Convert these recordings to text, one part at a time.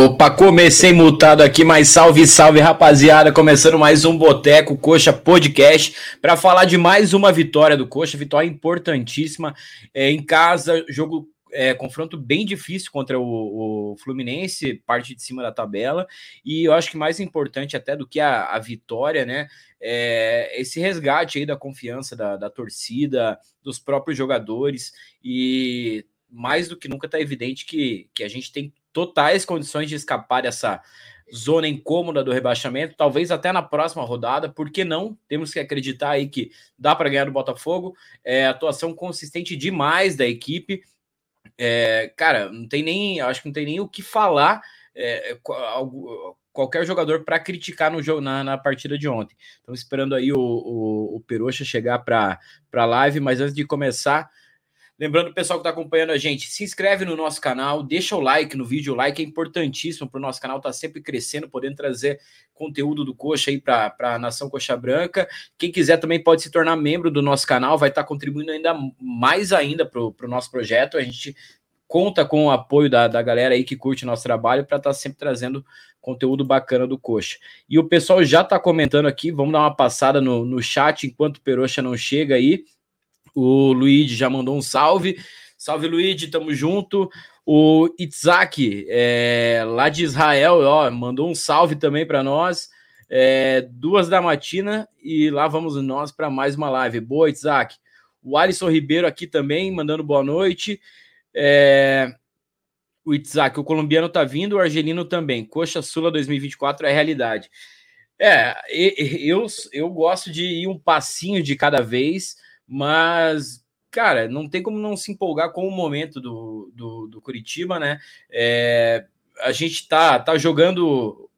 Opa, comecei mutado aqui, mas salve, salve rapaziada, começando mais um Boteco Coxa Podcast para falar de mais uma vitória do Coxa, vitória importantíssima. É, em casa, jogo é, confronto bem difícil contra o, o, Fluminense, parte de cima da tabela, e eu acho que mais importante até do que a, a vitória, né, é esse resgate aí da confiança da, da torcida, dos próprios jogadores, e mais do que nunca está evidente que, que a gente tem totais condições de escapar dessa zona incômoda do rebaixamento, talvez até na próxima rodada, por que não? Temos que acreditar aí que dá para ganhar do Botafogo, é atuação consistente demais da equipe, é, cara, não tem nem, acho que não tem nem o que falar é, qualquer jogador para criticar no jogo na, na, partida de ontem. Estamos esperando aí o, o, o chegar para a live, mas antes de começar, Lembrando, o pessoal que está acompanhando a gente, se inscreve no nosso canal, deixa o like no vídeo, o like é importantíssimo para o nosso canal estar tá sempre crescendo, podendo trazer conteúdo do Coxa aí para a Nação Coxa Branca. Quem quiser também pode se tornar membro do nosso canal, vai estar tá contribuindo ainda mais ainda para o pro nosso projeto. A gente conta com o apoio da, da galera aí que curte nosso trabalho para estar tá sempre trazendo conteúdo bacana do Coxa. E o pessoal já está comentando aqui, vamos dar uma passada no, no chat enquanto o Peroxa não chega aí. O Luigi já mandou um salve. Salve, Luigi, tamo junto. O Itzak, é, lá de Israel, ó, mandou um salve também para nós. É, duas da matina e lá vamos nós para mais uma live. Boa, Itzak. O Alisson Ribeiro aqui também, mandando boa noite. É, o Itzak, o colombiano tá vindo, o argelino também. Coxa Sula 2024 é realidade. É, eu, eu gosto de ir um passinho de cada vez. Mas, cara, não tem como não se empolgar com o momento do, do, do Curitiba, né? É, a gente tá, tá jogando.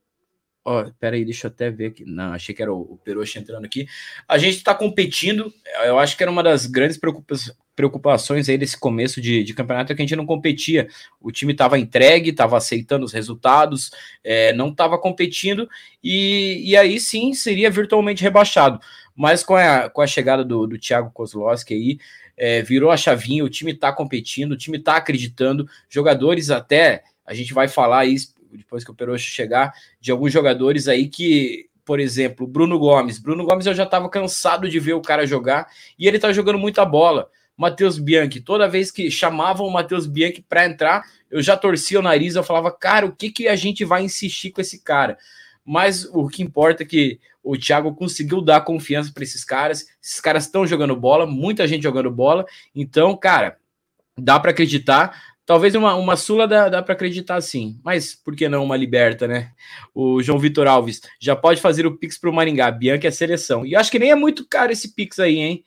Ó, oh, peraí, deixa eu até ver aqui. Não, achei que era o, o entrando aqui. A gente está competindo. Eu acho que era uma das grandes preocupações, preocupações aí desse começo de, de campeonato é que a gente não competia. O time estava entregue, estava aceitando os resultados, é, não estava competindo, e, e aí sim seria virtualmente rebaixado. Mas com a, com a chegada do, do Thiago Kozlowski aí, é, virou a chavinha, o time está competindo, o time está acreditando, jogadores até, a gente vai falar isso depois que o Peroxa chegar, de alguns jogadores aí que, por exemplo, Bruno Gomes. Bruno Gomes eu já estava cansado de ver o cara jogar e ele está jogando muita bola. Matheus Bianchi, toda vez que chamavam o Matheus Bianchi para entrar, eu já torcia o nariz, eu falava, cara, o que, que a gente vai insistir com esse cara? Mas o que importa é que o Thiago conseguiu dar confiança para esses caras. Esses caras estão jogando bola, muita gente jogando bola. Então, cara, dá para acreditar. Talvez uma, uma Sula dá, dá para acreditar sim, mas por que não uma Liberta, né? O João Vitor Alves já pode fazer o Pix para o Maringá. Bianca é seleção. E acho que nem é muito caro esse Pix aí, hein?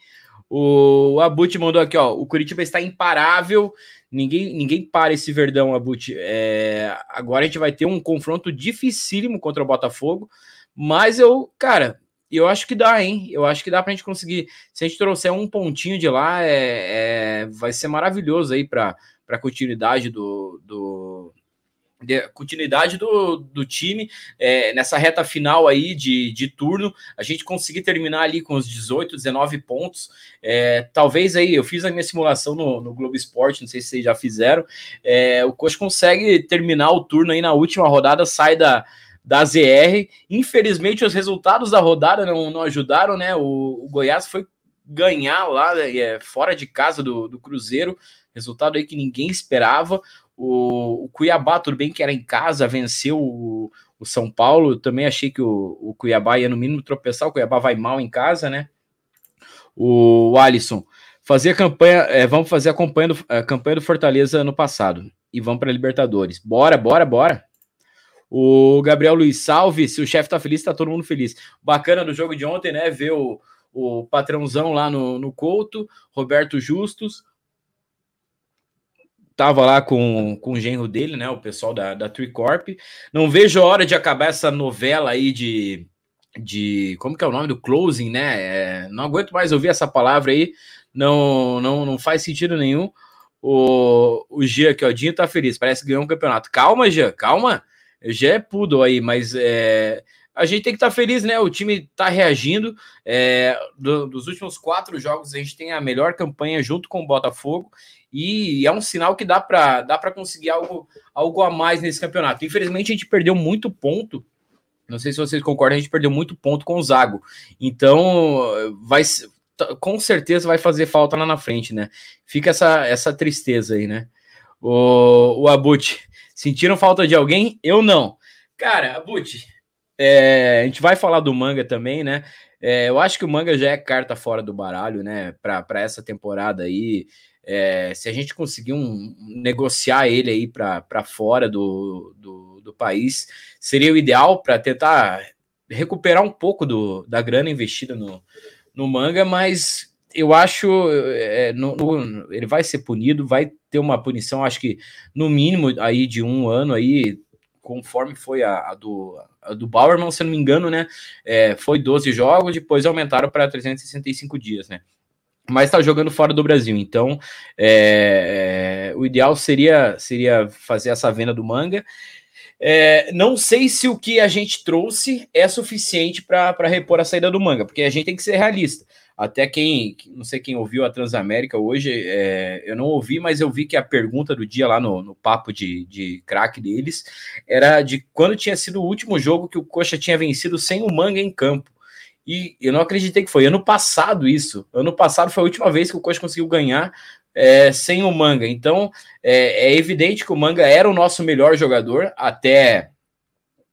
O Abut mandou aqui, ó. O Curitiba está imparável. Ninguém, ninguém para esse Verdão, Abut. É, agora a gente vai ter um confronto dificílimo contra o Botafogo. Mas eu, cara, eu acho que dá, hein? Eu acho que dá pra gente conseguir. Se a gente trouxer um pontinho de lá, é, é vai ser maravilhoso aí para a continuidade do, do continuidade do, do time é, nessa reta final aí de, de turno, a gente conseguir terminar ali com os 18, 19 pontos. É, talvez aí, eu fiz a minha simulação no, no Globo Esporte, não sei se vocês já fizeram. É, o Coach consegue terminar o turno aí na última rodada, sai da da ZR. Infelizmente, os resultados da rodada não, não ajudaram, né? O, o Goiás foi ganhar lá, é, fora de casa do, do Cruzeiro, resultado aí que ninguém esperava. O, o, Cuiabá, tudo bem que era em casa, venceu o, o São Paulo. Eu também achei que o, o, Cuiabá ia no mínimo tropeçar. O Cuiabá vai mal em casa, né? O, o Alisson, fazer a campanha, é, vamos fazer a campanha, do, a campanha do Fortaleza no passado e vamos para Libertadores. Bora, bora, bora. O Gabriel Luiz, salve. Se o chefe tá feliz, tá todo mundo feliz. Bacana do jogo de ontem, né? Ver o, o patrãozão lá no, no Couto, Roberto Justus. Tava lá com, com o genro dele, né? O pessoal da, da Tricorp. Não vejo a hora de acabar essa novela aí de. de como que é o nome do closing, né? É, não aguento mais ouvir essa palavra aí. Não, não, não faz sentido nenhum. O, o Gia aqui, ó, Dinho tá feliz, parece que ganhou um campeonato. Calma, Gia, calma já é poodle aí, mas é, a gente tem que estar tá feliz, né? O time está reagindo. É, do, dos últimos quatro jogos, a gente tem a melhor campanha junto com o Botafogo. E é um sinal que dá para dá conseguir algo, algo a mais nesse campeonato. Infelizmente, a gente perdeu muito ponto. Não sei se vocês concordam, a gente perdeu muito ponto com o Zago. Então, vai com certeza vai fazer falta lá na frente, né? Fica essa, essa tristeza aí, né? O, o Abut, sentiram falta de alguém? Eu não. Cara, Abut, é, a gente vai falar do manga também, né? É, eu acho que o manga já é carta fora do baralho, né? Para essa temporada aí. É, se a gente conseguir um, negociar ele aí para fora do, do, do, país, seria o ideal para tentar recuperar um pouco do, da grana investida no, no manga, mas eu acho é, no, no, ele vai ser punido, vai ter uma punição, acho que no mínimo aí de um ano aí, conforme foi a, a do do Bauerman, se não me engano, né? É, foi 12 jogos, depois aumentaram para 365 dias, né? Mas está jogando fora do Brasil, então é, é, o ideal seria, seria fazer essa venda do manga. É, não sei se o que a gente trouxe é suficiente para repor a saída do manga, porque a gente tem que ser realista. Até quem, não sei quem ouviu a Transamérica hoje, é, eu não ouvi, mas eu vi que a pergunta do dia lá no, no papo de, de craque deles era de quando tinha sido o último jogo que o Coxa tinha vencido sem o Manga em campo. E eu não acreditei que foi ano passado isso. Ano passado foi a última vez que o Coxa conseguiu ganhar é, sem o Manga. Então é, é evidente que o Manga era o nosso melhor jogador até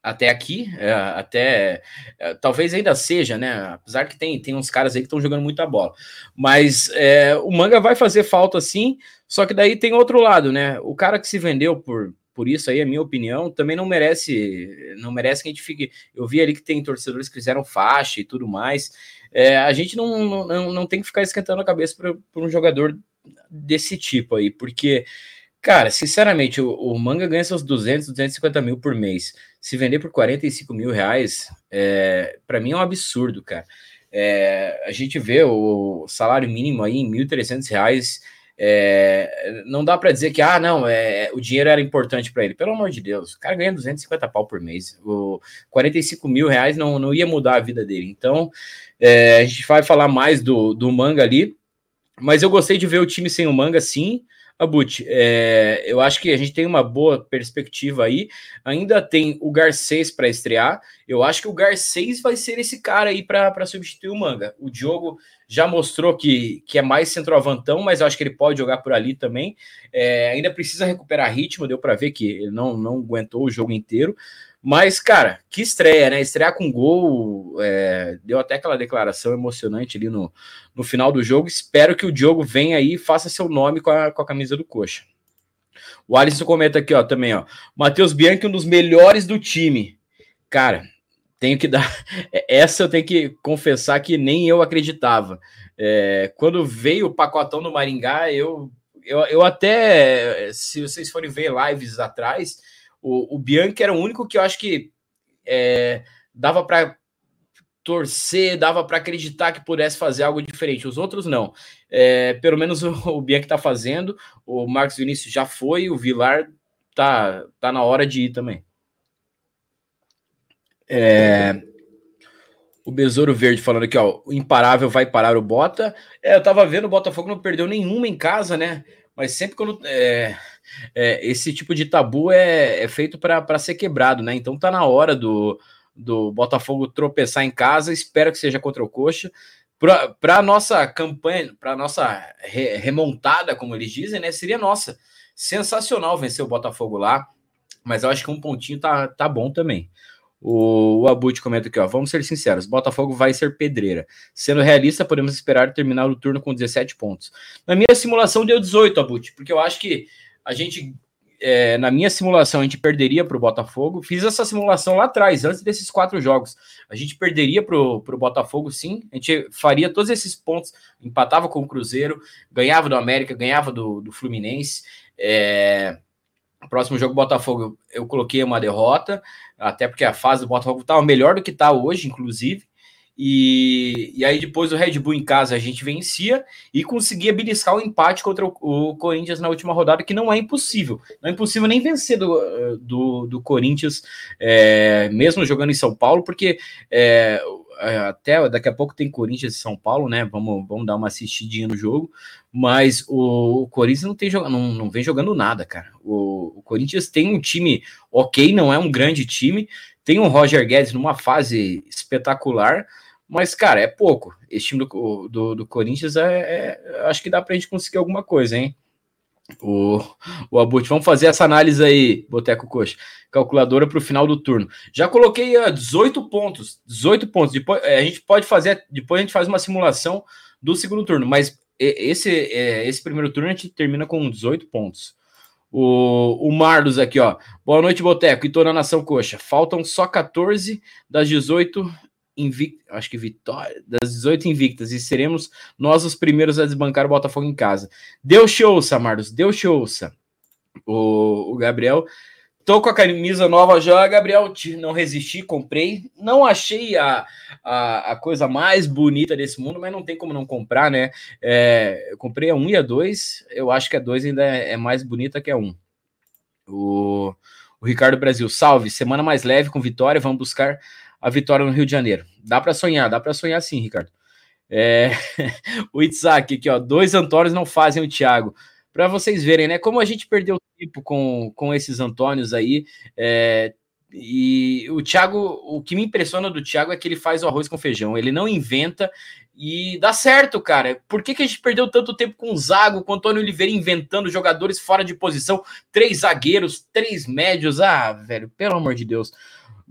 até aqui, é, até é, talvez ainda seja, né? Apesar que tem, tem uns caras aí que estão jogando muita bola, mas é, o manga vai fazer falta sim. Só que daí tem outro lado, né? O cara que se vendeu por, por isso aí, a minha opinião, também não merece, não merece que a gente fique. Eu vi ali que tem torcedores que fizeram faixa e tudo mais. É, a gente não, não, não tem que ficar esquentando a cabeça por um jogador desse tipo aí, porque Cara, sinceramente, o, o, Manga ganha seus 200, 250 mil por mês. Se vender por 45 mil reais, é, para mim é um absurdo, cara. É, a gente vê o salário mínimo aí em 1.300 reais. É, não dá para dizer que, ah, não, é, o dinheiro era importante para ele. Pelo amor de Deus, o cara ganha 250 pau por mês. O 45 mil reais não, não ia mudar a vida dele. Então, é, a gente vai falar mais do, do Manga ali. Mas eu gostei de ver o time sem o Manga, sim. Abut, é, eu acho que a gente tem uma boa perspectiva aí. Ainda tem o Garcês para estrear. Eu acho que o Garcês vai ser esse cara aí para substituir o Manga. O Diogo já mostrou que, que é mais centroavantão, mas eu acho que ele pode jogar por ali também. É, ainda precisa recuperar ritmo, deu para ver que ele não, não aguentou o jogo inteiro. Mas, cara, que estreia, né? Estrear com gol, é, deu até aquela declaração emocionante ali no, no final do jogo. Espero que o Diogo venha aí e faça seu nome com a, com a camisa do Coxa. O Alisson comenta aqui, ó, também, ó. Matheus Bianchi, um dos melhores do time. Cara, tenho que dar. Essa eu tenho que confessar que nem eu acreditava. É, quando veio o pacotão do Maringá, eu, eu, eu até, se vocês forem ver lives atrás, o, o Bianchi era o único que eu acho que é, dava para torcer, dava para acreditar que pudesse fazer algo diferente. Os outros não. É, pelo menos o, o Bianchi está fazendo. O Marcos Vinícius já foi, o Vilar tá, tá na hora de ir também. É, o Besouro Verde falando aqui, ó, o imparável vai parar o Bota. É, eu tava vendo, o Botafogo não perdeu nenhuma em casa, né? Mas sempre quando é, é, esse tipo de tabu é, é feito para ser quebrado, né? Então tá na hora do, do Botafogo tropeçar em casa, espero que seja contra o Coxa. Para a nossa campanha, para a nossa re, remontada, como eles dizem, né? Seria nossa. Sensacional vencer o Botafogo lá, mas eu acho que um pontinho tá, tá bom também. O, o Abut comenta aqui, ó. Vamos ser sinceros: Botafogo vai ser pedreira. Sendo realista, podemos esperar terminar o turno com 17 pontos. Na minha simulação deu 18, Abut, porque eu acho que a gente, é, na minha simulação, a gente perderia para o Botafogo. Fiz essa simulação lá atrás, antes desses quatro jogos. A gente perderia para o Botafogo, sim. A gente faria todos esses pontos, empatava com o Cruzeiro, ganhava do América, ganhava do, do Fluminense. É, próximo jogo, Botafogo, eu coloquei uma derrota, até porque a fase do Botafogo estava melhor do que está hoje, inclusive. E, e aí depois o Red Bull em casa a gente vencia e conseguia beliscar o empate contra o, o, Corinthians na última rodada, que não é impossível. Não é impossível nem vencer do, do, do Corinthians, é, mesmo jogando em São Paulo, porque é, é, até daqui a pouco tem Corinthians e São Paulo, né? Vamos, vamos dar uma assistidinha no jogo. Mas o, o Corinthians não, tem, não, não vem jogando nada, cara. O, o, Corinthians tem um time ok, não é um grande time. Tem o Roger Guedes numa fase espetacular, mas, cara, é pouco. Esse time do, do, do Corinthians é, é, Acho que dá pra gente conseguir alguma coisa, hein? O, o Abut, vamos fazer essa análise aí, Boteco Coxa. Calculadora para o final do turno. Já coloquei uh, 18 pontos. 18 pontos. Depois, é, a gente pode fazer. Depois a gente faz uma simulação do segundo turno. Mas esse, é, esse primeiro turno a gente termina com 18 pontos. O, o Marlos aqui, ó. Boa noite, Boteco. E toda a nação coxa. Faltam só 14 das 18 invictas, acho que vitória, das 18 invictas, e seremos nós os primeiros a desbancar o Botafogo em casa. Deu show, Samardos, deu show. O, o Gabriel, tô com a camisa nova já, Gabriel, não resisti, comprei, não achei a, a, a, coisa mais bonita desse mundo, mas não tem como não comprar, né? É, eu comprei a 1 e a 2, eu acho que a 2 ainda é, é mais bonita que a 1. O, o Ricardo Brasil, salve, semana mais leve com vitória, vamos buscar a vitória no Rio de Janeiro. Dá para sonhar, dá para sonhar sim, Ricardo. É... o Itzak aqui, ó, dois Antônios não fazem o Thiago. Para vocês verem, né, como a gente perdeu tempo com, com esses Antônios aí. É... E o Thiago, o que me impressiona do Thiago é que ele faz o arroz com feijão, ele não inventa e dá certo, cara. Por que, que a gente perdeu tanto tempo com o Zago, com o Antônio Oliveira inventando jogadores fora de posição? Três zagueiros, três médios. Ah, velho, pelo amor de Deus.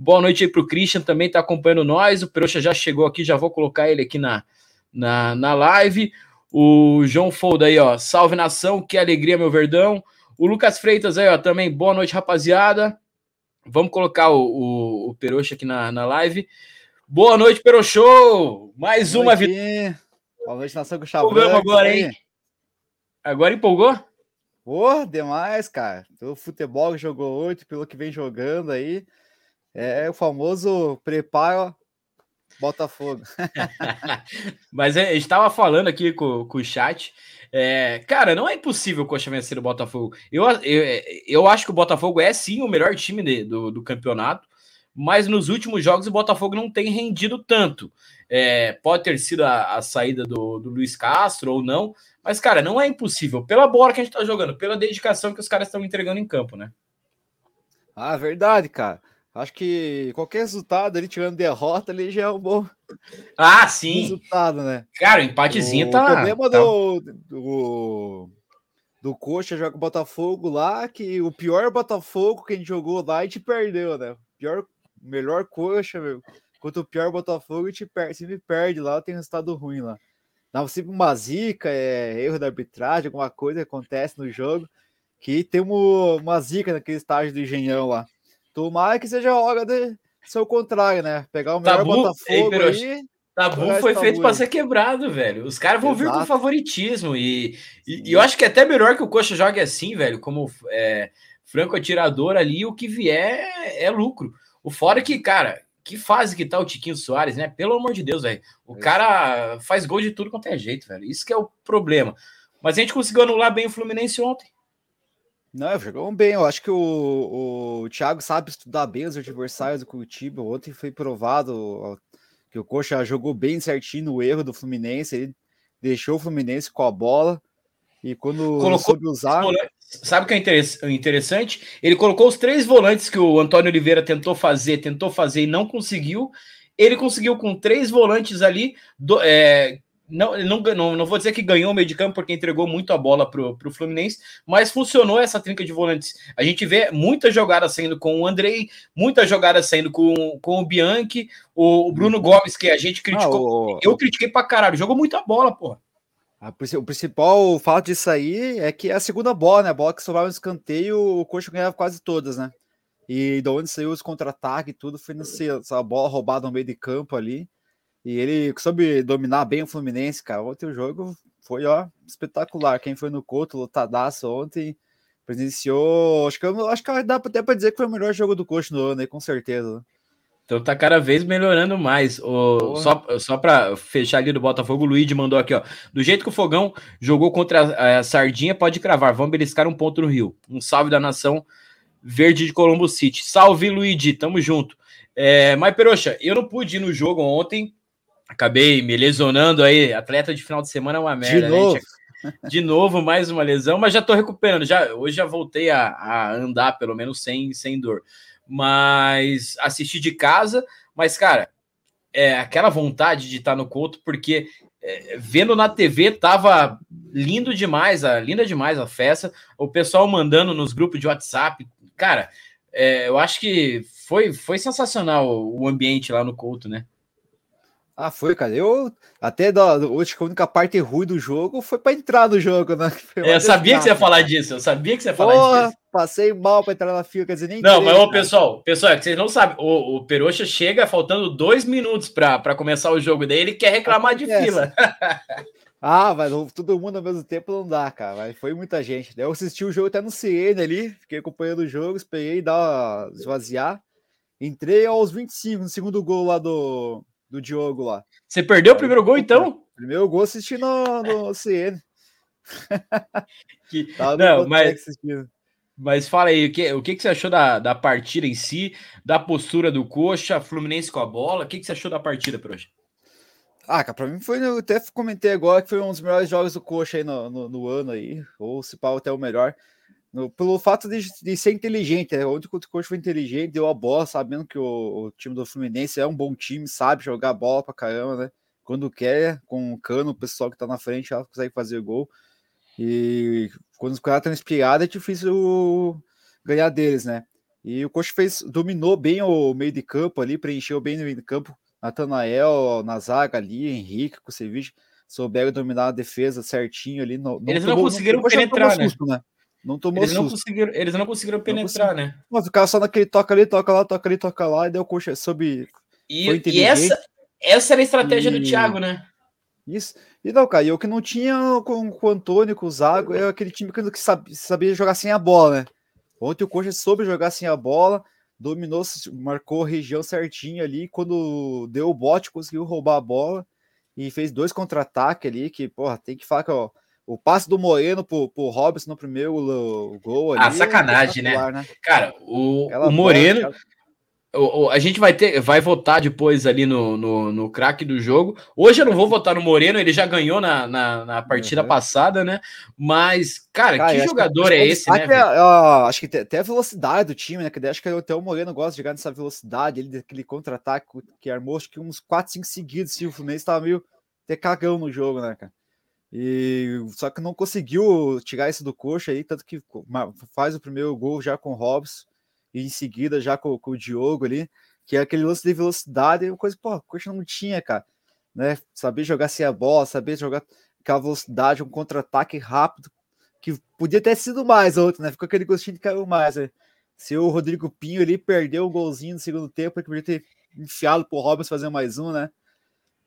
Boa noite aí para o Christian, também está acompanhando nós. O Peroxa já chegou aqui, já vou colocar ele aqui na, na, na live. O João Folda aí, ó. Salve nação, que alegria, meu verdão. O Lucas Freitas aí, ó, também. Boa noite, rapaziada. Vamos colocar o, o, o Peroxa aqui na, na live. Boa noite, Peroxô! Mais Boa uma vitória. Boa noite, nação com o agora, hein? Agora empolgou? Pô, demais, cara. O futebol jogou oito, pelo que vem jogando aí. É o famoso prepara Botafogo. Mas é, a gente estava falando aqui com, com o chat. É, cara, não é impossível o Coxa vencer o Botafogo. Eu, eu, eu acho que o Botafogo é sim o melhor time de, do, do campeonato, mas nos últimos jogos o Botafogo não tem rendido tanto. É, pode ter sido a, a saída do, do, Luiz Castro ou não, mas, cara, não é impossível. Pela bola que a gente está jogando, pela dedicação que os caras estão entregando em campo, né? Ah, verdade, cara. Acho que qualquer resultado ali, tirando derrota, ali já é um bom ah, sim. resultado, né? Cara, o empatezinho o tá. O problema tá... Do, do, do Coxa joga o Botafogo lá, que o pior Botafogo que a gente jogou lá, a gente perdeu, né? Pior, melhor Coxa, meu. Quanto o pior Botafogo, a gente perde, sempre perde lá, tem resultado ruim lá. Dá sempre uma zica, é, erro da arbitragem, alguma coisa que acontece no jogo, que tem uma, uma zica naquele estágio do Engenhão lá. Tomara que seja hora de ser o contrário, né? Pegar o melhor Tabu, Botafogo ei, aí. Tabu foi feito para ser quebrado, velho. Os caras vão Exato. vir com favoritismo. E, e, e, eu acho que é até melhor que o Coxa jogue assim, velho, como é, franco atirador ali. O que vier é lucro. O fora é que, cara, que fase que tá o Tiquinho Soares, né? Pelo amor de Deus, velho. O é. cara faz gol de tudo quanto é jeito, velho. Isso que é o problema. Mas a gente conseguiu anular bem o Fluminense ontem. Não, jogou bem. Eu acho que o, o Thiago sabe estudar bem os adversários do Curitiba. Ontem foi provado que o Coxa jogou bem certinho no erro do Fluminense. Ele deixou o Fluminense com a bola. E quando colocou soube usar. Sabe o que é interessante? Ele colocou os três volantes que o Antônio Oliveira tentou fazer, tentou fazer e não conseguiu. Ele conseguiu com três volantes ali, do, é, não, não, não, não vou dizer que ganhou o meio de campo porque entregou muito a bola para o Fluminense, mas funcionou essa trinca de volantes. A gente vê muitas jogadas saindo com o Andrei, muitas jogadas saindo com, com o Bianchi, o, o Bruno Gomes, que a gente criticou. Ah, o... Eu critiquei para caralho, jogou muita bola, pô. O principal fato disso aí é que é a segunda bola, né? A bola que sobrava no escanteio, o Coxa ganhava quase todas, né? E de onde saiu os contra-ataques e tudo foi nessa bola roubada no meio de campo ali. E ele soube dominar bem o Fluminense, cara. Ontem o jogo foi, ó, espetacular. Quem foi no Couto, lotadaço ontem, presenciou. Acho que, acho que dá até para dizer que foi o melhor jogo do Coxa no ano, aí, com certeza. Então tá cada vez melhorando mais. O, só só para fechar ali do Botafogo, o Luigi mandou aqui, ó. Do jeito que o Fogão jogou contra a, a Sardinha, pode cravar. Vamos beliscar um ponto no Rio. Um salve da nação verde de Colombo City. Salve, Luigi. Tamo junto. É, mas, Peroxa, eu não pude ir no jogo ontem. Acabei me lesionando aí. Atleta de final de semana é uma merda, de novo. Né? De novo, mais uma lesão, mas já tô recuperando. Já, hoje já voltei a, a andar, pelo menos sem, sem dor mas assisti de casa. Mas, cara, é aquela vontade de estar no Couto, porque é, vendo na TV tava lindo demais, a, linda demais a festa. O pessoal mandando nos grupos de WhatsApp. Cara, é, eu acho que foi, foi sensacional o ambiente lá no Couto, né? Ah, foi, cara. Eu até da, hoje a única parte ruim do jogo foi para entrar no jogo, né? É, eu sabia que você ia falar disso. Eu sabia que você ia falar Porra, disso. Passei mal para entrar na fila, quer dizer, nem. Não, mas ô, pessoal, pessoal, é que vocês não sabem. O, o Peroxa chega faltando dois minutos para começar o jogo. Daí ele quer reclamar de fila. ah, mas todo mundo ao mesmo tempo não dá, cara. Mas foi muita gente. Daí eu assisti o jogo até no CN ali, fiquei acompanhando o jogo, esperei dar esvaziar. Entrei aos 25 no segundo gol lá do, do Diogo lá. Você perdeu o primeiro gol, então? Primeiro gol assisti no, no CN. que, não, mas, mas fala aí, o que, o que, que você achou da, da partida em si, da postura do Coxa, Fluminense com a bola? O que, que você achou da partida, Proxa? Ah, cara, pra mim foi, eu até comentei agora que foi um dos melhores jogos do Coxa aí no, no, no ano aí, ou se pau até o melhor. No, pelo fato de, de, ser inteligente, né? Onde o coach foi inteligente, deu a bola, sabendo que o, o, time do Fluminense é um bom time, sabe jogar bola pra caramba, né? Quando quer, com o cano, o pessoal que tá na frente ela consegue fazer gol. E quando os caras estão inspirados, é difícil ganhar deles, né? E o coach fez, dominou bem o meio de campo ali, preencheu bem no meio de campo. Natanael na zaga ali, Henrique, com o Ceviche, souberam dominar a defesa certinho ali. Não, Eles não, conseguiram penetrar, né? Susto, né? Não tomou eles não conseguiram, eles não conseguiram penetrar, não né? Mas o cara só naquele toca ali, toca lá, toca ali, toca lá, e deu coxa sob. E, e essa, essa era a estratégia e... do Thiago, né? Isso. E não, cara, e o que não tinha com, com o Antônio, com o Zago, é aquele time que sabia, sabia jogar sem a bola, né? Ontem o Coxa soube jogar sem a bola, dominou, marcou a região certinho ali. Quando deu o bote, conseguiu roubar a bola e fez dois contra-ataques ali. Que, porra, tem que falar que, ó, o passe do Moreno pro, pro Robson no primeiro gol ali. Ah, sacanagem, é né? né? Cara, o, o Moreno. o, o, a gente vai ter, vai votar depois ali no, no, no craque do jogo. Hoje eu não vou votar no Moreno, ele já ganhou na, na, na partida uhum. passada, né? Mas, cara, cara que jogador que é esse, né? É, ó, acho que até a velocidade do time, né? Que acho que até o Moreno gosta de jogar nessa velocidade, ele, daquele contra-ataque que armou, acho que uns 4, 5 seguidos, se o Fluminense tava meio até cagão no jogo, né, cara? E só que não conseguiu tirar isso do coxa aí, tanto que faz o primeiro gol já com o Robson e em seguida já com, com o Diogo ali, que é aquele lance de velocidade, uma coisa que pô, o coxa não tinha, cara, né? Saber jogar sem a bola, saber jogar aquela velocidade, um contra-ataque rápido, que podia ter sido mais outro, né? Ficou aquele gostinho de caiu mais, né? Se o Rodrigo Pinho ali perdeu o golzinho no segundo tempo, ele podia ter enfiado pro Robson fazer mais um, né?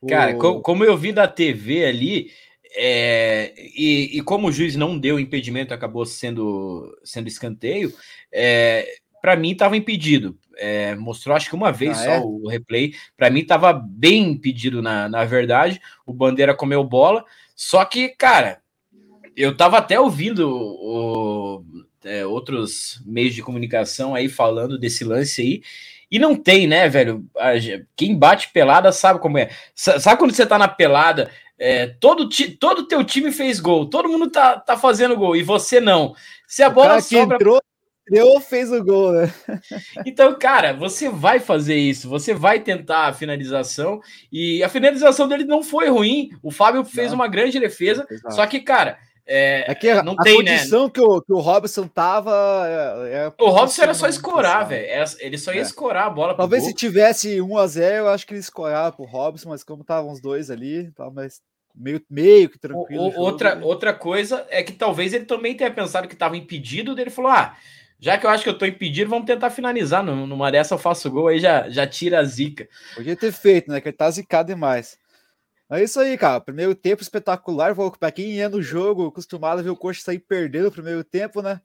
Cara, o... como eu vi da TV ali, é, e, e, como o juiz não deu impedimento, acabou sendo, sendo escanteio, é, para mim estava impedido. É, mostrou acho que uma vez ah, só é? o replay. Para mim estava bem impedido, na, na verdade. O Bandeira comeu bola. Só que, cara, eu estava até ouvindo o, é, outros meios de comunicação aí falando desse lance aí. E não tem, né, velho? Quem bate pelada sabe como é. Sabe quando você tá na pelada é, todo todo teu time fez gol, todo mundo tá, tá fazendo gol e você não. Se a bola sobra... entrou, eu fez o gol, né? Então, cara, você vai fazer isso, você vai tentar a finalização e a finalização dele não foi ruim. O Fábio fez não. uma grande defesa, Exato. só que, cara, é, é que a, não a tem, né? condição né? que, o, que o Robson tava. É, é o Robson era só escorar, velho. Ele só ia é. escorar a bola. Talvez se tivesse 1 a 0 eu acho que ele escorava pro Robson, mas como estavam os dois ali, tava mais meio, meio que tranquilo. O, outra, né? outra coisa é que talvez ele também tenha pensado que estava impedido, dele falou: ah, já que eu acho que eu tô impedido, vamos tentar finalizar. Numa dessa eu faço gol, aí já, já tira a zica. Podia ter feito, né? Que ele tá zicado demais. É isso aí, cara. Primeiro tempo espetacular. Para quem ia no jogo, acostumado a ver o Coxa sair perdendo o primeiro tempo, né?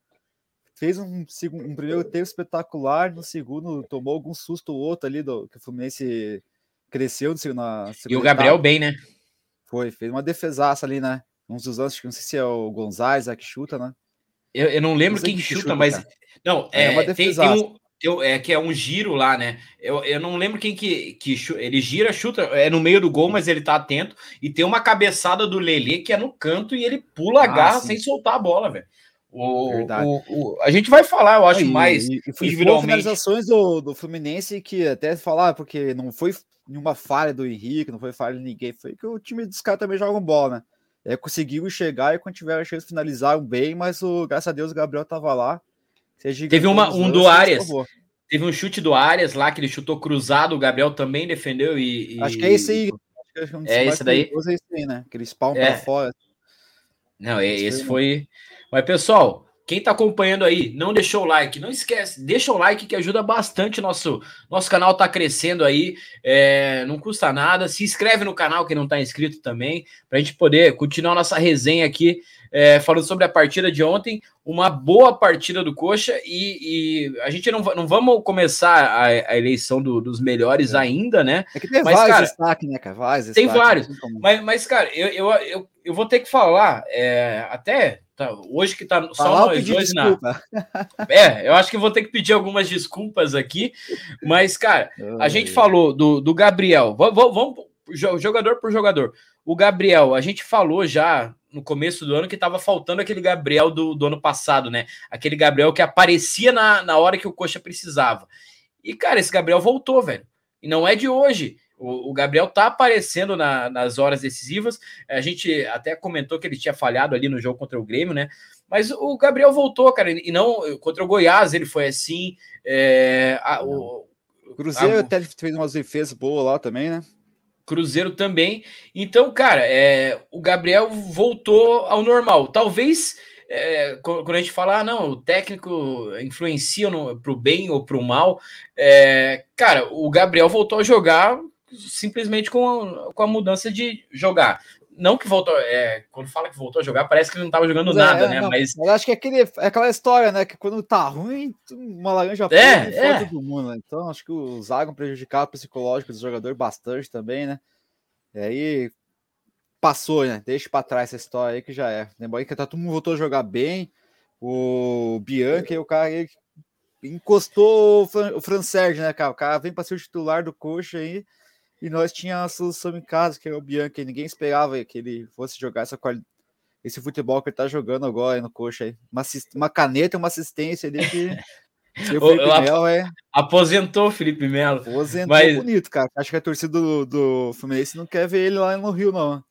fez um, um primeiro tempo espetacular, no segundo tomou algum susto ou outro ali do que o Fluminense cresceu na E o Gabriel etapa. bem, né? Foi, fez uma defesaça ali, né? Uns dos anos, não sei se é o Gonzalez que chuta, né? Eu, eu não lembro não quem que chuta, chuta, mas. Cara. Não, é, é tem, tem, um, eu, é que é um giro lá, né? Eu, eu não lembro quem que, que ele gira, chuta, é no meio do gol, mas ele tá atento. E tem uma cabeçada do Lele que é no canto e ele pula a ah, garra sem soltar a bola, velho. O, o, o, a gente vai falar, eu acho, e, mais e, e individualmente. finalizações do, do Fluminense que até falar, porque não foi nenhuma falha do Henrique, não foi falha de ninguém, foi que o time dos caras também jogam bola, né? É, conseguiu chegar e quando tiveram a chance de finalizar bem, mas o, graças a Deus o Gabriel tava lá Teve uma, um do Arias. Teve um chute do Arias lá que ele chutou cruzado, o Gabriel também defendeu e. e... Acho que é esse aí. É, é esse daí. É esse aí, né? Aquele spawn é. pra fora. Não, esse, esse foi. Mas, pessoal, quem está acompanhando aí, não deixou o like, não esquece, deixa o like que ajuda bastante nosso nosso canal tá crescendo aí, é, não custa nada. Se inscreve no canal que não está inscrito também, para a gente poder continuar nossa resenha aqui é, falando sobre a partida de ontem, uma boa partida do Coxa e, e a gente não, não vamos começar a, a eleição do, dos melhores é. ainda, né? É que tem mas, vários cara, destaques, né, cara? Vários tem vários. Mas, mas, cara, eu, eu, eu, eu vou ter que falar, é, até tá, hoje que tá só Falar nós dois desculpa. na. É, eu acho que vou ter que pedir algumas desculpas aqui, mas, cara, a gente falou do, do Gabriel. Vamos, vamos jogador por jogador. O Gabriel, a gente falou já no começo do ano que estava faltando aquele Gabriel do, do, ano passado, né? Aquele Gabriel que aparecia na, na hora que o Coxa precisava. E, cara, esse Gabriel voltou, velho. E não é de hoje. O, o Gabriel tá aparecendo na, nas horas decisivas. A gente até comentou que ele tinha falhado ali no jogo contra o Grêmio, né? Mas o Gabriel voltou, cara. E não contra o Goiás ele foi assim. É, a, o, Cruzeiro a, até fez umas defesas boas lá também, né? Cruzeiro também. Então, cara, é, o Gabriel voltou ao normal. Talvez é, quando a gente fala, ah, não, o técnico influencia para o bem ou para o mal, é, cara, o Gabriel voltou a jogar simplesmente com a, com a mudança de jogar. Não que voltou, é, quando fala que voltou a jogar, parece que ele não estava jogando Mas é, nada, é, né? Não, mas eu acho que é, aquele, é aquela história, né? Que quando tá ruim, uma laranja é, é. todo mundo, né? Então acho que o Zagon prejudicava o psicológico do jogador bastante também, né? E aí passou, né? Deixa para trás essa história aí que já é. Lembra aí que tá, todo mundo voltou a jogar bem. O Bianchi, o cara ele encostou o Fran Sérgio, né, cara? O cara vem para ser o titular do coxa aí. E nós tínhamos a solução em casa, que é o Bianchi. Ninguém esperava que ele fosse jogar essa esse futebol que ele tá jogando agora no coxa aí. Uma, uma caneta, uma assistência ali que. o Felipe Melo é. Aposentou o Felipe Melo. Aposentou mas... bonito, cara. Acho que a torcida do, do Fluminense não quer ver ele lá no Rio, não.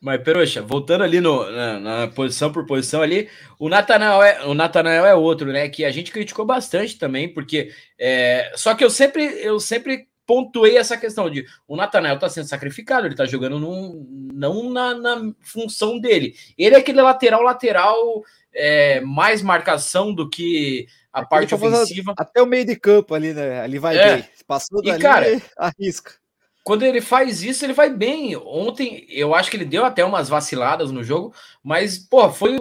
Mas, Peroxa, voltando ali no, na, na, posição por posição ali, o Natanael, é, o Natanael é outro, né? Que a gente criticou bastante também, porque. É, só que eu sempre, eu sempre pontuei essa questão de o Natanael tá sendo sacrificado, ele tá jogando num, não na, na função dele. Ele é aquele lateral, lateral, é, mais marcação do que a parte ofensiva. Até o meio de campo ali, né? Ali vai é. bem. Passou dali, e, cara, arrisca quando ele faz isso, ele vai bem. Ontem, eu acho que ele deu até umas vaciladas no jogo, mas, pô, foi,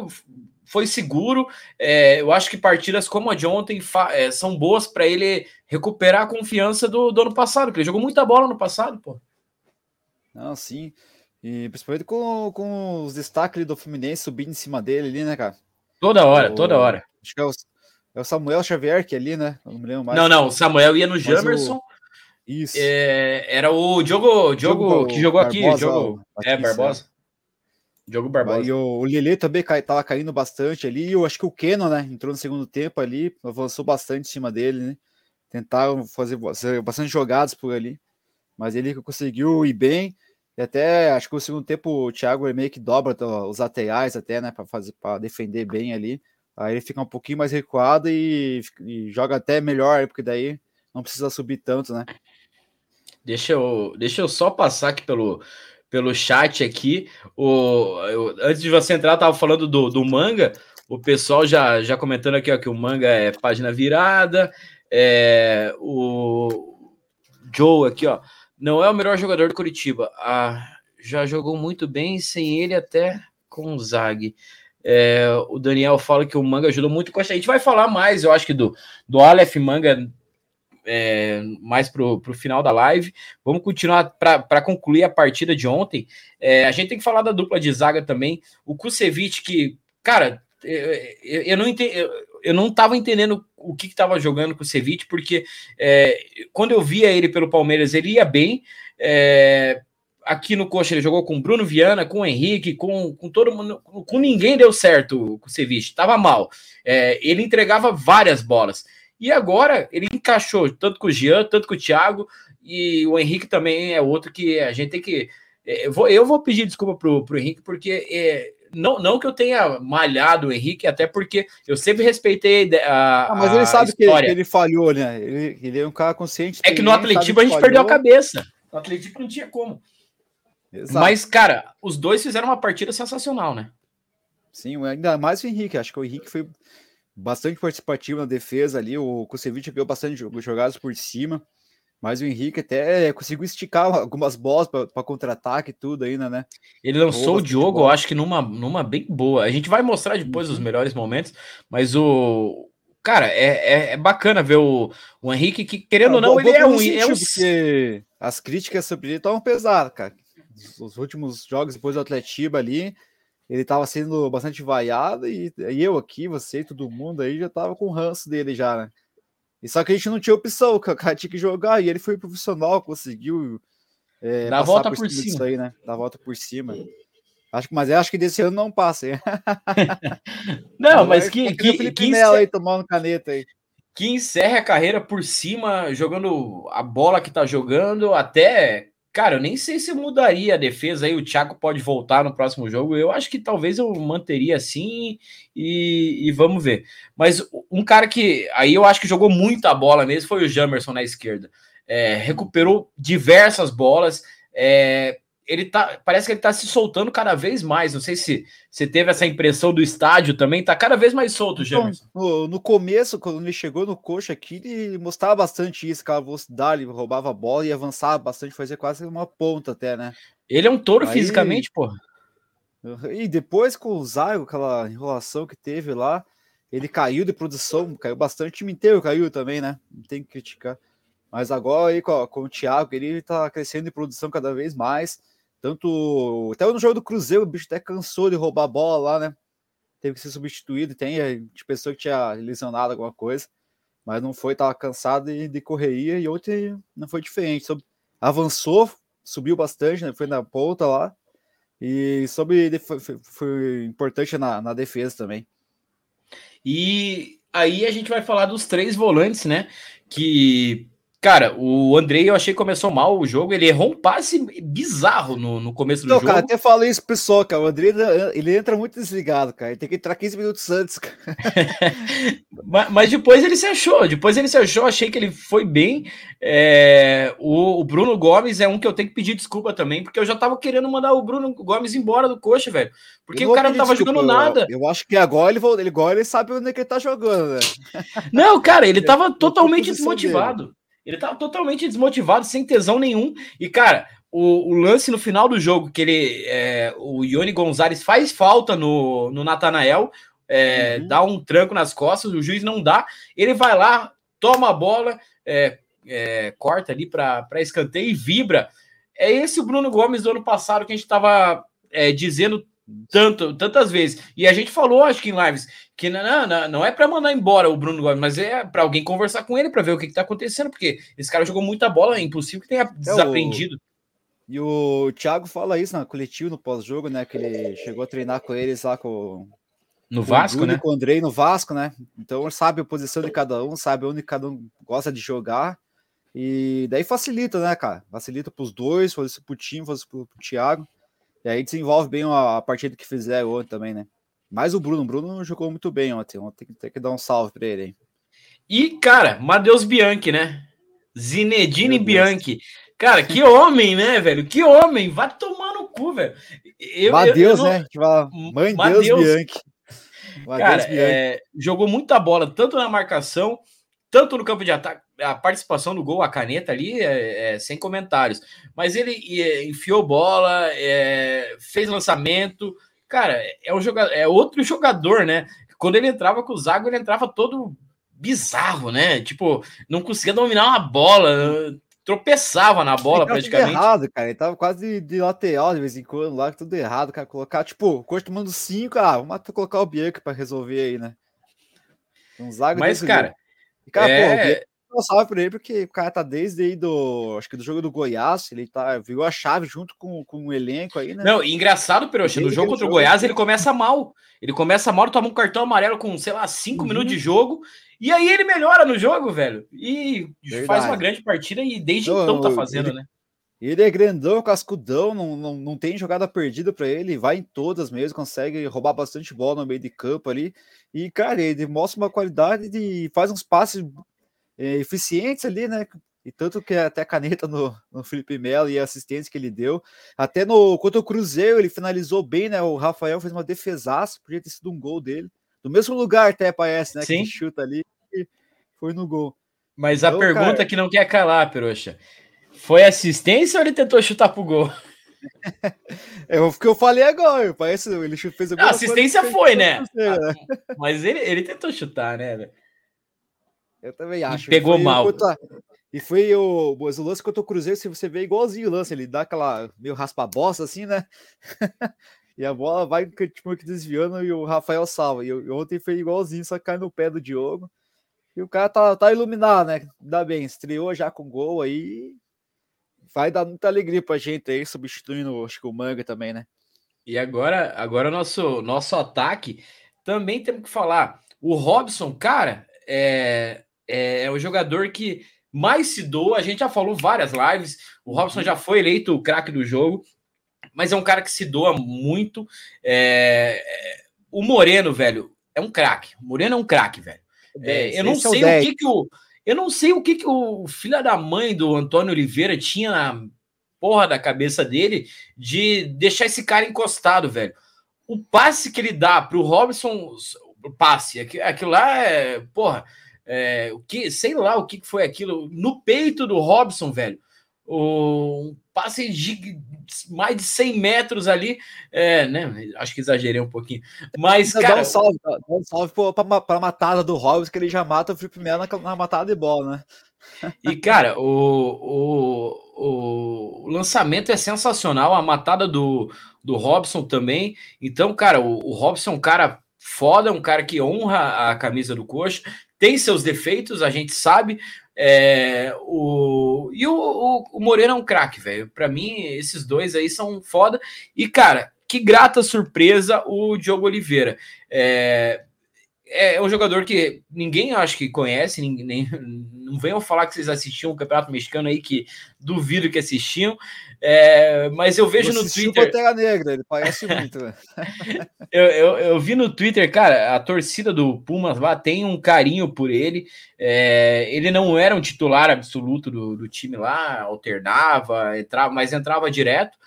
foi seguro. É, eu acho que partidas como a de ontem é, são boas para ele recuperar a confiança do, do ano passado, porque ele jogou muita bola no passado, pô. Não, sim. E principalmente com, com os destaques do Fluminense subindo em cima dele ali, né, cara? Toda hora, o, toda hora. Acho que é o, é o Samuel Xavier que é ali, né? Não me lembro mais. Não, não, o Samuel ia no Jamerson. O... Isso. É, era o Diogo, Diogo, que jogou Barbosa, aqui. Diogo, é, Barbosa. Diogo Barbosa. E o, o Lele também cai, tava caindo bastante ali. Eu acho que o Keno, né? Entrou no segundo tempo ali, avançou bastante em cima dele, né? Tentaram fazer, fazer bastante jogadas por ali. Mas ele conseguiu ir bem. E até acho que no segundo tempo o Thiago meio que dobra os laterais até, né? Para fazer para defender bem ali. Aí ele fica um pouquinho mais recuado e, e joga até melhor, porque daí não precisa subir tanto, né? Deixa eu, deixa eu só passar aqui pelo, pelo chat aqui. O, eu, antes de você entrar, tava falando do, do manga. O pessoal já, já comentando aqui ó, que o manga é página virada. É, o Joe aqui, ó. Não é o melhor jogador do Curitiba. Ah, já jogou muito bem sem ele até com o Zag. É, o Daniel fala que o Manga ajudou muito. A gente vai falar mais, eu acho que do, do Aleph Manga é, mais para o final da live. Vamos continuar para concluir a partida de ontem. É, a gente tem que falar da dupla de zaga também. O Kusevich, que, cara, eu, eu não. Eu, não estava entendendo o que estava jogando com o Ceviche, porque é, quando eu via ele pelo Palmeiras, ele ia bem. É, aqui no Coxa ele jogou com Bruno Viana, com Henrique, com, com todo mundo, com ninguém deu certo o Ceviche, estava mal. É, ele entregava várias bolas. E agora ele encaixou tanto com o Jean, tanto com o Thiago, e o Henrique também é outro que a gente tem que. É, eu vou, eu vou pedir desculpa pro, pro Henrique, porque é, não, não que eu tenha malhado o Henrique, até porque eu sempre respeitei a. Ah, mas ele sabe que ele, que ele, falhou, né? Ele, ele é um cara consciente. É que no atletismo a gente falhou. perdeu a cabeça. No atletismo não tinha como. Exato. Mas, cara, os dois fizeram uma partida sensacional, né? Sim, ainda mais o Henrique. Acho que o Henrique foi bastante participativo na defesa ali. O Kusevich ganhou bastante jogadas por cima. Mas o Henrique até conseguiu esticar algumas bolas para contra-ataque e tudo ainda, né? Ele lançou o Diogo, eu acho que numa, numa bem boa. A gente vai mostrar depois uhum. os melhores momentos, mas o. Cara, é, é, é bacana ver o, o Henrique, que querendo ou não, ele é um. É um... Porque as críticas sobre ele estavam pesadas, cara. Os últimos jogos depois do Atletiba ali, ele estava sendo bastante vaiado e, e, eu aqui, você e todo mundo aí já tava com o ranço dele já, né? E só que a gente não tinha opção, o cara tinha que jogar e ele foi profissional, conseguiu é, Dá volta por, por cima. Disso aí, né? Dá a volta por cima. Acho, mas eu acho que desse ano não passa, hein? não, mas que, que, que, que encerra, aí tomando caneta aí. Que encerra a carreira por cima, jogando a bola que tá jogando, até Cara, eu nem sei se mudaria a defesa aí. O Thiago pode voltar no próximo jogo. Eu acho que talvez eu manteria assim e, e, vamos ver. Mas um cara que aí eu acho que jogou muita bola mesmo foi o Jamerson na esquerda. É, recuperou diversas bolas. É, ele tá, parece que ele tá se soltando cada vez mais. Não sei se você teve essa impressão do estádio também, tá cada vez mais solto, Jamerson. No, no, começo, quando ele chegou no coxa aqui, ele mostrava bastante isso, aquela velocidade, ele roubava a bola e avançava bastante, fazia quase uma ponta até, né? Ele é um touro Aí... fisicamente, porra. E depois com o Zago, aquela enrolação que teve lá, ele caiu de produção, caiu bastante, o time inteiro caiu também, né? Não tem que criticar. Mas agora aí com, com o Thiago, ele tá crescendo de produção cada vez mais. Tanto. Até no jogo do Cruzeiro, o bicho até cansou de roubar a bola lá, né? Teve que ser substituído. Tem de pessoa que tinha lesionado alguma coisa, mas não foi, tava cansado de, de correria. E ontem não foi diferente. Avançou, subiu bastante, né? Foi na ponta lá. E sobre foi, foi importante na, na defesa também. E aí a gente vai falar dos três volantes, né? Que Cara, o Andrei eu achei que começou mal o jogo. Ele errou um passe bizarro no, no começo do Não, jogo. Cara, até falei isso pro pessoal, cara. O Andrei ele entra muito desligado, cara. Ele tem que entrar 15 minutos antes, cara. mas, mas, depois ele se achou. Depois ele se achou. Achei que ele foi bem. É, o, o, Bruno Gomes é um que eu tenho que pedir desculpa também, porque eu já tava querendo mandar o Bruno Gomes embora do coxa, velho. Porque o cara não tava desculpa, jogando nada. Eu, eu, acho que agora ele, ele, agora ele sabe onde é que ele tá jogando, né? Não, cara, ele tava totalmente desmotivado. Dele. Ele tava totalmente desmotivado, sem tesão nenhum. E, cara, o, o lance no final do jogo, que ele. É, o Ione Gonzalez faz falta no, no Natanael, é, uhum. dá um tranco nas costas, o juiz não dá. Ele vai lá, toma a bola, é, é corta ali para escanteio e vibra. É esse o Bruno Gomes do ano passado que a gente estava é, dizendo tanto, tantas vezes. E a gente falou, acho que em lives, que não, não, não é para mandar embora o Bruno Gomes, mas é para alguém conversar com ele para ver o que, está acontecendo, porque esse cara jogou muita bola, é impossível que tenha desaprendido. É, o... E o Thiago fala isso na coletiva, no pós-jogo, né? Que ele chegou a treinar com eles lá com. No Vasco, com né? Com o Andrei no Vasco, né? Então sabe a posição de cada um, sabe onde cada um gosta de jogar. E daí facilita, né, cara? Facilita para os dois, facilita para o time, facilita para o Thiago. E aí desenvolve bem a, partida que fizeram ontem também, né? Mas o Bruno, o Bruno jogou muito bem ontem. Ontem tem que, que dar um salve para ele. Hein? E, cara, Matheus Bianchi, né? Zinedine Bianchi. Cara, que homem, né, velho? Que homem! Vai tomar no cu, velho. Eu, Madeus, eu, eu né? Fala, Mãe Madeus, Deus Bianchi. Cara, é, jogou muita bola, tanto na marcação, tanto no campo de ataque a participação do gol, a caneta ali, é, é sem comentários. Mas ele é, enfiou bola, é, fez lançamento. cara, é, um jogador, é outro jogador, né? Quando ele entrava com o Zago, ele entrava todo bizarro, né? Tipo, não conseguia dominar uma bola, tropeçava na bola praticamente. errado, cara. Ele tava quase de lateral de vez em quando lá, tudo errado, cara. Colocar, tipo, Coxa tomando cinco, ah, vamos colocar o Bianca para resolver aí, né? Um zago Mas, cara, e, cara, é... pô, um salve pra ele, porque o cara tá desde aí do. Acho que do jogo do Goiás, ele tá, viu a chave junto com, com o elenco aí, né? Não, engraçado, Peroxa, no jogo contra o Goiás ele começa mal. Ele começa mal, toma um cartão amarelo com, sei lá, cinco uhum. minutos de jogo. E aí ele melhora no jogo, velho. E Verdade. faz uma grande partida e desde não, então tá fazendo, ele, né? Ele é grandão, cascudão, não, não, não tem jogada perdida para ele, vai em todas mesmo, consegue roubar bastante bola no meio de campo ali. E, cara, ele mostra uma qualidade de. faz uns passes eficientes ali, né? E tanto que até caneta no, no Felipe Melo e a assistência que ele deu. Até no contra o Cruzeiro, ele finalizou bem, né? O Rafael fez uma defesaça, podia ter sido um gol dele. Do mesmo lugar, até parece, né? Sim. Que chuta ali e foi no gol. Mas então, a pergunta cara... que não quer calar, Peroxa. Foi assistência ou ele tentou chutar pro gol? é o que eu falei agora. Parece ele fez a assistência foi, né? Né? Mas ele, ele tentou chutar, né? Eu também acho. E pegou mal. E foi o, o lance contra o Cruzeiro, se você vê igualzinho o lance, ele dá aquela meio raspa-bosta assim, né? e a bola vai tipo, desviando e o Rafael salva. E, ontem foi igualzinho, só cai no pé do Diogo. E o cara tá, tá iluminado, né? Ainda bem, estreou já com gol aí. Vai dar muita alegria pra gente aí, substituindo acho que o Manga também, né? E agora, agora nosso, nosso ataque também temos que falar. O Robson, cara, é, é, é o jogador que mais se doa. A gente já falou várias lives. O Robson já foi eleito o craque do jogo, mas é um cara que se doa muito. É, é o Moreno, velho, é um craque. O Moreno é um craque, velho. É, eu não sei o que, que o. Eu não sei o que, que o filho da mãe do Antônio Oliveira tinha na porra da cabeça dele de deixar esse cara encostado, velho. O passe que ele dá pro Robson, o passe, aquilo lá é, porra, é, o que, sei lá o que foi aquilo, no peito do Robson, velho. Um passe de mais de 100 metros ali, é, né? Acho que exagerei um pouquinho, mas cara, dá um salve, dá um salve para a matada do Robson que ele já mata o Felipe Melo na, na matada de bola, né? E cara, o, o, o lançamento é sensacional, a matada do, do Robson também. Então, cara, o, o Robson é um cara foda, um cara que honra a camisa do Coxa, tem seus defeitos, a gente sabe. É, o, e o, o, o Moreira é um craque, velho. Para mim, esses dois aí são foda. E, cara, que grata surpresa o Diogo Oliveira. É, é um jogador que ninguém acho que conhece, nem, nem, não venham falar que vocês assistiam o Campeonato Mexicano aí, que duvido que assistiam, é, mas eu vejo no Twitter. Pantera Negra, ele parece muito. Né? eu, eu, eu, vi no Twitter, cara, a torcida do Pumas lá tem um carinho por ele. É, ele não era um titular absoluto do, do time lá, alternava, entrava, mas entrava direto.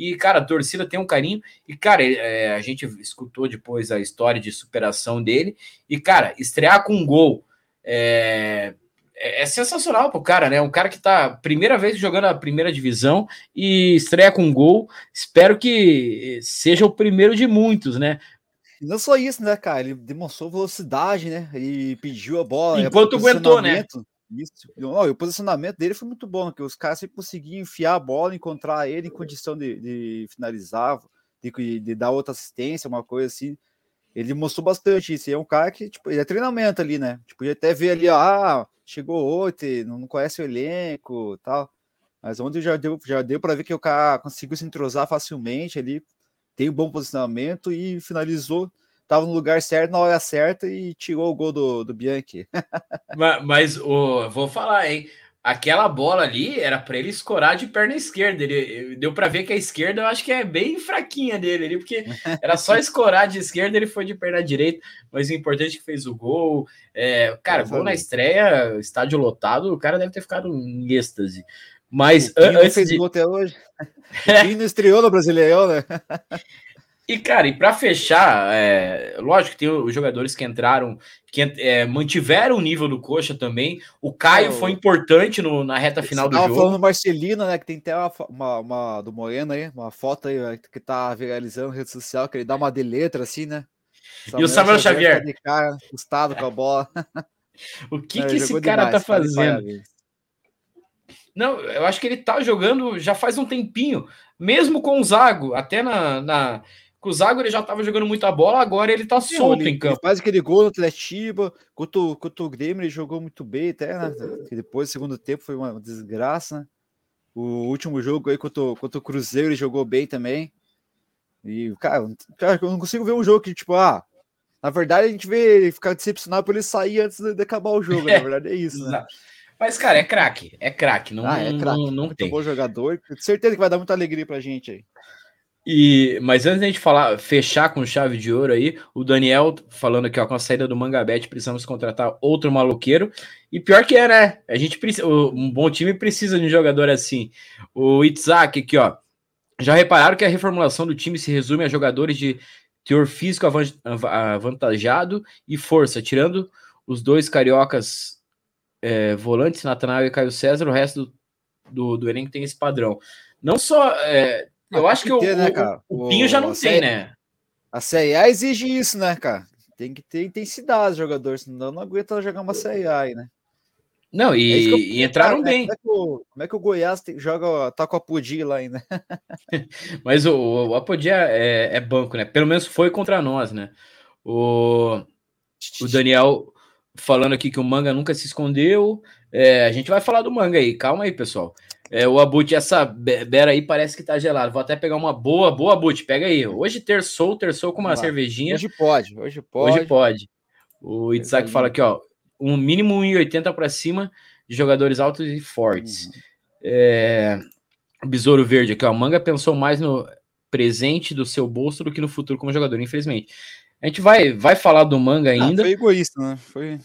E, cara, a torcida tem um carinho. E, cara, é, a gente escutou depois a história de superação dele. E, cara, estrear com um gol é, é, é sensacional pro cara, né? Um cara que tá primeira vez jogando a primeira divisão e estreia com um gol. Espero que seja o primeiro de muitos, né? Não só isso, né, cara? Ele demonstrou velocidade, né? E pediu a bola. Enquanto aguentou, né? Isso. O posicionamento dele foi muito bom, porque os caras conseguiam enfiar a bola, encontrar ele em condição de, de finalizar, de, de, dar outra assistência, uma coisa assim. Ele mostrou bastante isso. E é um cara que, tipo, ele é treinamento ali, né? Tipo, podia até ver ali, ah, chegou outro, não conhece o elenco tal. Mas ontem já deu, já deu para ver que o cara conseguiu se entrosar facilmente ali, tem um bom posicionamento e finalizou estava no lugar certo, na hora certa e tirou o gol do, do Bianchi. mas, mas oh, vou falar, hein? Aquela bola ali era para ele escorar de perna esquerda. Ele deu para ver que a esquerda eu acho que é bem fraquinha dele ali, porque era só escorar de esquerda, ele foi de perna direita. Mas o importante é que fez o gol. É, cara, gol na estreia, estádio lotado, o cara deve ter ficado em êxtase. Mas o antes fez de... gol até hoje. O não estreou no Brasileirão, né? E, cara, e para fechar, é, lógico que tem os jogadores que entraram, que é, mantiveram o nível do Coxa também. O Caio foi importante no, na reta final do jogo. falando do Marcelino, né? Que tem até uma, uma, uma, do Moreno aí, uma foto aí que tá viralizando na rede social, que ele dá uma de letra assim, né? Samuel e o Samuel Xavier? Xavier. Tá cara, assustado com a bola. o que, que esse cara demais, tá fazendo? Não, eu acho que ele tá jogando já faz um tempinho, mesmo com o Zago, até na, na com o Zago ele já estava jogando muita bola, agora ele está solto ele, em campo. faz aquele gol no Atletiba, contra, contra o Grêmio ele jogou muito bem até, né? Que depois, segundo tempo, foi uma desgraça. Né? O último jogo aí contra, contra o Cruzeiro ele jogou bem também. E, cara, cara, eu não consigo ver um jogo que, tipo, ah, na verdade a gente vê ele ficar decepcionado por ele sair antes de, acabar o jogo, é, na verdade é isso, né? Mas, cara, é craque, é craque, não, ah, é craque. não, não muito tem. bom jogador, certeza que vai dar muita alegria pra gente aí. E, mas antes da gente falar, fechar com chave de ouro aí, o Daniel falando aqui, ó, com a saída do Mangabete, precisamos contratar outro maloqueiro. E pior que é, né? A gente precisa, um bom time precisa de um jogador assim. O Itzak aqui, ó. Já repararam que a reformulação do time se resume a jogadores de teor físico avantajado e força, tirando os dois cariocas é, volantes, Natanael e Caio César, o resto do, do, do elenco tem esse padrão. Não só é, eu acho que, ter, o, né, cara? o, o Pinho já não tem, né? A Série A exige isso, né, cara? Tem que ter intensidade jogador, senão não aguenta jogar uma Série A aí, né? Não, e, é e entraram cara, bem. Como é, que o, como é que o Goiás tem, joga, tá com a Podi lá ainda? Mas o, o Apodi é, é, banco, né? Pelo menos foi contra nós, né? O, o Daniel falando aqui que o manga nunca se escondeu. É, a gente vai falar do manga aí, calma aí, pessoal. É, o Abut, essa beira aí parece que tá gelado. Vou até pegar uma boa, boa Abut. Pega aí. Hoje terçou, terçou com uma cervejinha. Hoje pode, hoje pode. Hoje pode. O Itzak fala aqui, ó, um mínimo 1,80 para cima de jogadores altos e fortes. Uhum. É, Besouro Verde aqui, ó. Manga pensou mais no presente do seu bolso do que no futuro como jogador, infelizmente. A gente vai, vai falar do manga ainda. Ah, foi egoísta, né? Foi.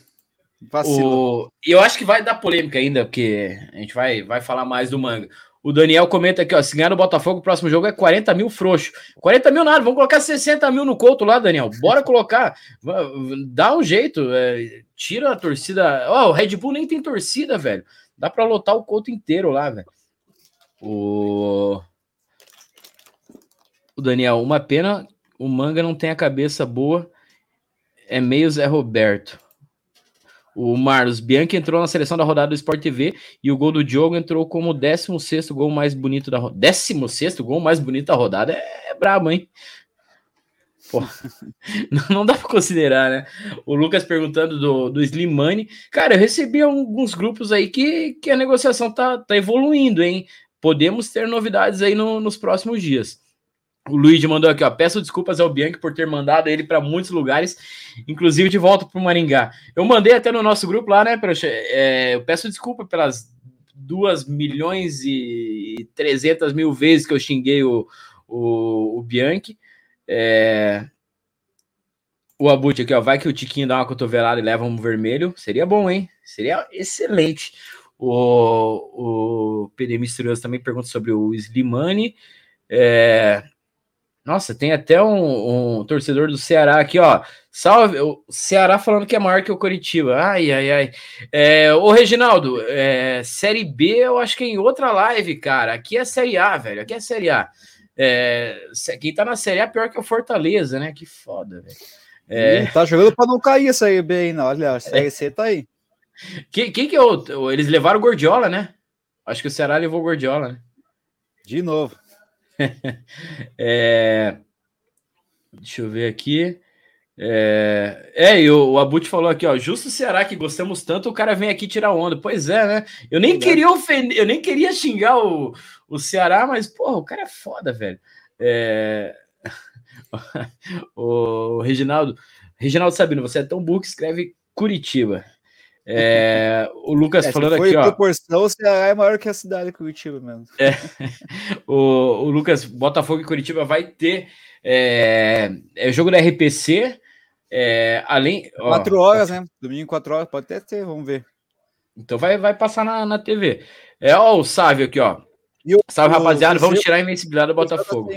O... E eu acho que vai dar polêmica ainda, porque a gente vai, vai falar mais do manga. O Daniel comenta aqui, ó. Se ganhar no Botafogo, o próximo jogo é 40 mil frouxo. 40 mil nada, vamos colocar 60 mil no Couto lá, Daniel. Bora colocar. Dá um jeito. É, tira a torcida. Ó, oh, o Red Bull nem tem torcida, velho. Dá para lotar o Couto inteiro lá, velho. O... o Daniel, uma pena. O manga não tem a cabeça boa. É meio Zé Roberto. O Marlos Bianchi entrou na seleção da rodada do Sport TV e o gol do Diogo entrou como o 16 gol mais bonito da rodada. 16 gol mais bonito da rodada é, é brabo, hein? Pô, não dá para considerar, né? O Lucas perguntando do, do Slimane. Cara, eu recebi alguns grupos aí que, que a negociação tá, tá evoluindo, hein? Podemos ter novidades aí no, nos próximos dias. O Luigi mandou aqui, ó. Peço desculpas ao Bianchi por ter mandado ele para muitos lugares, inclusive de volta para o Maringá. Eu mandei até no nosso grupo lá, né? É, eu peço desculpa pelas 2 milhões e 300 mil vezes que eu xinguei o, o, o Bianchi. É, o Abut aqui, ó. Vai que o Tiquinho dá uma cotovelada e leva um vermelho. Seria bom, hein? Seria excelente. O, o PD Misterioso também pergunta sobre o Slimani. É, nossa, tem até um, um, torcedor do Ceará aqui, ó. Salve, o Ceará falando que é maior que o Curitiba. Ai, ai, ai. É, ô, Reginaldo, é, Série B eu acho que é em outra live, cara. Aqui é Série A, velho. Aqui é Série A. É, quem tá na Série A é pior que o Fortaleza, né? Que foda, velho. É... Tá jogando pra não cair essa aí bem, não. Olha, a Série C tá aí. Quem, quem que é o. Eles levaram o Gordiola, né? Acho que o Ceará levou o Gordiola, né? De novo. é, deixa eu ver aqui. É, é e o, o Abut falou aqui, ó. Justo Ceará que gostamos tanto, o cara vem aqui tirar onda. Pois é, né? Eu nem queria ofender, eu nem queria xingar o, o Ceará, mas, porra, o cara é foda, velho. É... o Reginaldo, Reginaldo Sabino, você é tão burro que escreve Curitiba. É, o Lucas é, falando aqui, ó. proporção, o Ceará é maior que a cidade de Curitiba mesmo. É, o, o, Lucas, Botafogo e Curitiba vai ter é, é jogo da RPC, é, além... Ó, quatro horas, né? Domingo, quatro horas, pode até ter, vamos ver. Então vai, vai passar na, na TV. É, ó, o Sávio aqui, ó. Salve, rapaziada, vamos tirar a invencibilidade do Botafogo.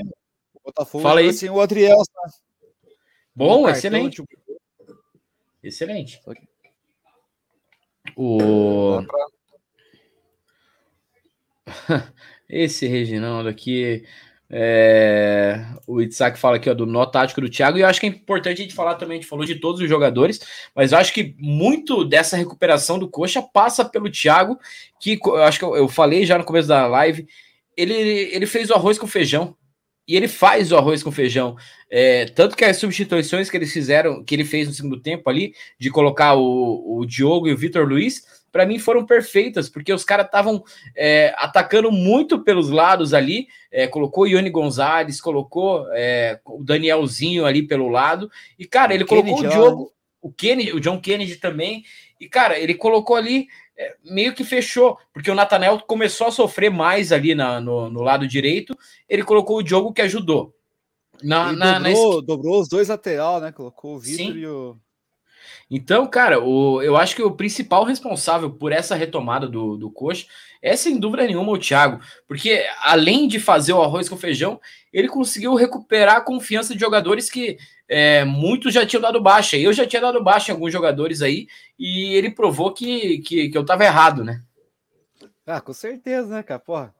Botafogo Fala aí. Assim, o Adriel. Bom, cartão, excelente. Tipo... Excelente. O... Esse Reginaldo aqui. É... O Itzak fala aqui ó, do nó tático do Thiago, e eu acho que é importante a gente falar também, a gente falou de todos os jogadores, mas eu acho que muito dessa recuperação do Coxa passa pelo Thiago, que eu acho que eu, eu falei já no começo da live, ele, ele fez o arroz com feijão, e ele faz o arroz com feijão. É, tanto que as substituições que eles fizeram, que ele fez no segundo tempo ali, de colocar o, o Diogo e o Vitor Luiz, para mim foram perfeitas, porque os caras estavam é, atacando muito pelos lados ali. É, colocou o Ione Gonzalez, colocou é, o Danielzinho ali pelo lado, e cara, ele colocou o Diogo, o, Kennedy, o John Kennedy também, e cara, ele colocou ali é, meio que fechou, porque o Natanel começou a sofrer mais ali na, no, no, lado direito, ele colocou o Diogo que ajudou. Na, na, dobrou, na... dobrou, os dois lateral, né? Colocou o Vitor e o. Então, cara, o, eu acho que o principal responsável por essa retomada do, do Coxa é, sem dúvida nenhuma, o Thiago. Porque, além de fazer o arroz com feijão, ele conseguiu recuperar a confiança de jogadores que é, muitos já tinham dado baixa. Eu já tinha dado baixa em alguns jogadores aí, e ele provou que, que, que eu tava errado, né? Ah, com certeza, né, cara? Porra,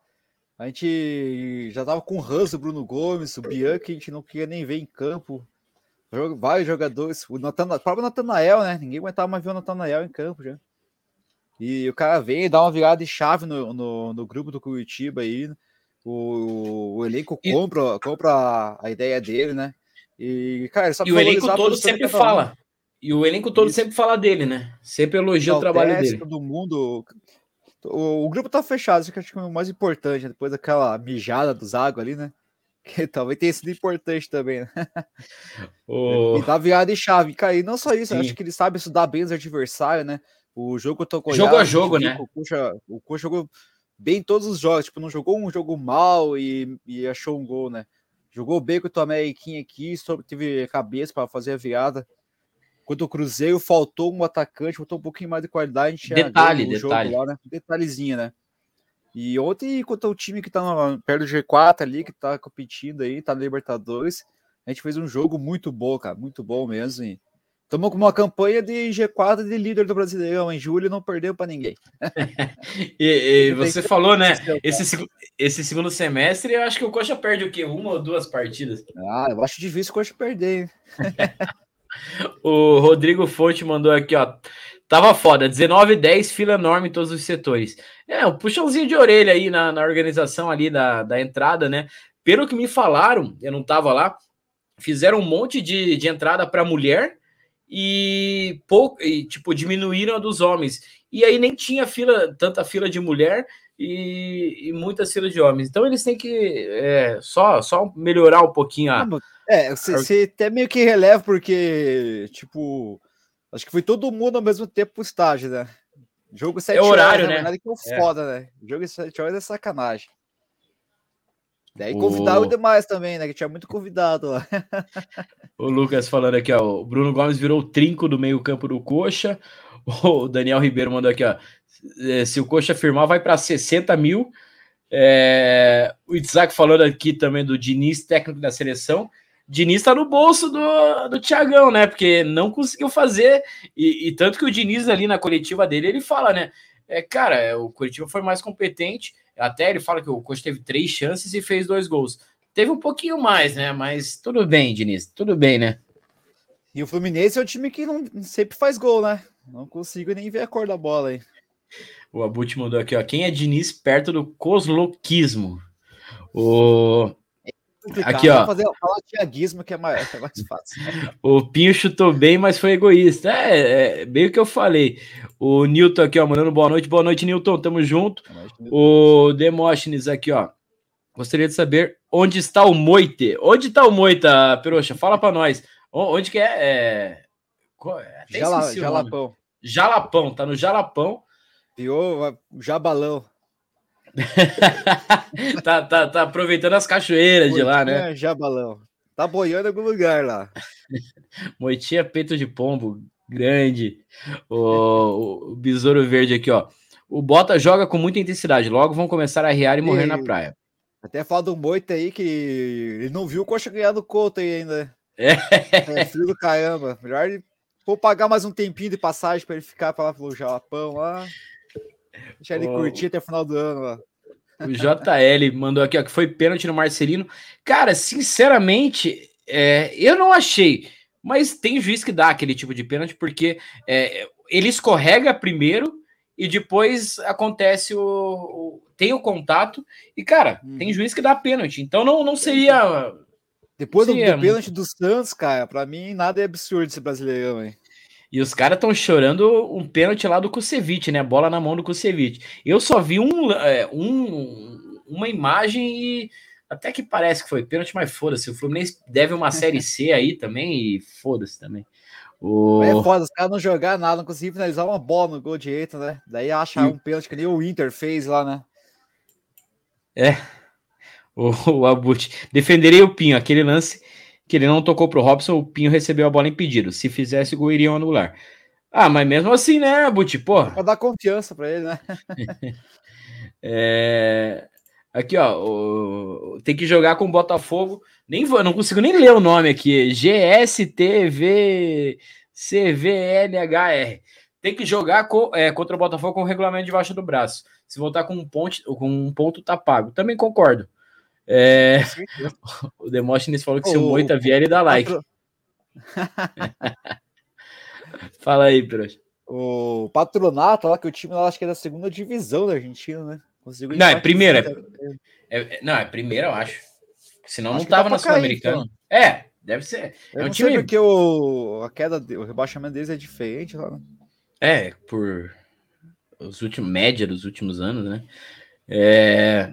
a gente já tava com o Hans, o Bruno Gomes, o Bianchi, a gente não queria nem ver em campo. Vários jogadores, o, o próprio Natanael, né? Ninguém aguentava mais ver o Natanael em campo já. E o cara vem e dá uma virada de chave no, no, no grupo do Curitiba aí. O, o elenco compra, compra a ideia dele, né? E, cara, e o elenco todo sempre fala. E o elenco todo Isso. sempre fala dele, né? Sempre elogia o trabalho dele. Todo mundo. O, o grupo tá fechado, isso que eu acho que é o mais importante, né? depois daquela mijada do Zago ali, né? Que talvez tenha sido importante também, né? O... E tá virada de chave. Cara, e não só isso, acho que ele sabe estudar bem os adversários, né? O jogo com Jogo a jogo, né? O Coxa, o Coxa jogou bem todos os jogos, tipo, não jogou um jogo mal e, e achou um gol, né? Jogou bem com o Tomé aqui, teve cabeça para fazer a virada. Quando o Cruzeiro faltou um atacante, faltou um pouquinho mais de qualidade. A gente detalhe, detalhe. Lá, né? Detalhezinho, né? E ontem, contra o time que tá no, perto do G4 ali, que tá competindo aí, tá na Libertadores, a gente fez um jogo muito bom, cara, muito bom mesmo. E Estamos com uma campanha de G4 de líder do Brasileirão. Em julho não perdeu para ninguém. e, e você falou, né? Esse, esse segundo semestre, eu acho que o Coxa perde o quê? Uma ou duas partidas? Ah, eu acho difícil o Coxa perder. o Rodrigo Fonte mandou aqui, ó. Tava foda, 19 10, fila enorme em todos os setores. É, um puxãozinho de orelha aí na, na organização ali da, da entrada, né? Pelo que me falaram, eu não tava lá, fizeram um monte de, de entrada para mulher e pouco e, tipo diminuíram a dos homens. E aí nem tinha fila tanta fila de mulher e, e muita fila de homens. Então eles têm que é, só só melhorar um pouquinho a é você até meio que releva porque tipo acho que foi todo mundo ao mesmo tempo pro estágio né? Jogo 7 é horário horas, né? que é foda né? Jogo 7 horas é sacanagem Daí convidaram o... demais também, né? Que tinha muito convidado lá. o Lucas falando aqui, ó. O Bruno Gomes virou o trinco do meio-campo do Coxa. O Daniel Ribeiro mandou aqui, ó. É, se o Coxa firmar, vai para 60 mil. É... O Isaac falando aqui também do Diniz, técnico da seleção. Diniz tá no bolso do, do Thiagão, né? Porque não conseguiu fazer. E, e, tanto que o Diniz ali na coletiva dele, ele fala, né? É, cara, o Curitiba foi mais competente até ele fala que o Coxa teve três chances e fez dois gols. Teve um pouquinho mais, né? Mas tudo bem, Diniz, tudo bem, né? E o Fluminense é o time que não sempre faz gol, né? Não consigo nem ver a cor da bola aí. O Abut mandou aqui, ó. Quem é Diniz perto do cosloquismo? O Aqui, ó. Fazer, falar tiaguismo que é mais, é mais fácil. o Pinho chutou bem, mas foi egoísta. É, é bem o que eu falei. O Newton aqui, ó, mandando boa noite. Boa noite, Newton. Tamo junto. Noite, o Demóstenes aqui, ó. Gostaria de saber onde está o Moite. Onde está o Moita, Peroxa? Fala para nós. Onde que é? é... Jala, Jalapão. Jalapão, tá no Jalapão. O Jabalão. tá, tá, tá aproveitando as cachoeiras Moitinha, de lá, né? Jabalão. Tá boiando em algum lugar lá. Moitinha peito de pombo, grande. O, o, besouro verde aqui, ó. O Bota joga com muita intensidade. Logo vão começar a riar e morrer e... na praia. Até falar do Moita aí que ele não viu o Coxa ganhar do Couto aí ainda. É. é frio do caramba. Melhor vou pagar mais um tempinho de passagem para ele ficar para lá pelo Japão lá. Deixar ele oh. curtir até o final do ano lá. O JL mandou aqui ó, que foi pênalti no Marcelino. Cara, sinceramente, é, eu não achei. Mas tem juiz que dá aquele tipo de pênalti, porque é, ele escorrega primeiro e depois acontece o, o tem o contato e cara hum. tem juiz que dá pênalti então não, não seria depois do, do pênalti do Santos cara para mim nada é absurdo esse brasileirão hein? E os caras estão chorando um pênalti lá do Kusevich né bola na mão do Kusevich eu só vi um, é, um uma imagem e até que parece que foi pênalti mas foda-se o Fluminense deve uma série C aí também e foda-se também o... É foda, os caras não jogaram nada, não conseguiram finalizar uma bola no gol direito, né? Daí achar um pênalti que nem o Inter fez lá, né? É. O, o Abut. Defenderei o Pinho, aquele lance que ele não tocou pro Robson, o Pinho recebeu a bola impedido. Se fizesse, o gol iriam anular. Ah, mas mesmo assim, né, Abut? Porra. Pra dar confiança pra ele, né? é... Aqui, ó. O... Tem que jogar com o Botafogo nem vou, não consigo nem ler o nome aqui. GSTV CVNHR. Tem que jogar co, é, contra o Botafogo com o regulamento debaixo do braço. Se voltar com um ponto, com um ponto tá pago. Também concordo. É... o Demóstenes falou que se o Moita vier, ele dá like. Fala aí, Pirocha. O patronato lá, que o time lá acho que é da segunda divisão da Argentina, né? Conseguiu não, é primeira. É, é, não, é primeira, eu acho. Senão Acho não tava na Sul-Americana. Então. É, deve ser. Eu é um time... porque o, a queda, o rebaixamento deles é diferente lá. Né? É, por os últimos, média dos últimos anos, né? É,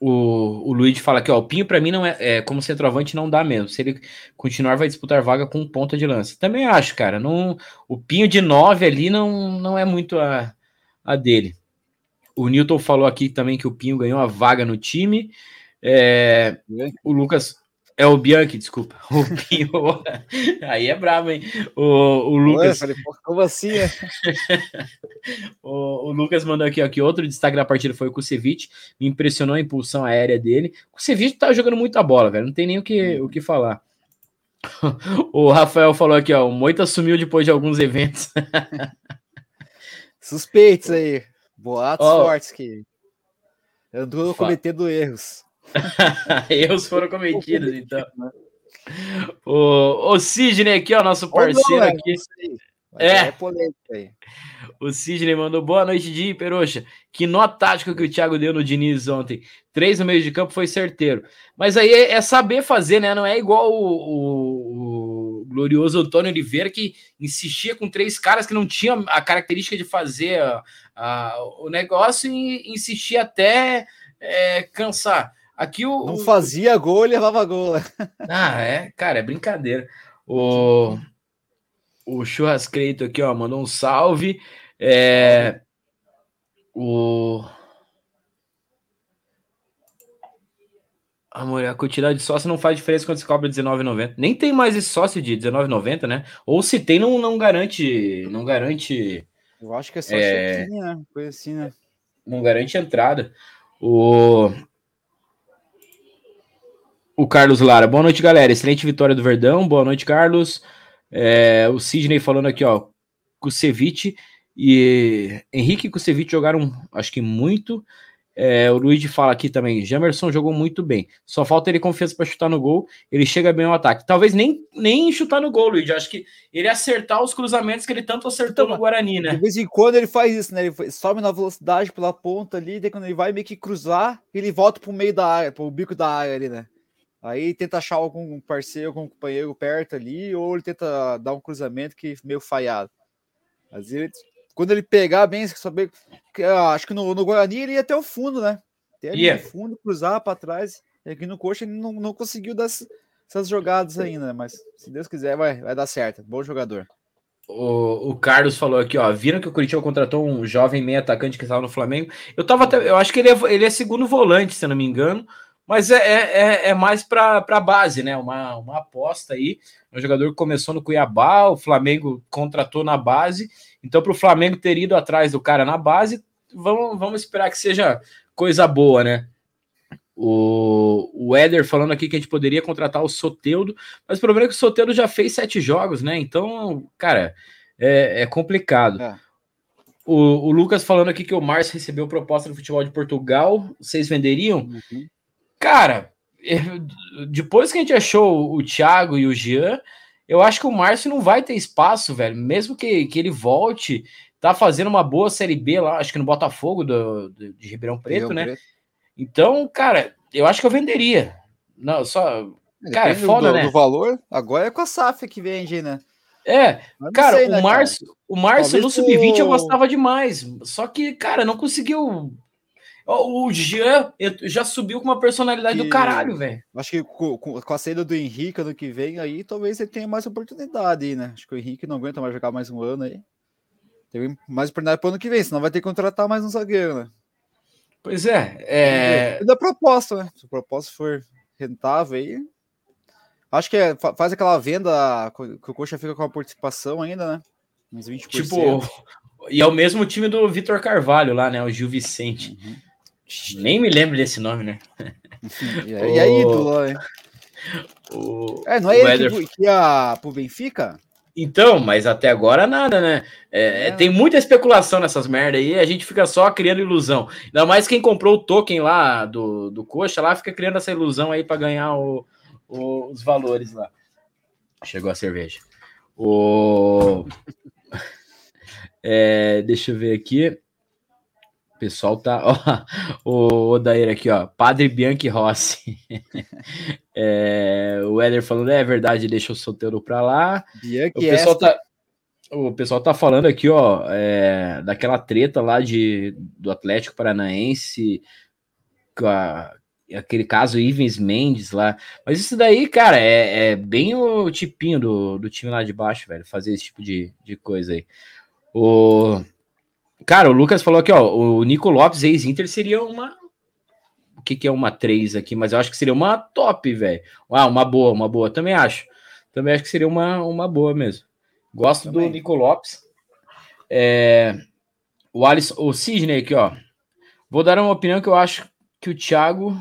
o, o Luiz fala que ó, o Pinho para mim não é, é, como centroavante não dá mesmo. Se ele continuar vai disputar vaga com ponta de lança. Também acho, cara. Não, o Pinho de 9 ali não, não é muito a, a dele. O Newton falou aqui também que o Pinho ganhou a vaga no time. É, o Lucas. É o Bianchi, desculpa. O Pinho. Aí é brabo, hein? O, o Lucas. Ué, falei, como assim? É? o, o, Lucas mandou aqui, ó, que outro destaque da partida foi o Kusevich. Me impressionou a impulsão aérea dele. O Kusevich tá jogando muita bola, velho. Não tem nem o que, o que falar. o Rafael falou aqui, ó. O Moita sumiu depois de alguns eventos. Suspeitos aí. Boatos oh, fortes que andou cometendo erros. Erros foram cometidos, então. O, o Sidney aqui, ó, nosso parceiro não, aqui. É. é aí. O Sidney mandou boa noite, de Peroxa. Que nó tático que o Thiago deu no Diniz ontem. Três no meio de campo foi certeiro. Mas aí é, é saber fazer, né? Não é igual o, o, o, glorioso Antônio Oliveira que insistia com três caras que não tinham a característica de fazer a, a, o negócio e insistia até é, cansar. Aqui o. Não fazia gol, ele levava gol. Né? Ah, é, cara, é brincadeira. O, o Churrascreito aqui, ó, mandou um salve. É, o. Amor, a quantidade de sócio não faz diferença quando você cobra R$19,90. Nem tem mais esse sócio de R$19,90, né? Ou se tem, não, não garante. Não garante. Eu acho que é só é... né? Coisa assim, né? Não garante entrada. O. O Carlos Lara. Boa noite, galera. Excelente vitória do Verdão. Boa noite, Carlos. É, o Sidney falando aqui, ó. Kusevich e Henrique e Kusevich jogaram, acho que muito. É, o Luigi fala aqui também. Jamerson jogou muito bem. Só falta ele confiança para chutar no gol. Ele chega bem ao ataque. Talvez nem, nem chutar no gol, Luigi. Acho que ele acertar os cruzamentos que ele tanto acertou então, no Guarani, né? De vez em quando ele faz isso, né? Ele sobe na velocidade pela ponta ali, daí quando ele vai meio que cruzar, ele volta pro meio da área, pro bico da área ali, né? Aí tenta achar algum parceiro, algum companheiro perto ali, ou ele tenta dar um cruzamento que meio falhado. Às vezes, quando ele pegar bem, saber. Ah, acho que no, no Guarani ele ia até o fundo, né? Até yeah. no fundo, cruzar para trás. E aqui no Coxa ele não, não conseguiu dar essas jogadas ainda, mas se Deus quiser, vai, vai dar certo. Bom jogador. O, o Carlos falou aqui, ó. Viram que o Curitiba contratou um jovem meio atacante que estava no Flamengo. Eu tava até, eu acho que ele é, ele é segundo volante, se não me engano. Mas é, é, é, é mais para a base, né? Uma, uma aposta aí. Um jogador que começou no Cuiabá, o Flamengo contratou na base. Então, para o Flamengo ter ido atrás do cara na base, vamos, vamos esperar que seja coisa boa, né? O, o Éder falando aqui que a gente poderia contratar o Soteudo, mas o problema é que o Soteudo já fez sete jogos, né? Então, cara, é, é complicado. É. O, o, Lucas falando aqui que o Márcio recebeu proposta do futebol de Portugal, vocês venderiam? Uhum. Cara, depois que a gente achou o Thiago e o Jean, eu acho que o Márcio não vai ter espaço, velho. Mesmo que, que ele volte, tá fazendo uma boa Série B lá, acho que no Botafogo do, do de Ribeirão Preto, né? Preto. Então, cara, eu acho que eu venderia. Não, só. Cara, é foda, do, né? do valor, agora é com a SAF que vende, né? É, cara, sei, né, o Márcio, cara? o Márcio no sub-20 eu gostava demais. Só que, cara, não conseguiu o Jean já subiu com uma personalidade que, do caralho, velho. Acho que com, com, a saída do Henrique ano que vem, aí talvez ele tenha mais oportunidade aí, né? Acho que o Henrique não aguenta mais jogar mais um ano aí. Teve mais oportunidade para o ano que vem, senão vai ter que contratar mais um zagueiro, né? Pois é. é... Da proposta, né? Se a proposta for rentável aí. Acho que é, faz aquela venda que o Coxa fica com a participação ainda, né? Uns 20%. Tipo, e é o mesmo time do Vitor Carvalho lá, né? O Gil Vicente. Uhum. Nem me lembro desse nome, né? e, aí, ídolo, hein? O... É, não é ele Eder... que ia pro Benfica? Então, mas até agora nada, né? É, é. Tem muita especulação nessas merdas aí, a gente fica só criando ilusão. Ainda mais quem comprou o token lá do, do Coxa, lá fica criando essa ilusão aí para ganhar o, o, os valores lá. Chegou a cerveja. O... é, deixa eu ver aqui. O pessoal tá. Ó, o Odair aqui, ó. Padre Bianchi Rossi. é, o Éder falando, é verdade, deixa o solteiro pra lá. Bianchi o pessoal tá. O pessoal tá falando aqui, ó, é, daquela treta lá de, do Atlético Paranaense, com a, aquele caso Ivens Mendes lá. Mas isso daí, cara, é, é, bem o tipinho do, do time lá de baixo, velho, fazer esse tipo de, de coisa aí. O, Cara, o Lucas falou aqui, ó, o Nico Lopes, ex-Inter, seria uma. O que, que é uma 3 aqui? Mas eu acho que seria uma top, velho. Ah, uma boa, uma boa. Também acho. Também acho que seria uma, uma boa mesmo. Gosto Também. do Nico Lopes. É, o Alisson, o Sidney aqui, ó. Vou dar uma opinião que eu acho que o Thiago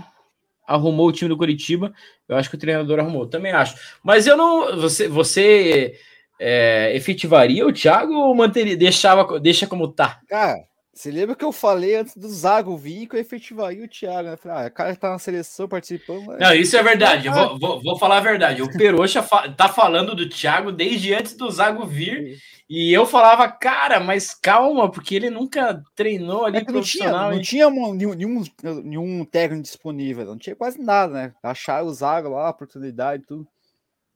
arrumou o time do Curitiba. Eu acho que o treinador arrumou. Também acho. Mas eu não. Você. você é, efetivaria o Thiago ou manteria, deixava, deixa como tá? Cara, você lembra que eu falei antes do Zago vir que eu efetivaria o Thiago? Né? Falei, ah, o cara tá na seleção participando. Não, isso é verdade. Vou, vou, vou, falar a verdade. O Peroxa fa tá falando do Thiago desde antes do Zago vir. E eu falava, cara, mas calma, porque ele nunca treinou ali é profissional. Não tinha, não tinha nenhum, nenhum técnico disponível, não tinha quase nada, né? Acharam o Zago lá, oportunidade e tudo.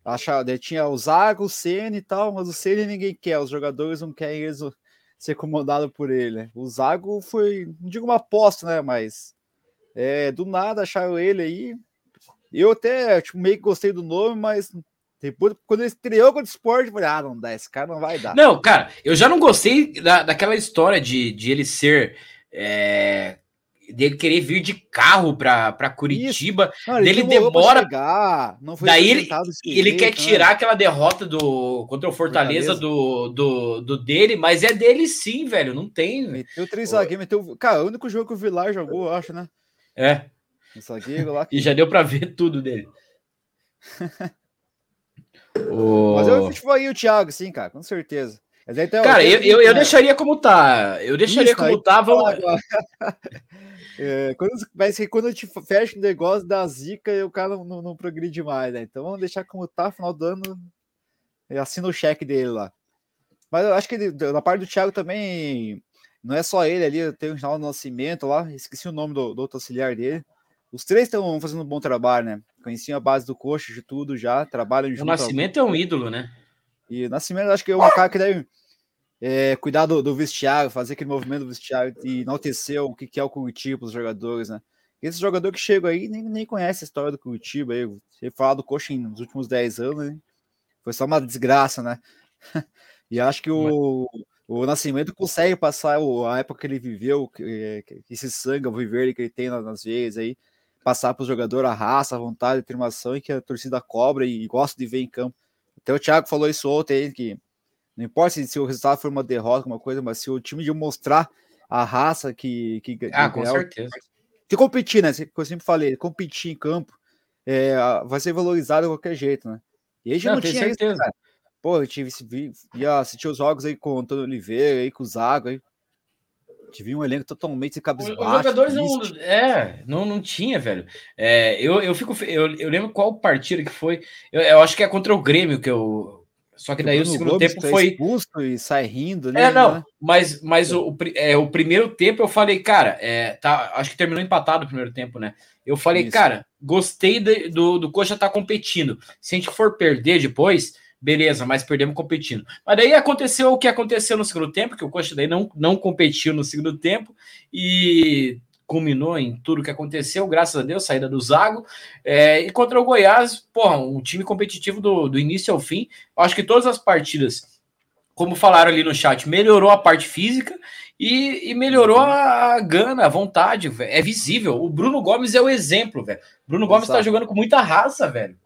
Achava, tinha o Zago, o Senna e tal, mas o Senna ninguém quer, os jogadores não querem eles ser comandado por ele. O Zago foi, não digo uma aposta, né? Mas é, do nada acharam ele aí. Eu até tipo, meio que gostei do nome, mas depois, quando ele estreou com o esporte, falei, ah, não dá, esse cara não vai dar. Não, cara, eu já não gostei da, daquela história de, de ele ser é, dele querer vir de carro para Curitiba, não, dele demora. Chegar, daí ele, ele quer né? tirar aquela derrota do contra o Fortaleza, Fortaleza. Do, do, do, dele, mas é dele sim, velho. Não tem. Meteu três zagueiros, meteu. Cara, o único jogo que o Vilar jogou, eu acho, né? É. Zagueiro que... E já deu para ver tudo dele. o... Mas eu aí o Thiago, sim, cara, com certeza. Então, cara, eu, eu, eu, deixaria como tá. Eu deixaria Isso, como tá. Vamos... É, quando, mas que quando a gente fecha o negócio da zica, o cara não, não, não, progride mais, né? Então vamos deixar como tá, final do ano, assina o cheque dele lá. Mas eu acho que na parte do Thiago também, não é só ele ali, tem o Ronaldo Nascimento lá, esqueci o nome do, do outro auxiliar dele. Os três estão fazendo um bom trabalho, né? Conheciam a base do coxa de tudo já, trabalham junto. O Nascimento é um ídolo, né? E o Nascimento acho que é um cara que deve é, cuidar do, do, vestiário, fazer aquele movimento do vestiário e enaltecer o que, que é o Curitiba, os jogadores, né? Esse jogador que chega aí nem, nem conhece a história do Curitiba aí. Você falar do Coxa nos últimos 10 anos, né? Foi só uma desgraça, né? e acho que o, o Nascimento consegue passar a época que ele viveu, que, que esse sangue, o viver que ele tem nas veias aí, passar para o jogador a raça, a vontade, a determinação e que a torcida cobra e gosta de ver em campo. Até o Thiago falou isso ontem que não importa se, se o resultado for uma derrota, alguma coisa, mas se o time de mostrar a raça que. que ah, com certeza. que competir, né? Que eu sempre falei, competir em campo é, vai ser valorizado de qualquer jeito, né? E aí já não, não tinha certeza. isso, cara. Pô, eu tive, ia assistir os jogos aí com o Antônio Oliveira, aí com o Zago, aí. Tive um elenco totalmente cabisbaixo. Os jogadores não. É, não, não tinha, velho. É, eu, eu fico. Eu, eu lembro qual partida que foi. Eu, eu acho que é contra o Grêmio que eu, só que daí o, o segundo Gomes tempo foi expulso e sai rindo, né? É, não, mas, mas o, é, o primeiro tempo eu falei, cara, é, tá, acho que terminou empatado o primeiro tempo, né? Eu falei, Isso. cara, gostei de, do, do Coxa tá competindo. Se a gente for perder depois, beleza, mas perdemos competindo. Mas daí aconteceu o que aconteceu no segundo tempo, que o Coxa daí não, não competiu no segundo tempo e culminou em tudo que aconteceu, graças a Deus, saída do Zago. É, e contra o Goiás, porra, um time competitivo do, do início ao fim. Acho que todas as partidas, como falaram ali no chat, melhorou a parte física e, e melhorou a, gana, a vontade. Véio. É visível. O Bruno Gomes é o exemplo, velho. Bruno Gomes tá jogando com muita raça, velho.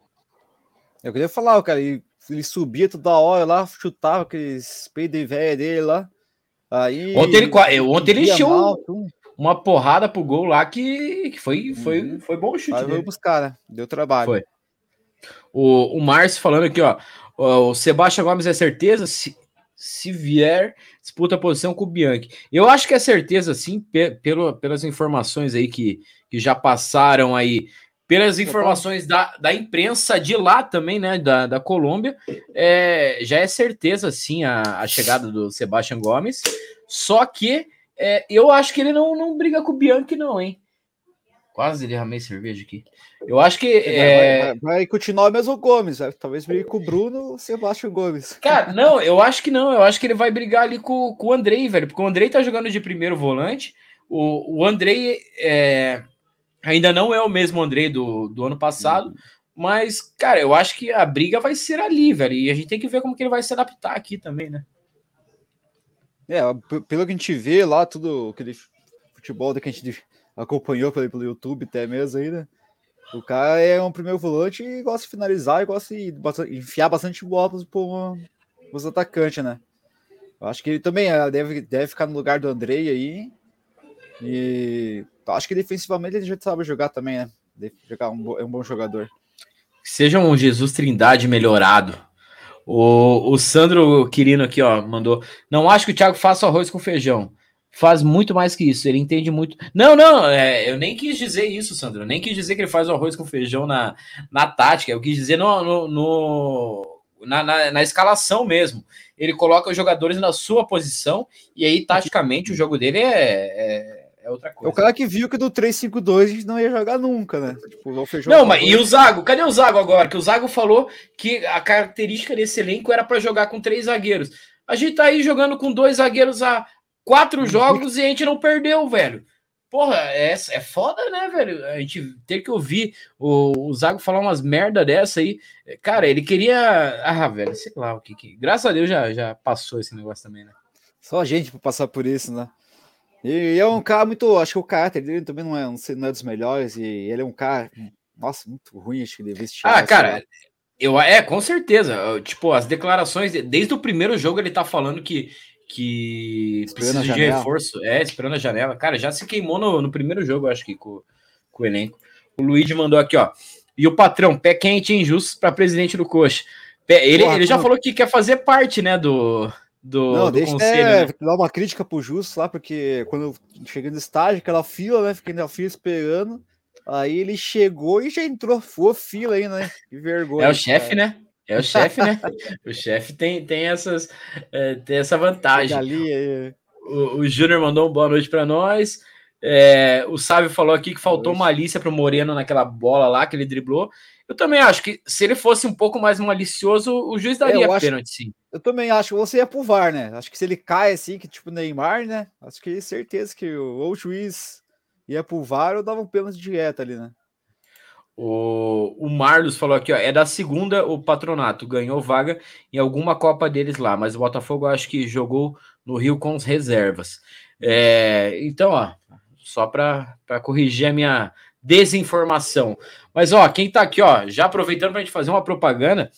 Eu queria falar, cara, ele, ele subia toda hora lá, chutava aqueles peidos velho dele lá. Aí, ontem ele, ontem ele encheu. Mal, uma porrada pro gol lá que, que foi, foi, uhum. foi bom o chute. Aí dele. buscar, né? Deu trabalho. Foi. O, o Márcio falando aqui, ó. O Sebastião Gomes é certeza. Se, se vier, disputa a posição com o Bianchi. Eu acho que é certeza, sim, pe pelo, pelas informações aí que, que já passaram aí, pelas informações da, da imprensa de lá também, né, da, da Colômbia, é, já é certeza, sim, a, a chegada do Sebastião Gomes. Só que é, eu acho que ele não, não briga com o Bianchi, não, hein? Quase derramei cerveja aqui. Eu acho que. É... Vai, vai, continuar o mesmo Gomes, né? talvez brigue com o Bruno Sebastião Gomes. Cara, não, eu acho que não. Eu acho que ele vai brigar ali com, com o Andrei, velho. Porque o Andrei tá jogando de primeiro volante. O, o Andrei é, ainda não é o mesmo Andrei do, do ano passado. Uhum. Mas, cara, eu acho que a briga vai ser ali, velho. E a gente tem que ver como que ele vai se adaptar aqui também, né? É, pelo que a gente vê lá, tudo aquele futebol que a gente acompanhou pelo, YouTube até mesmo aí, né? O cara é um primeiro volante e gosta de finalizar e gosta de enfiar bastante bola para os atacantes, né? Eu acho que ele também é, deve, deve ficar no lugar do Andrei aí. E acho que defensivamente ele já sabe jogar também, né? Jogar um, é um bom jogador. Seja um Jesus Trindade melhorado. O, o Sandro Quirino aqui, ó, mandou. Não acho que o Thiago faça arroz com feijão. Faz muito mais que isso. Ele entende muito. Não, não, é, eu nem quis dizer isso, Sandro. Eu nem quis dizer que ele faz o arroz com feijão na, na tática. Eu quis dizer no, no, no na, na, na, escalação mesmo. Ele coloca os jogadores na sua posição e aí, taticamente, o jogo dele é, é é outra coisa. É o cara que viu que do 3-5-2 a gente não ia jogar nunca, né? Tipo, o feijão não, mas e o Zago? Cadê o Zago agora? Que o Zago falou que a característica desse elenco era para jogar com três zagueiros. A gente tá aí jogando com dois zagueiros há quatro uhum. jogos e a gente não perdeu, velho. Porra, é, é foda, né, velho? A gente ter que ouvir o, o Zago falar umas merda dessa aí. Cara, ele queria. Ah, velho, sei lá o que. que... Graças a Deus já, já passou esse negócio também, né? Só a gente pra passar por isso, né? E é um cara muito. Acho que o caráter dele também não é, não é dos melhores. E ele é um cara. Nossa, muito ruim, acho que deve Ah, cara, eu, é, com certeza. Tipo, as declarações, desde o primeiro jogo ele tá falando que, que precisa de reforço. É, esperando a janela. Cara, já se queimou no, no primeiro jogo, acho que, com, com o elenco. O Luigi mandou aqui, ó. E o patrão, pé quente e injusto para presidente do Coxa. Ele, Porra, ele já falou que quer fazer parte, né, do, do, não, do deixa conselho. É, né? dar uma crítica pro Justo lá, porque quando eu cheguei no estágio, aquela fila, né? Fiquei na fila esperando. Aí ele chegou e já entrou, foi fila aí, né? Que vergonha. É o chefe, né? É o chefe, né? o chefe tem, tem, essas, é, tem essa vantagem. Ali, aí. O, o Júnior mandou uma boa noite para nós. É, o Sávio falou aqui que faltou malícia para o Moreno naquela bola lá que ele driblou. Eu também acho que se ele fosse um pouco mais malicioso, o juiz daria é, pênalti, sim. Eu também acho. Você ia pro VAR, né? Acho que se ele cai assim, que tipo Neymar, né? Acho que certeza que ou o juiz ia pro VAR ou dava um pênalti direto ali, né? O, o Marlos falou aqui, ó, é da segunda o patronato, ganhou vaga em alguma Copa deles lá, mas o Botafogo acho que jogou no Rio com as reservas. É, então, ó, só para corrigir a minha desinformação. Mas, ó, quem tá aqui, ó, já aproveitando para a gente fazer uma propaganda,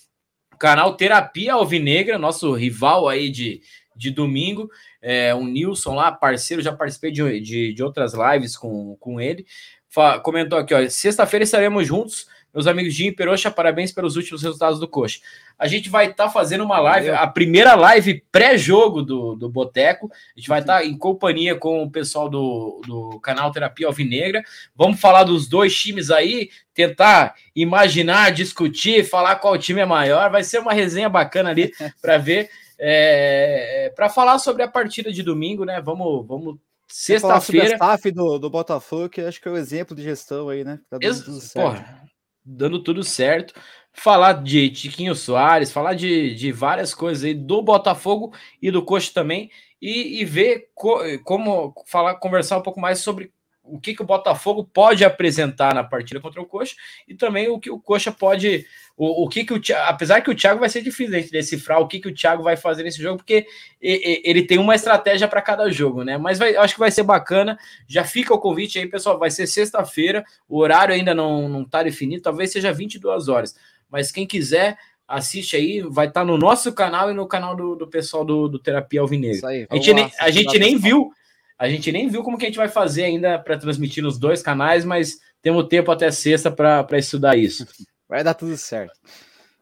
canal Terapia Alvinegra, nosso rival aí de, de domingo. é, um Nilson lá, parceiro, já participei de, de, de outras lives com, com ele. Fa comentou aqui, ó, sexta-feira estaremos juntos meus amigos de Peroxa, parabéns pelos últimos resultados do Coxa. A gente vai estar tá fazendo uma live, a primeira live pré-jogo do, do Boteco. A gente vai estar tá em companhia com o pessoal do, do canal Terapia Alvinegra. Vamos falar dos dois times aí, tentar imaginar, discutir, falar qual time é maior. Vai ser uma resenha bacana ali para ver. É, para falar sobre a partida de domingo, né? Vamos, vamos sexta-feira. staff do, do Botafogo, que acho que é o exemplo de gestão aí, né? Tá Ex Porra, dando tudo certo. Falar de Tiquinho Soares, falar de, de várias coisas aí do Botafogo e do Coxa também, e, e ver co, como falar, conversar um pouco mais sobre o que, que o Botafogo pode apresentar na partida contra o Coxa e também o que o Coxa pode. O, o que, que o apesar que o Thiago vai ser difícil de decifrar o que, que o Thiago vai fazer nesse jogo, porque ele tem uma estratégia para cada jogo, né? Mas vai, acho que vai ser bacana. Já fica o convite aí, pessoal. Vai ser sexta-feira, o horário ainda não, não tá definido, talvez seja 22 horas. Mas quem quiser, assiste aí, vai estar tá no nosso canal e no canal do, do pessoal do, do Terapia Alvinegro. Isso aí, a gente, nem, a gente nem viu. A gente nem viu como que a gente vai fazer ainda para transmitir nos dois canais, mas temos tempo até sexta para estudar isso. Vai dar tudo certo.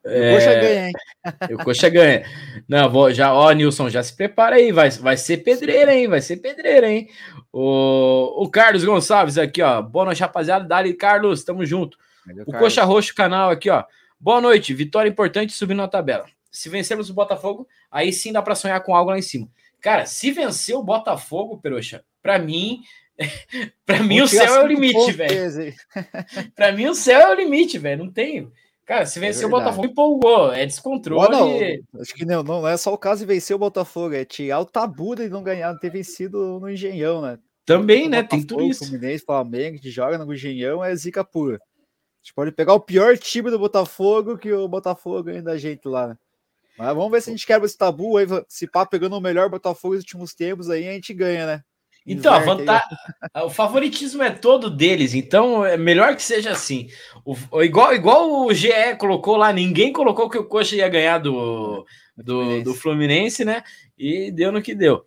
É... O Coxa ganha, hein? O Coxa ganha. Não, vou já, ó, Nilson, já se prepara aí, vai, vai ser pedreira, hein? Vai ser pedreira, hein? O, o Carlos Gonçalves aqui, ó. Boa noite, rapaziada. Dali, Carlos, tamo junto. Valeu, o Carlos. Coxa Roxo canal aqui, ó. Boa noite, vitória importante subindo na tabela. Se vencermos o Botafogo, aí sim dá para sonhar com algo lá em cima. Cara, se vencer o Botafogo, Peroxa, para mim, para mim o céu é o limite, velho. para mim o céu é o limite, velho. Não tem. Cara, se vencer é o Botafogo, empolgou. É descontrole. Não, acho que não, não é só o caso de vencer o Botafogo, é tirar o tabu de não ganhar, ter vencido no Engenhão, né? Também, né? Botafogo, tem tudo isso. Fluminense, Flamengo, que joga no Engenhão, é zica pura. A gente pode pegar o pior time do Botafogo que o Botafogo ganha da gente lá, né? Mas vamos ver se a gente quebra esse tabu aí, se pá pegando o melhor Botafogo nos últimos tempos aí, a gente ganha, né? Então, vantagem, o favoritismo é todo deles, então é melhor que seja assim. O, igual, igual o GE colocou lá, ninguém colocou que o Coxa ia ganhar do, do, Fluminense. do Fluminense, né? E deu no que deu.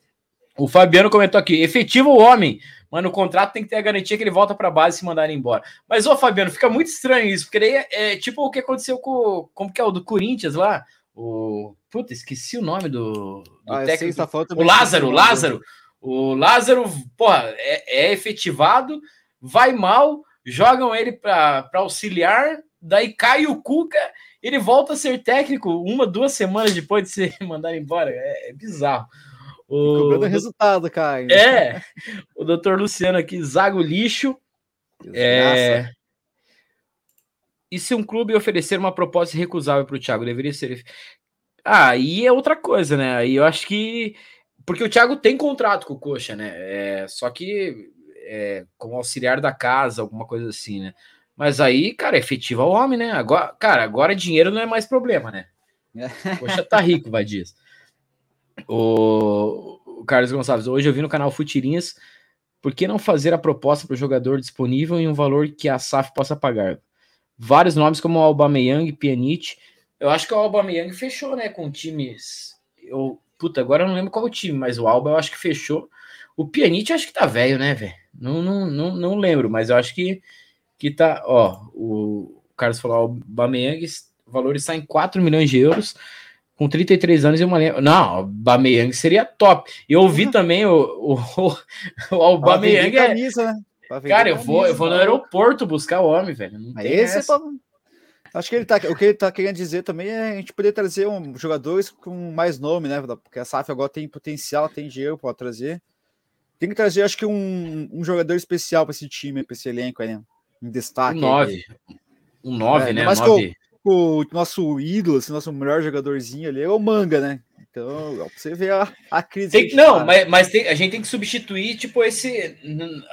O Fabiano comentou aqui: efetivo o homem, mas no contrato tem que ter a garantia que ele volta para a base se mandarem embora. Mas, ô Fabiano, fica muito estranho isso, porque daí é, é tipo o que aconteceu com. Como que é o do Corinthians lá? O. Puta, esqueci o nome do, do ah, técnico. Tá o Lázaro, Lázaro. O Lázaro, porra, é, é efetivado, vai mal, jogam ele para auxiliar, daí cai o Cuca, ele volta a ser técnico uma, duas semanas depois de ser mandado embora. É, é bizarro. O Cobrando do... resultado, cara. É, o doutor Luciano aqui, Zago Lixo. É... E se um clube oferecer uma proposta irrecusável para o Thiago, deveria ser. Ah, aí é outra coisa, né? Aí eu acho que. Porque o Thiago tem contrato com o Coxa, né? É... Só que é... como auxiliar da casa, alguma coisa assim, né? Mas aí, cara, efetiva o homem, né? Agora, cara, agora dinheiro não é mais problema, né? O Coxa tá rico, vai disso. O... o Carlos Gonçalves, hoje eu vi no canal Futirinhas. Por que não fazer a proposta para o jogador disponível em um valor que a SAF possa pagar? Vários nomes como o Aubameyang, Pjanic. Eu acho que o Aubameyang fechou, né, com times. Eu, puta, agora eu não lembro qual o time, mas o Alba eu acho que fechou. O Pjanic acho que tá velho, né, velho? Não, não, não, não lembro, mas eu acho que que tá, ó, o Carlos falou, o Aubameyang, o valor está em 4 milhões de euros, com 33 anos e uma Não, o Aubameyang seria top. E eu ouvi uhum. também o, o, o, o Aubameyang é, camisa, né? Cara, eu vou, eu vou no aeroporto buscar o homem, velho. Não tem esse é pra... Acho que ele tá, o que ele tá querendo dizer também é a gente poder trazer um, jogadores com mais nome, né? Porque a SAF agora tem potencial, tem dinheiro para trazer. Tem que trazer, acho que, um, um jogador especial para esse time, para esse elenco aí, né? Um destaque. Um 9. Um 9, é, né? Mas o, o, nosso ídolo, assim, nosso melhor jogadorzinho ali é o Manga, né? Então, pra você ver a, a crise. Tem, não, tá. mas, mas tem, a gente tem que substituir, tipo, esse.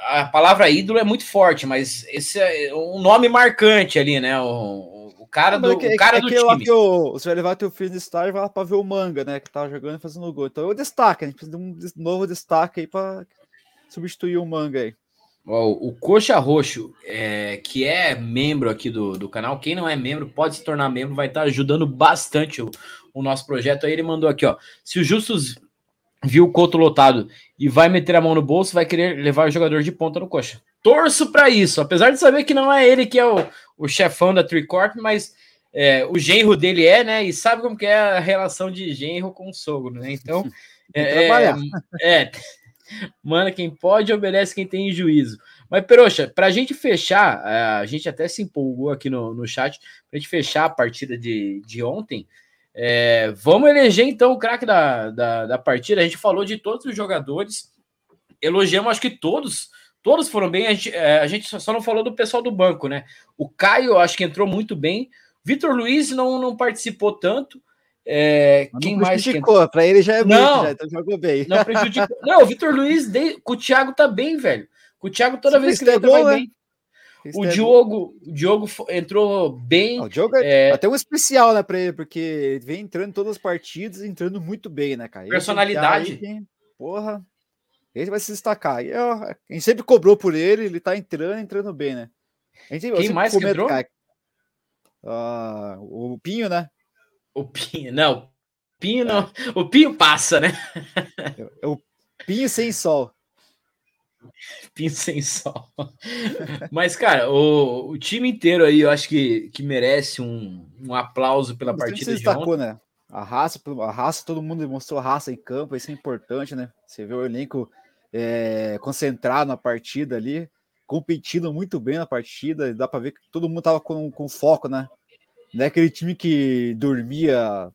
A palavra ídolo é muito forte, mas esse é um nome marcante ali, né? O, o cara do, é o cara é do time. Que o, você vai levar teu filho no estádio e vai lá pra ver o manga, né? Que tá jogando e fazendo gol. Então eu destaque, a gente precisa de um novo destaque aí pra substituir o manga aí. O, o Coxa Roxo, é, que é membro aqui do, do canal, quem não é membro pode se tornar membro, vai estar ajudando bastante o, o nosso projeto. Aí ele mandou aqui, ó. Se o Justus viu o Couto lotado e vai meter a mão no bolso, vai querer levar o jogador de ponta no coxa. Torço para isso, apesar de saber que não é ele que é o, o chefão da Tricorp, mas é, o genro dele é, né? E sabe como que é a relação de genro com o sogro, né? Então, é, é, é, manda quem pode, obedece quem tem juízo. Mas, Peroxa, para a gente fechar, é, a gente até se empolgou aqui no, no chat, para a gente fechar a partida de, de ontem, é, vamos eleger então o craque da, da, da, partida. A gente falou de todos os jogadores, elogiamos, acho que todos, todos foram bem. A gente, é, a gente só não falou do pessoal do banco, né? O Caio, acho que entrou muito bem. Vitor Luiz não, não participou tanto. É, quem mais? Para ele já é muito, não, já, então jogou bem. Não prejudicou. não, o Vitor Luiz, de, com o Thiago tá bem, velho. Com o Thiago toda Você vez que ele entra, vai né? bem. O Diogo, o Diogo entrou bem. o Diogo é, é... até um especial, né, para ele, porque ele vem entrando em todas as partidas, entrando muito bem, né, cara? Personalidade. porra, ele vai se destacar. E, ó, a gente sempre cobrou por ele, ele tá entrando, entrando bem, né? Gente, Quem mais comento, que entrou? Cara, uh, o Pinho, né? O Pinho, não. O Pinho é. não. O Pinho passa, né? o Pinho sem sol. Pinho sem sol. Mas, cara, o, o, time inteiro aí eu acho que, que merece um, um aplauso pela partida de destacou, ontem. né? A raça, a raça, todo mundo demonstrou raça em campo, isso é importante, né? Você vê o elenco é, concentrado na partida ali, competindo muito bem na partida, dá para ver que todo mundo tava com, com foco, né? Não é aquele time que dormia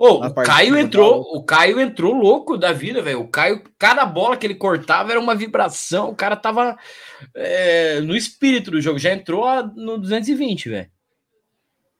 Oh, o Caio entrou, o Caio entrou louco da vida, velho. O Caio, cada bola que ele cortava era uma vibração. O cara tava é, no espírito do jogo. Já entrou no 220, velho.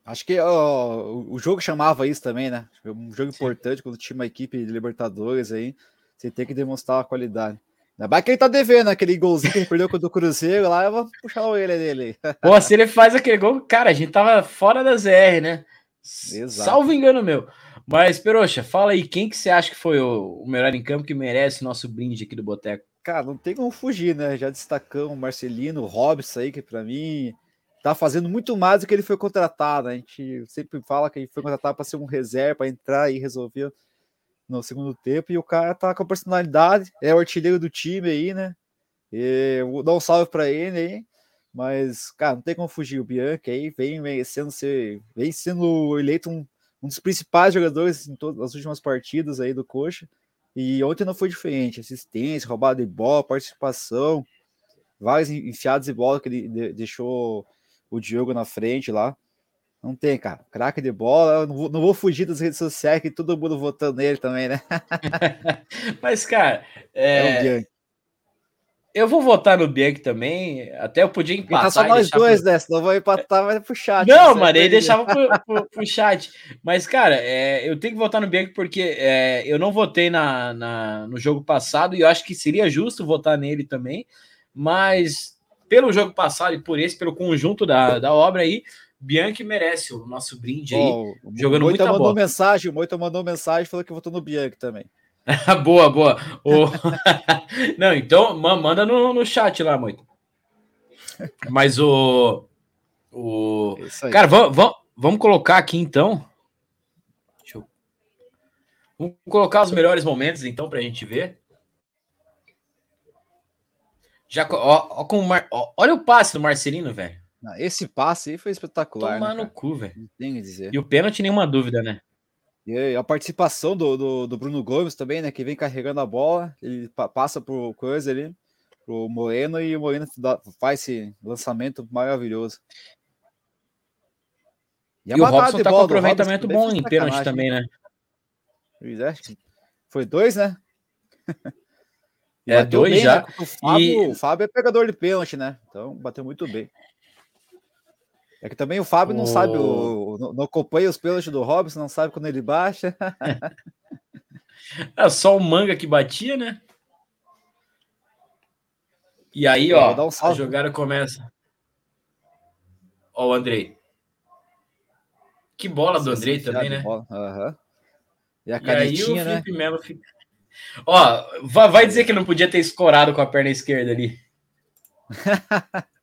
Acho que ó, o jogo chamava isso também, né? Um jogo Sim. importante quando tinha uma equipe de Libertadores aí. Você tem que demonstrar a qualidade. Ainda mais que ele tá devendo aquele golzinho que ele perdeu contra o Cruzeiro lá, eu vou puxar o ele dele. Pô, se ele faz aquele gol, cara, a gente tava fora da ZR, né? Exato. Salvo engano meu. Mas, Peroxa, fala aí, quem que você acha que foi o, melhor em campo que merece o nosso brinde aqui do Boteco? Cara, não tem como fugir, né? Já destacamos o Marcelino, o Robson aí, que para mim tá fazendo muito mais do que ele foi contratado. A gente sempre fala que ele foi contratado para ser um reserva, para entrar e resolver no segundo tempo. E o cara tá com a personalidade, é o artilheiro do time aí, né? E vou dar um salve para ele aí. Mas, cara, não tem como fugir. O Bianchi aí vem merecendo ser, vem sendo eleito um um dos principais jogadores em todas as últimas partidas aí do Coxa. E ontem não foi diferente. Assistência, roubada de bola, participação, vários enfiados de bola que ele deixou o Diogo na frente lá. Não tem, cara. Craque de bola. Não vou, não vou, fugir das redes sociais que todo mundo votando nele também, né? Mas, cara, é... é eu vou votar no Bianchi também. Até eu podia empatar. Tá só nós dois, pro... né? Senão vou empatar, vai pro chat. Não, mano, ele deixava pro, pro, pro, chat. Mas, cara, é, eu tenho que votar no Bianchi porque é, eu não votei na, na, no jogo passado e eu acho que seria justo votar nele também. Mas, pelo jogo passado e por esse, pelo conjunto da, da obra aí, Bianchi merece o nosso brinde aí. Oh, jogando muito mandou bola. mensagem, o Moita mandou mensagem falou que votou no Bianchi também. boa, boa. O... Não, então manda no, no chat lá, muito. Mas o. o... Cara, vamos, vamos, vamos colocar aqui então. Deixa eu... Vamos colocar os melhores momentos então para a gente ver. Já, ó, ó, com Mar... ó, olha o passe do Marcelino, velho. Esse passe aí foi espetacular. Tomar né, no cu, velho. E o pênalti, nenhuma dúvida, né? E a participação do, do, do, Bruno Gomes também, né? Que vem carregando a bola, ele passa por coisa ali, pro Moreno, e o Moreno faz esse lançamento maravilhoso. E, e o Robson tá com aproveitamento bom em pênalti também, né? É, foi dois, né? é, dois bem, já. Né? O, Fábio, e... o Fábio é pegador de pênalti, né? Então bateu muito bem. É que também o Fábio não sabe, o, não, não acompanha os pênaltis do Robson, não sabe quando ele baixa. é só o manga que batia, né? E aí, ó, um a jogada começa. Ó, o Andrei. Que bola do Andrei também, né? Uhum. E a e aí o Felipe né? Melo fica... Ó, vai dizer que não podia ter escorado com a perna esquerda ali.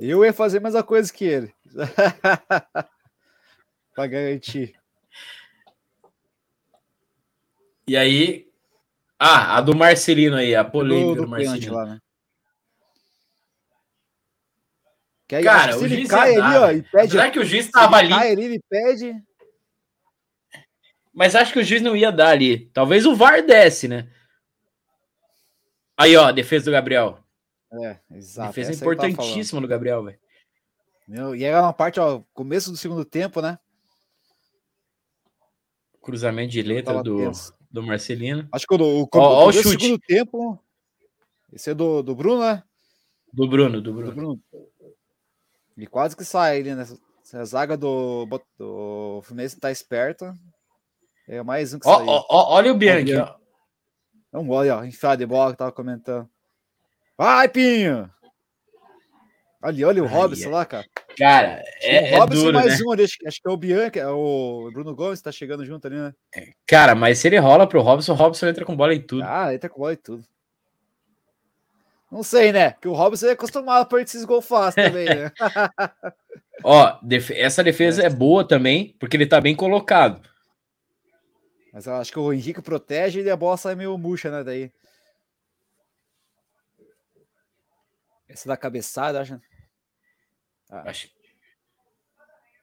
Eu ia fazer a mesma coisa que ele. para garantir. E aí. Ah, a do Marcelino aí, a polêmica do, do, do Marcelino. Lá, né? Que aí, Cara, se ele cai ali, ó, e pede. Será que o juiz estava ali? Cai ali, ele pede. Mas acho que o juiz não ia dar ali. Talvez o VAR desce, né? Aí, ó, defesa do Gabriel. É, exato. Defesa importantíssima do Gabriel, velho. E era uma parte, ó, começo do segundo tempo, né? Cruzamento de letra do, do Marcelino. Acho que o, o, ó, ó o chute. segundo tempo. Esse é do, do Bruno, né? Do Bruno, do Bruno. Do Bruno. E quase que sai ali, né? A zaga do, do Fluminense tá esperta. É mais um que ó, ó, ó, olha o Bianchi, ó. É um gole, ó. Enfiado de bola que tava comentando. Vai, Pinho! Ali, olha o Ai, Robson é. lá, cara. Cara, é, o Robson é duro, mais né? um, acho, acho que é o Bianchi, é o Bruno Gomes tá chegando junto ali, né? Cara, mas se ele rola pro Robson, o Robson entra com bola em tudo. Ah, entra com bola em tudo. Não sei, né? Que o Robson é acostumado a perder esses gols fáceis também, né? Ó, def essa defesa é. é boa também, porque ele tá bem colocado. Mas eu acho que o Henrique protege e a bola sai meio murcha, né? Daí. Essa da cabeçada, acho. Ah. acho.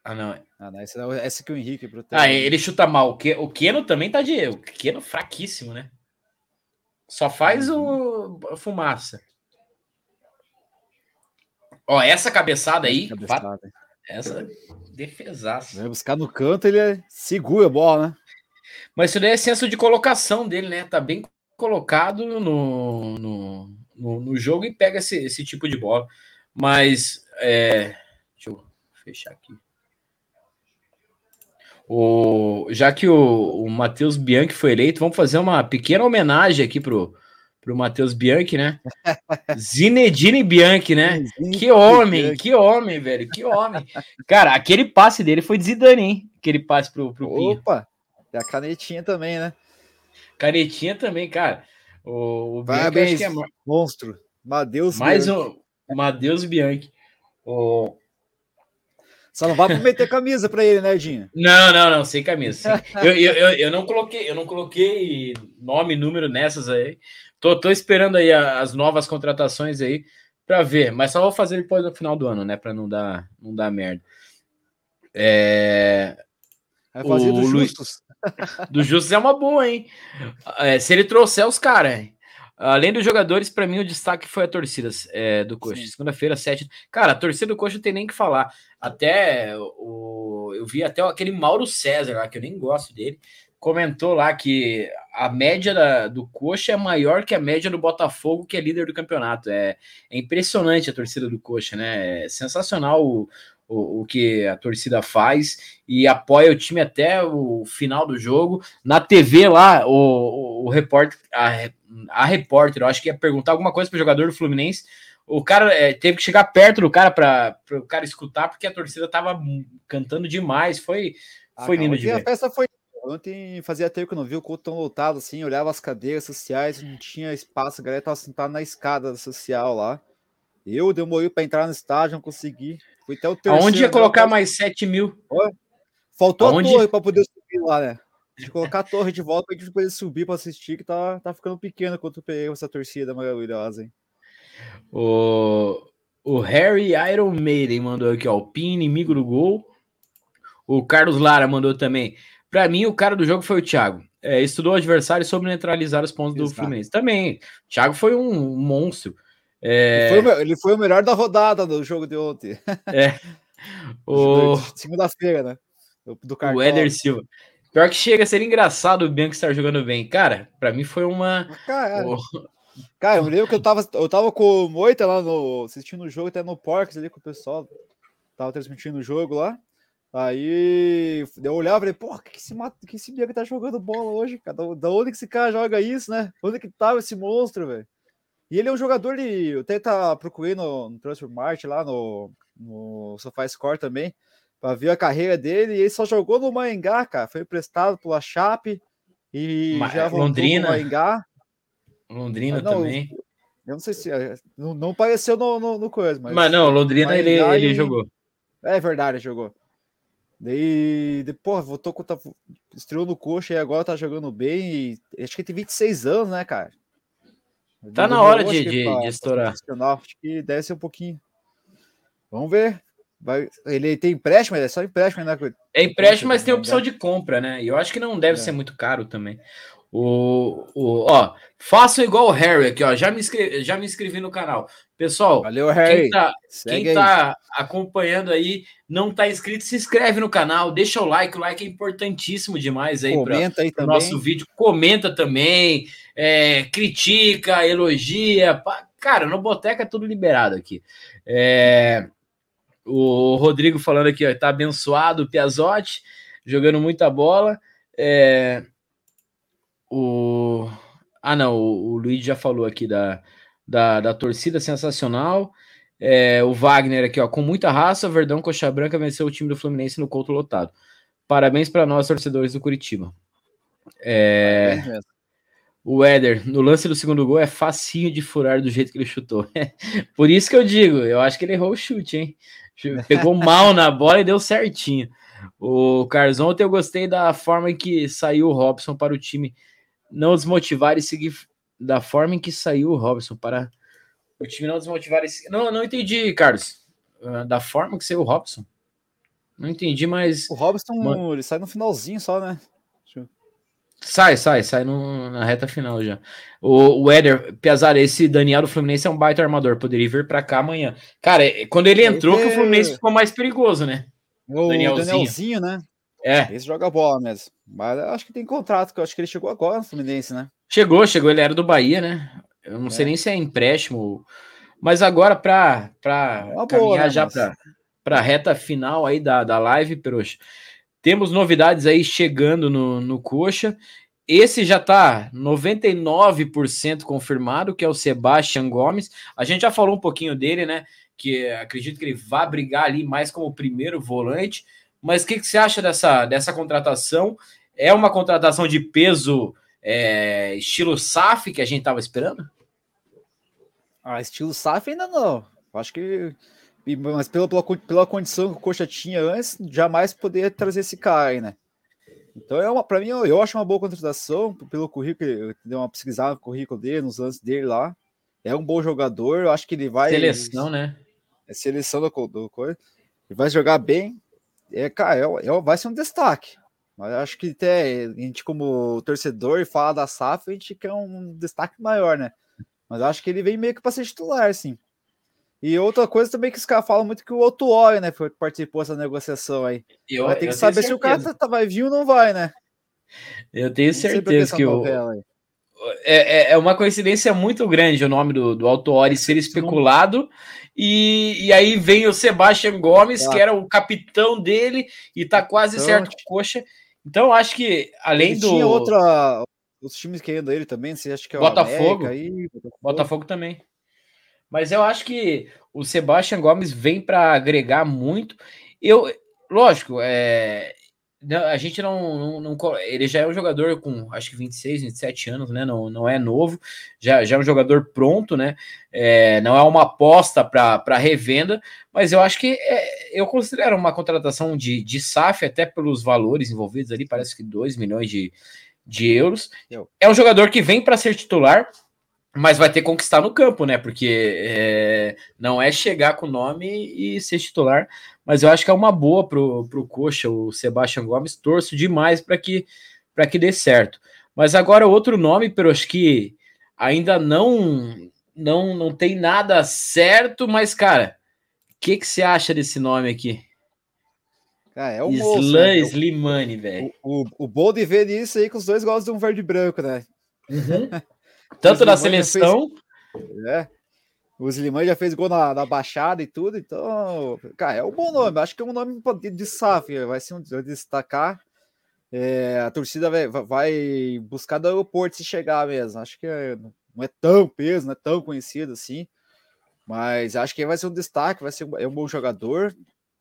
Ah, não. Ah, não. Essa, essa que o Henrique protege. Ah, ele chuta mal. O, que, o Keno também tá de. O Keno fraquíssimo, né? Só faz o a fumaça. Ó, essa cabeçada aí. Cabeçada. Essa defesaça. Vai buscar no canto, ele é... segura a bola, né? Mas isso daí é senso de colocação dele, né? Tá bem colocado no, no, no, no jogo e pega esse, esse tipo de bola. Mas é... deixa eu fechar aqui. O, já que o, o Matheus Bianchi foi eleito, vamos fazer uma pequena homenagem aqui pro, pro Matheus Bianchi, né? Zinedine Bianchi, né? que homem, que homem, velho, que homem. Cara, aquele passe dele foi de Zidane, hein? Aquele passe pro, pro Opa, e a canetinha também, né? Canetinha também, cara. O, o Parabéns, Bianchi é monstro. Madeus Mais Bianchi. um Madeus Bianchi. O... Só não vai meter camisa para ele, né, Dinho? Não, não, não, sem camisa. eu, eu, eu, eu, não coloquei, eu não coloquei nome e número nessas aí. Tô, tô esperando aí as novas contratações aí para ver, mas só vou fazer depois do final do ano, né, para não dar, não dar merda. É... Vai fazer o do Justus. Do Justus é uma boa, hein? É, se ele trouxer os caras, Além dos jogadores, para mim o destaque foi a torcida é, do Coxa. Segunda-feira, sete. Cara, a torcida do Coxa não tem nem que falar. Até o, eu vi até aquele Mauro César lá, que eu nem gosto dele, comentou lá que a média da, do Coxa é maior que a média do Botafogo, que é líder do campeonato. É, é impressionante a torcida do Coxa, né? É sensacional o, o, o, que a torcida faz e apoia o time até o final do jogo. Na TV lá, o, o, o repórter, a, a repórter, eu acho que ia perguntar alguma coisa para o jogador do Fluminense. O cara é, teve que chegar perto do cara para o cara escutar, porque a torcida tava cantando demais. Foi, ah, foi lindo de ver. A festa foi. Ontem fazia tempo que eu não vi o culto tão lotado assim, olhava as cadeiras sociais, não tinha espaço, a galera tava sentada na escada social lá. Eu demorei para entrar no estádio, não consegui. Fui até o terceiro. Aonde ia colocar mais 7 mil? Faltou Aonde? a torre para poder subir lá, né? De colocar a torre de volta para a gente poder subir para assistir, que tá, tá ficando pequeno quando eu peguei essa torcida maravilhosa, hein? O, o Harry Iron Maiden mandou aqui, ó. O Pin, inimigo do gol. O Carlos Lara mandou também. Para mim, o cara do jogo foi o Thiago. É, estudou o adversário e soube neutralizar os pontos Exato. do Fluminense. Também. O Thiago foi um monstro. É... Ele, foi, ele, foi, o melhor da rodada do jogo de ontem. É. O... Segunda-feira, né? Do, do o Éder Silva. Pior que chega a ser engraçado o Bianco estar jogando bem. Cara, para mim foi uma. Cara, cara, eu lembro que eu tava, eu tava com o Moita lá no, assistindo o jogo, até no Porks ali com o pessoal. Tava transmitindo o jogo lá. Aí eu olhava e falei, porra, que esse, que esse Bianco tá jogando bola hoje, cara? Da onde que esse cara joga isso, né? Onde que tava esse monstro, velho? E ele é um jogador de. Eu até tá procurando no Transfer Mart lá no, no SofaScore também, para ver a carreira dele. E ele só jogou no Maringá, cara. Foi emprestado pela Chape e Ma já voltou Londrina. no Maringá. Londrina ah, não, também. Eu não sei se. É, não, não apareceu no, no, no coisa, mas. Mas não, Londrina ele, ele jogou. É verdade, jogou. Daí, depois, voltou contra. Estreou no coxa e agora tá jogando bem. E, acho que ele tem 26 anos, né, cara? Tá na hora de, de, pra, de estourar. Acho que deve ser um pouquinho. Vamos ver. Vai, ele tem empréstimo, é só empréstimo, né? É empréstimo, mas tem opção de compra, né? E eu acho que não deve é. ser muito caro também. O, o, ó, façam igual o Harry aqui, ó. Já me, inscrevi, já me inscrevi no canal. Pessoal, Valeu, Harry. quem tá, quem tá acompanhando aí, não tá inscrito, se inscreve no canal, deixa o like. O like é importantíssimo demais aí para o nosso vídeo. Comenta também, é, critica, elogia. Cara, no Boteca é tudo liberado aqui. É, o Rodrigo falando aqui, ó, tá abençoado o Piazotti, jogando muita bola. É, o Ah, não, o, Luiz já falou aqui da, da, da torcida sensacional. É, o Wagner aqui, ó, com muita raça, Verdão Coxa Branca venceu o time do Fluminense no Couto lotado. Parabéns para nós, torcedores do Curitiba. É, o Éder, no lance do segundo gol, é facinho de furar do jeito que ele chutou. Por isso que eu digo, eu acho que ele errou o chute, hein? Pegou mal na bola e deu certinho. O Carzon, ontem eu gostei da forma em que saiu o Robson para o time não desmotivar e seguir da forma em que saiu o Robson para o time não desmotivar e seguir. Não, não entendi, Carlos. Ah, da forma que saiu o Robson. Não entendi, mas. O Robson, Mano... ele sai no finalzinho só, né? Sai, sai, sai no, na reta final já. O, o Éder, Piazar, esse Daniel do Fluminense é um baita armador, poderia vir para cá amanhã. Cara, é, quando ele entrou, que o Fluminense ficou mais perigoso, né? O Danielzinho, Danielzinho né? É. Esse joga bola mesmo. Mas eu acho que tem contrato, que eu acho que ele chegou agora no Fluminense, né? Chegou, chegou, ele era do Bahia, né? Eu não é. sei nem se é empréstimo, mas agora para caminhar boa, né, já mas... para a reta final aí da, da live, Peruxa. Temos novidades aí chegando no, no Coxa. Esse já está 99% confirmado, que é o Sebastian Gomes. A gente já falou um pouquinho dele, né? Que acredito que ele vá brigar ali mais como primeiro volante. Mas o que, que, você acha dessa, dessa contratação? É uma contratação de peso é, estilo SAF que a gente estava esperando? Ah, estilo SAF ainda não. Acho que mas pela, pela, pela condição que o Coxa tinha antes, jamais poderia trazer esse cara aí, né? Então, é uma, para mim, eu, eu, acho uma boa contratação, pelo currículo, eu dei uma pesquisada no currículo dele, nos lances dele lá. É um bom jogador, eu acho que ele vai. Seleção, né? É seleção do, do coisa. Ele vai jogar bem. É, cara, é, é, vai ser um destaque. Mas acho que até a gente, como torcedor, fala da SAF, a gente quer um destaque maior, né? Mas acho que ele vem meio que para ser titular, sim. E outra coisa também que os caras falam muito que o outro né, foi, participou dessa negociação aí. Eu, vai ter que saber se o cara tá, vai vir ou não vai, né? Eu tenho certeza que o. É, é, é uma coincidência muito grande o nome do, do ser especulado. E, e aí vem o Sebastian Gomes, que era o capitão dele, e tá quase então, certo coxa. Então, acho que além do. Tinha outra. Os times querendo ele também, você acha que é o Botafogo. Aí, Botafogo. Botafogo também. Mas eu acho que o Sebastian Gomes vem para agregar muito. Eu, lógico, é, a gente não, não, não, Ele já é um jogador com acho que 26, 27 anos, né? Não, não é novo, já, já é um jogador pronto, né? É, não é uma aposta para revenda, mas eu acho que é, eu considero uma contratação de, de SAF, até pelos valores envolvidos ali, parece que 2 milhões de, de euros. É um jogador que vem para ser titular, mas vai ter que conquistar no campo, né? Porque é, não é chegar com o nome e ser titular, mas eu acho que é uma boa pro, pro Coxa, o Sebastião Gomes. Torço demais para que, que dê certo. Mas agora outro nome, pero acho que ainda não, não, não tem nada certo, mas, cara, o que, que você acha desse nome aqui? Ah, é o Islan né? Slimani, velho. O, o, o bom de ver isso aí que os dois gostam de um verde branco, né? Uhum. Tanto na seleção. Fez, é. O Slimani já fez gol na, na, Baixada e tudo, então, cara, é um bom nome. Acho que é um nome de SAF, vai ser um destacar. É, a torcida vai, vai buscar do aeroporto se chegar mesmo. Acho que é, não é tão peso, não é tão conhecido assim. Mas acho que vai ser um destaque, vai ser é um bom jogador.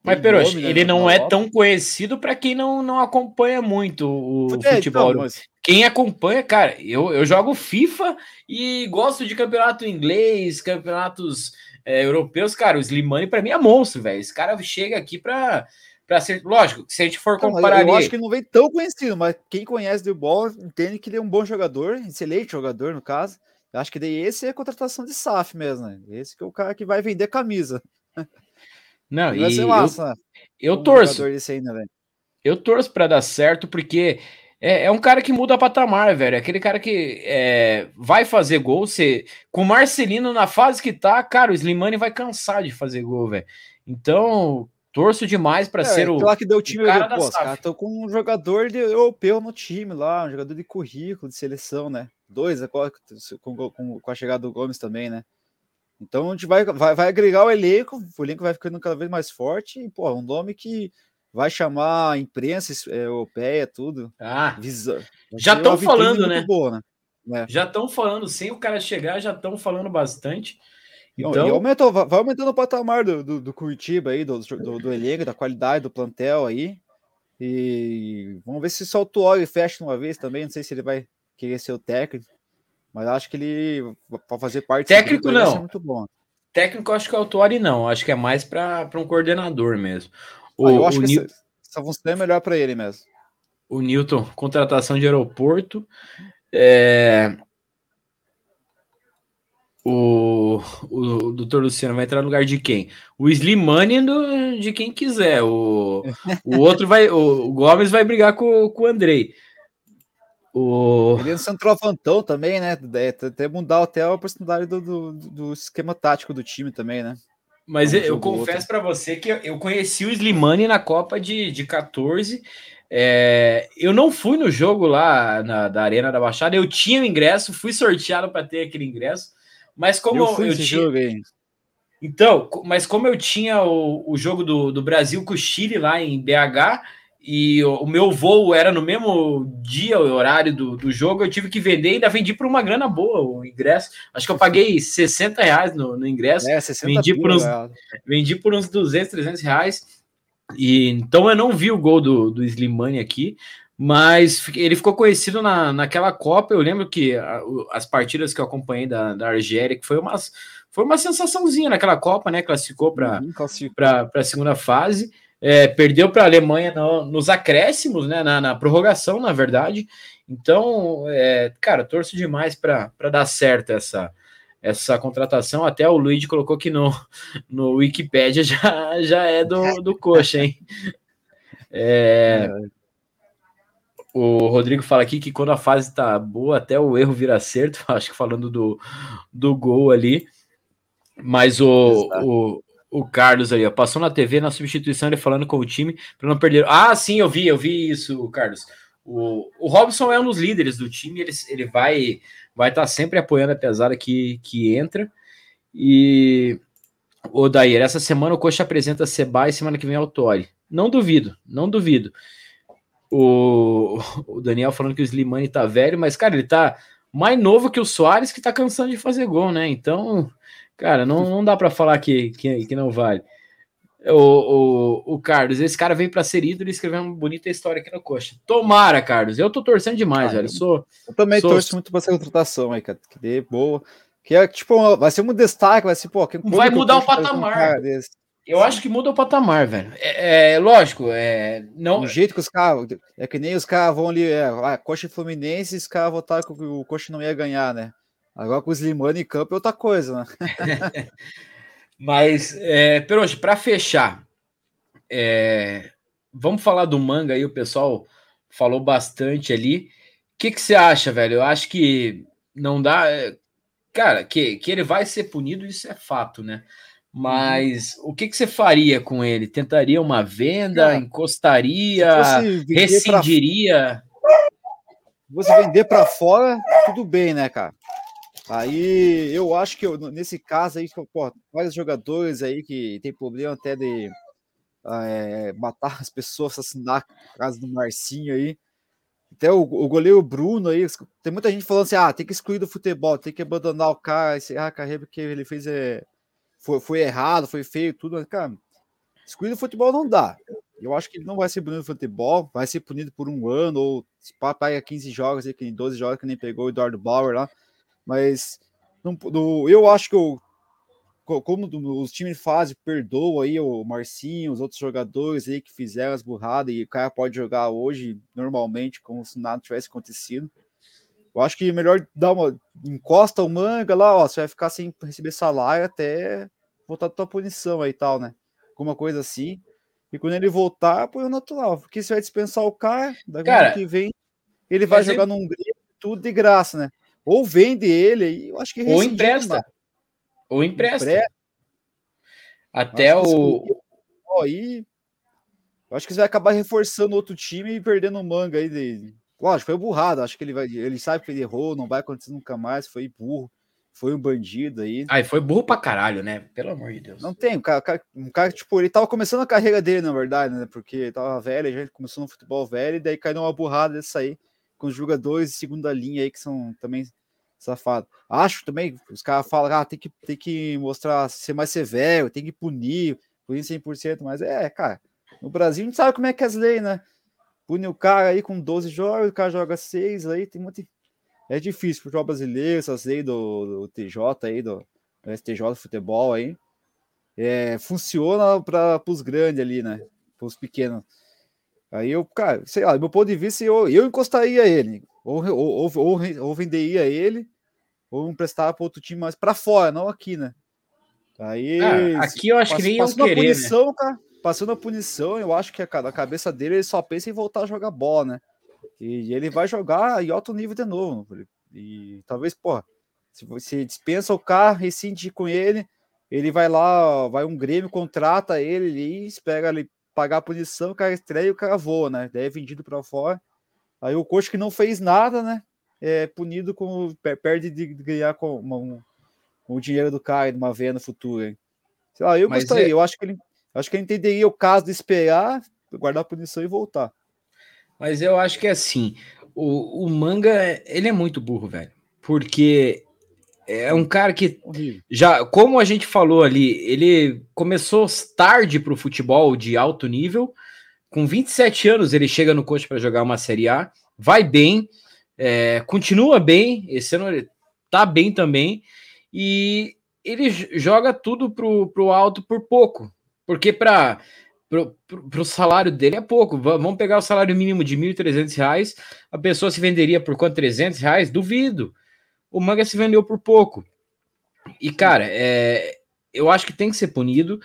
Mas, Perox, né, ele não é tão conhecido para quem não, não acompanha muito o é, futebol. Então, mas... Quem acompanha, cara, eu, eu jogo FIFA e gosto de campeonato inglês, campeonatos é, europeus. Cara, o Slimani para mim é monstro, velho. Esse cara chega aqui para para ser. Lógico, se a gente for comparar. Não, eu acho que não vem tão conhecido, mas quem conhece o Ball entende que ele é um bom jogador, excelente jogador, no caso. Eu acho que daí esse é a contratação de SAF mesmo, né? Esse que é o cara que vai vender camisa. Não, vai ser massa, eu, né? eu um torço. Ainda, eu torço para dar certo, porque é, é, um cara que muda patamar, velho. Aquele cara que é, vai fazer gol. Você, com o Marcelino na fase que tá, cara, o Slimani vai cansar de fazer gol, velho. Então, torço demais para é, ser o. Lá que deu o time, o cara do, pô, cara tô com um jogador de europeu no time lá, um jogador de currículo, de seleção, né? Dois, com, com, com a chegada do Gomes também, né? Então a gente vai, vai, vai agregar o elenco, o elenco vai ficando cada vez mais forte, e, pô, um nome que vai chamar a imprensa é, europeia, tudo. Ah, visa, já estão falando, né? Boa, né? É. Já estão falando, sem o cara chegar, já estão falando bastante. Então, aumentou, vai aumentando o patamar do, do, do Curitiba aí, do, do, do elenco, da qualidade do plantel aí. E vamos ver se solta o óleo fecha uma vez também. Não sei se ele vai querer ser o técnico, mas acho que ele, para fazer parte técnico, não. muito bom. Técnico, acho que é o Tuori não, acho que é mais para um coordenador mesmo. O, ah, eu acho que Nil... essa, essa função é melhor para ele mesmo. O Newton, contratação de aeroporto. É... O, o, o doutor Luciano vai entrar no lugar de quem? O Slimani do, de quem quiser. O, o outro vai. O, o Gomes vai brigar com, com o Andrei. O... Ele é um centroavantão também, né? Até mudar até a oportunidade do, do, do esquema tático do time também, né? Mas eu, eu confesso para você que eu conheci o Slimani na Copa de, de 14. É, eu não fui no jogo lá na, da Arena da Baixada, eu tinha o ingresso, fui sorteado para ter aquele ingresso, mas como eu, fui eu tinha. Jogo aí. Então, mas como eu tinha o, o jogo do, do Brasil com o Chile lá em BH, e o, meu voo era no mesmo dia, o horário do, do jogo, eu tive que vender e ainda vendi por uma grana boa o ingresso. Acho que eu paguei 60 reais no, no ingresso. É, 60 vendi, por uns, vendi por uns 200, 300 reais. E, então eu não vi o gol do, do Slimani aqui, mas ele ficou conhecido na, naquela Copa. Eu lembro que a, as partidas que eu acompanhei da, da Argélia, que foi, umas, foi uma sensaçãozinha naquela Copa, né? Classificou para uhum, a segunda fase. É, perdeu para a Alemanha no, nos acréscimos, né, na, na, prorrogação, na verdade. Então, é, cara, torço demais para dar certo essa, essa contratação. Até o Luigi colocou que no, no Wikipedia já, já é do, do coxa, hein? É, o Rodrigo fala aqui que quando a fase tá boa, até o erro vira acerto, acho que falando do, do gol ali. Mas o, o, o Carlos ali, ó, passou na TV na substituição, ele falando com o time para não perder. Ah, sim, eu vi, eu vi isso, Carlos. O, o Robson é um dos líderes do time, ele, ele vai vai estar tá sempre apoiando a pesada que, que entra. E o Dair, essa semana o Coxa apresenta Seba e semana que vem é o Tori. Não duvido, não duvido. O, o Daniel falando que o Slimani tá velho, mas, cara, ele tá mais novo que o Soares, que tá cansando de fazer gol, né? Então, Cara, não, não dá para falar que, que, que, não vale. O, o, o Carlos, esse cara veio para ser ídolo e escrever uma bonita história aqui no Coxa. Tomara, Carlos. Eu tô torcendo demais, ah, velho. Eu, sou, eu também sou... torço muito pra essa contratação aí, cara. Que dê boa. Que é tipo, vai ser um destaque, vai ser, pô, que vai mudar o patamar. eu acho que muda o patamar, velho. É, é lógico, é. Não... O jeito que os caras. É que nem os caras vão ali, é, ah, Coxa e Fluminense, os caras votaram que o Coxa não ia ganhar, né? Agora com os Slimani em campo é outra coisa, né? Mas, é, hoje, para fechar, é, vamos falar do manga aí, o pessoal falou bastante ali. O que, que você acha, velho? Eu acho que não dá. É, cara, que, que ele vai ser punido, isso é fato, né? Mas uhum. o que, que você faria com ele? Tentaria uma venda? É. Encostaria? Rescindiria? Pra... Você vender para fora, tudo bem, né, cara? Aí eu acho que eu, nesse caso aí, pô, vários jogadores aí que tem problema até de é, matar as pessoas, assassinar a casa do Marcinho aí. Até o, o, goleiro Bruno aí, tem muita gente falando assim: ah, tem que excluir do futebol, tem que abandonar o cara, encerrar a carreira porque ele fez é, foi, foi errado, foi feio, tudo. Mas, cara, excluir do futebol não dá. Eu acho que ele não vai ser punido no futebol, vai ser punido por um ano, ou se papai 15 jogos, aí, 12 jogos que nem pegou o Eduardo Bauer lá. Mas não, eu acho que o, como os times fazem, perdoa aí o Marcinho, os outros jogadores aí que fizeram as burradas e o cara pode jogar hoje normalmente, como se nada tivesse acontecido. Eu acho que é melhor dar uma encosta o manga lá, ó, você vai ficar sem receber salário até voltar da tua punição aí e tal, né? Alguma coisa assim. E quando ele voltar, põe o natural, porque você vai dispensar o cara, da cara, que vem, ele vai jogar num Grêmio, tudo de graça, né? Ou vende ele, eu acho que ou empresta. Ou empresta. empresta. Até o. Aí. Eu acho que você vai acabar reforçando outro time e perdendo o manga aí dele. Lógico, foi burrado. Acho que ele vai. Ele sabe que ele errou, não vai acontecer nunca mais. Foi burro. Foi um bandido aí. Ah, foi burro pra caralho, né? Pelo amor de Deus. Não tem, um cara, um cara, tipo, ele tava começando a carreira dele, na verdade, né? Porque tava velho, já começou no futebol velho, e daí caiu uma burrada dessa aí, com os jogadores de segunda linha aí, que são também safado. Acho também, os caras falam, ah, tem que, tem que mostrar, ser mais severo, tem que punir, punir 100%, mas é, cara, no Brasil a gente sabe como é que é as leis, né? Pune o cara aí com 12 jogos, o cara joga 6, aí tem muito... É difícil pro jogo brasileiro, essas leis do, do TJ aí, do, do STJ futebol aí, é, funciona para os grandes ali, né? Para os pequenos. Aí eu, cara, sei lá, do meu ponto de vista, eu, eu encostaria ele, ou, ou, ou, ou venderia ele, ou emprestar para outro time mais para fora, não aqui, né? Aí, ah, aqui eu acho que nem iam querer, punição, né? cara, passando a punição, eu acho que a, a cabeça dele ele só pensa em voltar a jogar bola, né? E, e ele vai jogar em alto nível de novo. E talvez, porra, se você dispensa o carro, rescinde com ele, ele vai lá, vai um Grêmio, contrata ele e espera ele pagar a punição, o cara estreia e o cara voa, né? Daí é vendido para fora. Aí o coach que não fez nada, né? é punido com perde de ganhar com, uma, com o dinheiro do cara numa venda futura. Sei lá, eu Mas gostaria, é... eu acho que ele acho que ele entenderia o caso de esperar, guardar a punição e voltar. Mas eu acho que é assim, o, o manga, ele é muito burro, velho. Porque é um cara que já, como a gente falou ali, ele começou tarde para o futebol de alto nível. Com 27 anos, ele chega no coach para jogar uma Série A, vai bem, é, continua bem, esse ano ele tá bem também, e ele joga tudo pro, pro alto por pouco, porque para pro, pro, salário dele é pouco. Vamos pegar o salário mínimo de R$ 1.300, a pessoa se venderia por quanto? 300 reais? Duvido. O Manga se vendeu por pouco. E, cara, é, eu acho que tem que ser punido,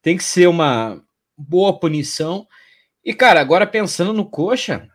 tem que ser uma boa punição. E, cara, agora pensando no Coxa,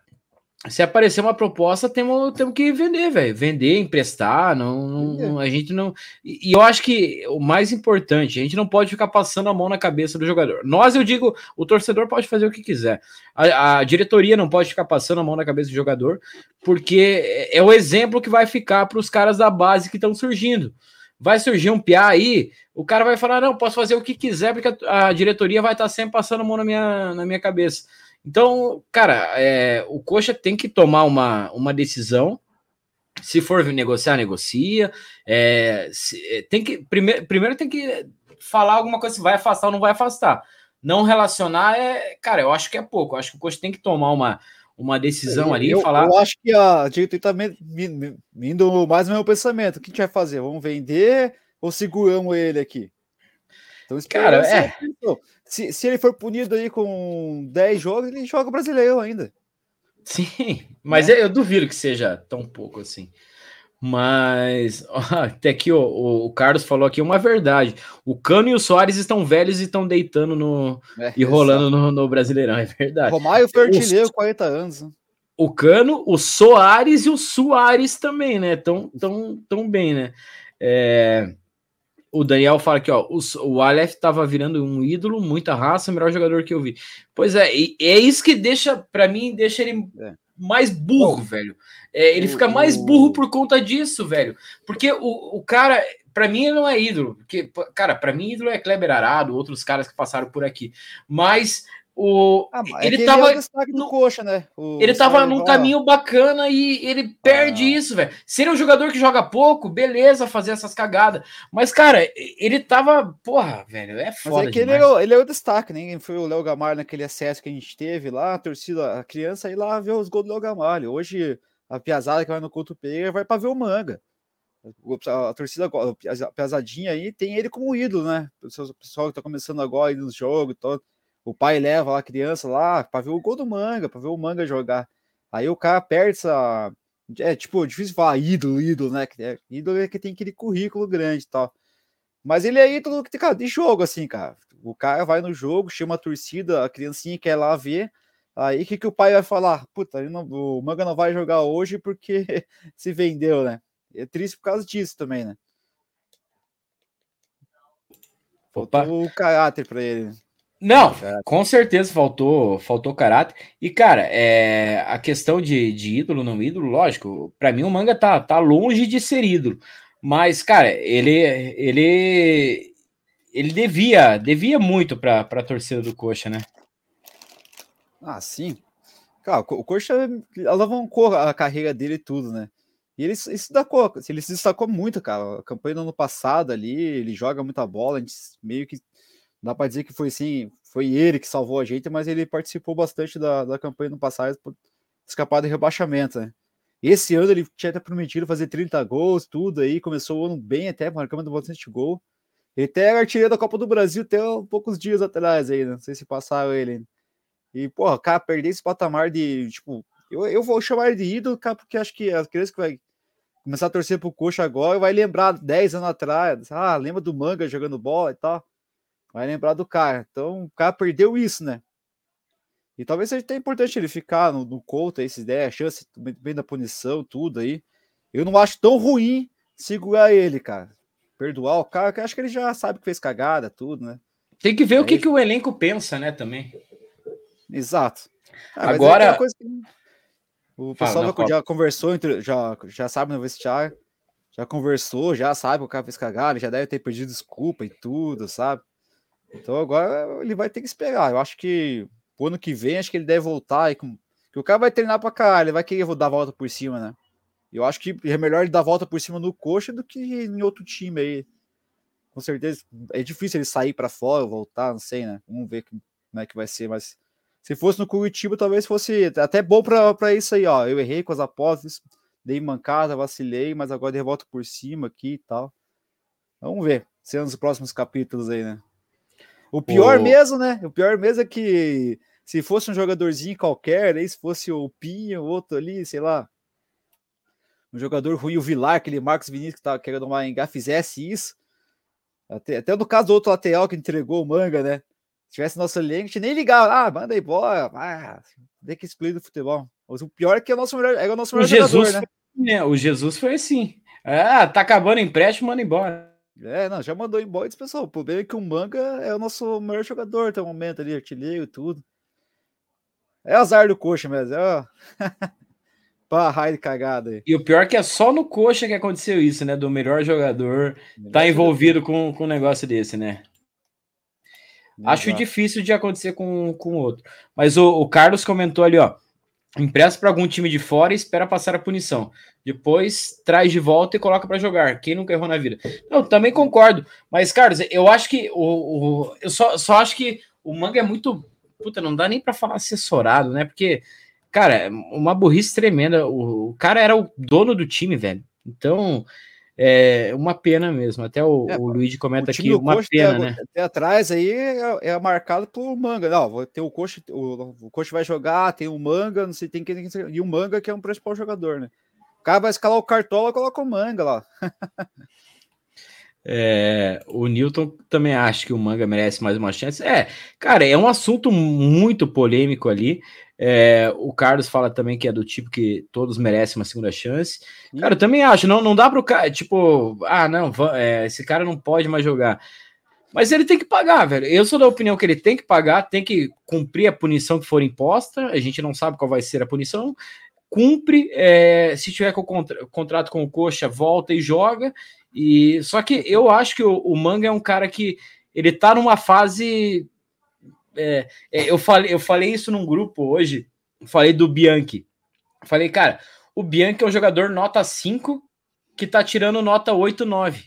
se aparecer uma proposta, temos, temos que vender, velho. Vender, emprestar, não, não, a gente não. E eu acho que o mais importante, a gente não pode ficar passando a mão na cabeça do jogador. Nós, eu digo, o torcedor pode fazer o que quiser. A, a diretoria não pode ficar passando a mão na cabeça do jogador, porque é o exemplo que vai ficar para os caras da base que estão surgindo. Vai surgir um piá aí, o cara vai falar: não, posso fazer o que quiser, porque a, a diretoria vai estar sempre passando a mão na minha, na minha cabeça. Então, cara, é, o Coxa tem que tomar uma, uma decisão. Se for negociar, negocia. É, se, é, tem que primeiro, primeiro tem que falar alguma coisa se vai afastar ou não vai afastar. Não relacionar é, cara, eu acho que é pouco. Eu acho que o Coxa tem que tomar uma, uma decisão ali eu, falar. Eu acho que a diretoria está indo mais no meu pensamento. O que a gente vai fazer? Vamos vender ou seguramos ele aqui? Então, cara, é. Se, se ele for punido aí com 10 jogos, ele joga brasileiro ainda. Sim, mas é. eu duvido que seja tão pouco assim. Mas ó, até aqui ó, o, o, Carlos falou aqui uma verdade. O Cano e o Soares estão velhos e estão deitando no é, e rolando no, no, Brasileirão, é verdade. Romário artilheiro, 40 anos. Né? O Cano, o Soares e o Soares também, né? Tão, tão, tão bem, né? É, o Daniel fala aqui, ó, o, o Aleph estava virando um ídolo, muita raça, melhor jogador que eu vi. Pois é, e, é isso que deixa, para mim, deixa ele é. mais burro, Bom, velho. É, ele o, fica mais burro por conta disso, velho. Porque o, o cara, para mim, ele não é ídolo. Porque, cara, para mim, ídolo é Kleber Arado, outros caras que passaram por aqui. Mas o, ah, ele é tava no coxa, né? O, ele tava num caminho bacana e ele perde ah. isso, velho. Se ele é um jogador que joga pouco, beleza, fazer essas cagadas. Mas, cara, ele tava, porra, velho, é foda. Mas é ele é, ele é, o destaque, né? Foi o Léo Gamalho naquele acesso que a gente teve lá, a torcida, a criança aí lá ver os gols do Léo Gamalho. Hoje, a piazada que vai no Couto Pereira vai para ver o manga. A torcida, a pesadinha aí, tem ele como ídolo, né? O pessoal que tá começando agora aí nos jogos, todo. O pai leva a criança lá para ver o gol do manga, para ver o manga jogar. Aí o cara perde essa. É tipo, difícil falar ídolo, ídolo, né? É, ídolo é que tem aquele currículo grande e tal. Mas ele é ídolo cara, de jogo, assim, cara. O cara vai no jogo, chama a torcida, a criancinha quer lá ver. Aí o que, que o pai vai falar? Puta, não, o Manga não vai jogar hoje porque se vendeu, né? É triste por causa disso também, né? Faltou o caráter para ele. Não, com certeza faltou, faltou caráter. E, cara, é, a questão de, de ídolo, não ídolo, lógico, para mim o manga tá, tá longe de ser ídolo. Mas, cara, ele ele ele devia, devia muito para a torcida do Coxa, né? Ah, sim. Cara, o Coxa alavancou a carreira dele e tudo, né? E ele se destacou, ele se destacou muito, cara. A campanha do ano passado ali, ele joga muita bola, a gente meio que dá para dizer que foi sim, foi ele que salvou a gente, mas ele participou bastante da, da campanha no passado por escapar do rebaixamento, né? Esse ano ele tinha até prometido fazer 30 gols, tudo aí, começou o ano bem até, marcando bastante gol. Ele até era artilheiro da Copa do Brasil até um poucos dias atrás aí, né? não sei se passaram ele. E, porra, cara, perder esse patamar de, tipo, eu, eu vou chamar ele de ídolo, cara, porque acho que as crianças que vai começar a torcer pro Coxa agora vai lembrar 10 anos atrás, ah, lembra do Manga jogando bola e tal. Vai lembrar do cara. Então, o cara perdeu isso, né? E talvez seja até importante ele ficar no, no Couto, essa ideia, a chance bem da punição, tudo aí. Eu não acho tão ruim segurar ele, cara. Perdoar o cara, que acho que ele já sabe que fez cagada, tudo, né? Tem que ver o que, que o elenco pensa, né, também. Exato. Ah, Agora. Que... O pessoal Fala, já conversou, entre, já, já sabe no vestiário, já conversou, já sabe que o cara fez cagada, já deve ter pedido desculpa e tudo, sabe? Então agora ele vai ter que esperar. Eu acho que o ano que vem, acho que ele deve voltar. E com... que o cara vai treinar pra caralho, ele vai querer dar a volta por cima, né? Eu acho que é melhor ele dar a volta por cima no coxa do que em outro time aí. Com certeza é difícil ele sair para fora, voltar, não sei, né? Vamos ver como é que vai ser, mas se fosse no Curitiba, talvez fosse até bom para isso aí, ó. Eu errei com as apostas, dei mancada, vacilei, mas agora de volta por cima aqui e tal. Vamos ver, sendo nos próximos capítulos aí, né? O pior o... mesmo, né? O pior mesmo é que se fosse um jogadorzinho qualquer, aí se fosse o Pinho, outro ali, sei lá, um jogador ruim, o Vilar, aquele Marcos Vinícius que tava querendo uma engar, fizesse isso. Até, até no caso do outro lateral que entregou o manga, né? Se tivesse nosso elenco, a gente nem ligava, ah, manda embora, ah, tem que excluir do futebol. O pior é que é o nosso melhor, é o nosso melhor o Jesus jogador, né? Foi, O Jesus foi assim. Ah, tá acabando o empréstimo, manda embora. É, não, já mandou embora esse pessoal. O problema é que o Manga é o nosso melhor jogador até o momento ali, artilheiro, tudo. É azar do coxa mesmo, é Pá, raio de cagada aí. E o pior é que é só no coxa que aconteceu isso, né? Do melhor jogador melhor tá envolvido com, com um negócio desse, né? Exato. Acho difícil de acontecer com, com outro. Mas o, o Carlos comentou ali, ó empresta para algum time de fora e espera passar a punição. Depois traz de volta e coloca para jogar. Quem nunca errou na vida? Eu também concordo. Mas, Carlos, eu acho que o, o eu só, só acho que o manga é muito. Puta, não dá nem para falar assessorado, né? Porque, cara, uma burrice tremenda. O, o cara era o dono do time, velho. Então, é uma pena mesmo. Até o, é, o Luigi comenta aqui, uma pena, né? Até atrás aí é, é, marcado por manga. Não, vou ter o coach, o, o coach vai jogar, tem o manga, não sei, tem que e o manga que é um principal jogador, né? O cara vai escalar o cartola, coloca o manga lá. É, o Newton também acha que o manga merece mais uma chance. É, cara, é um assunto muito polêmico ali. É, o Carlos fala também que é do tipo que todos merecem uma segunda chance. Cara, eu também acho, não, não dá para o cara, tipo, ah, não, é, esse cara não pode mais jogar. Mas ele tem que pagar, velho. Eu sou da opinião que ele tem que pagar, tem que cumprir a punição que for imposta. A gente não sabe qual vai ser a punição. Cumpre, é, se tiver com contra, contrato com o Coxa, volta e joga. E só que eu acho que o, o Manga é um cara que ele tá numa fase é, é, eu, falei, eu falei isso num grupo hoje, falei do Bianchi. Falei, cara, o Bianchi é um jogador nota 5 que tá tirando nota 8, 9.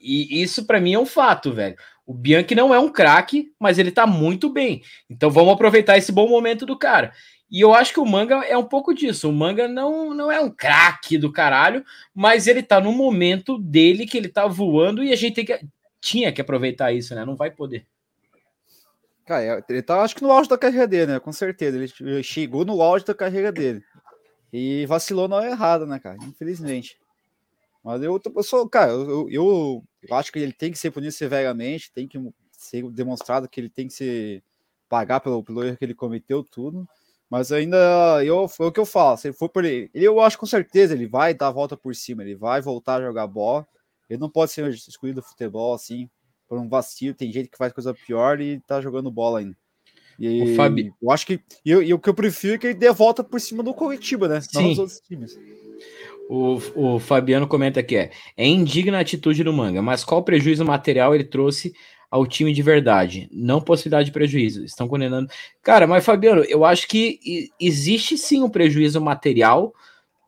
E isso para mim é um fato, velho. O Bianchi não é um craque, mas ele tá muito bem. Então vamos aproveitar esse bom momento do cara. E eu acho que o Manga é um pouco disso. O Manga não, não é um craque do caralho, mas ele tá no momento dele que ele tá voando e a gente que, tinha que aproveitar isso, né? Não vai poder. Cara, é, ele tá, acho que no auge da carreira dele, né? Com certeza. Ele chegou no auge da carreira dele. E vacilou na hora errada, né, cara? Infelizmente. Mas eu, eu sou, cara, eu, eu, eu, acho que ele tem que ser punido severamente, tem que ser demonstrado que ele tem que se pagar pelo, pelo erro que ele cometeu, tudo. Mas ainda, eu, foi o que eu falo, se ele for por ele, eu acho com certeza ele vai dar a volta por cima, ele vai voltar a jogar bola. Ele não pode ser excluído do futebol assim, por um vacilo. Tem gente que faz coisa pior e tá jogando bola ainda. E o Fabi... eu acho que. E, e o que eu prefiro é que ele dê a volta por cima do Curitiba, né? Sim. Não dos outros times. O, o Fabiano comenta aqui: é, é indigna a atitude do manga, mas qual prejuízo material ele trouxe ao time de verdade, não possibilidade de prejuízo. Estão condenando. Cara, mas Fabiano, eu acho que existe sim um prejuízo material,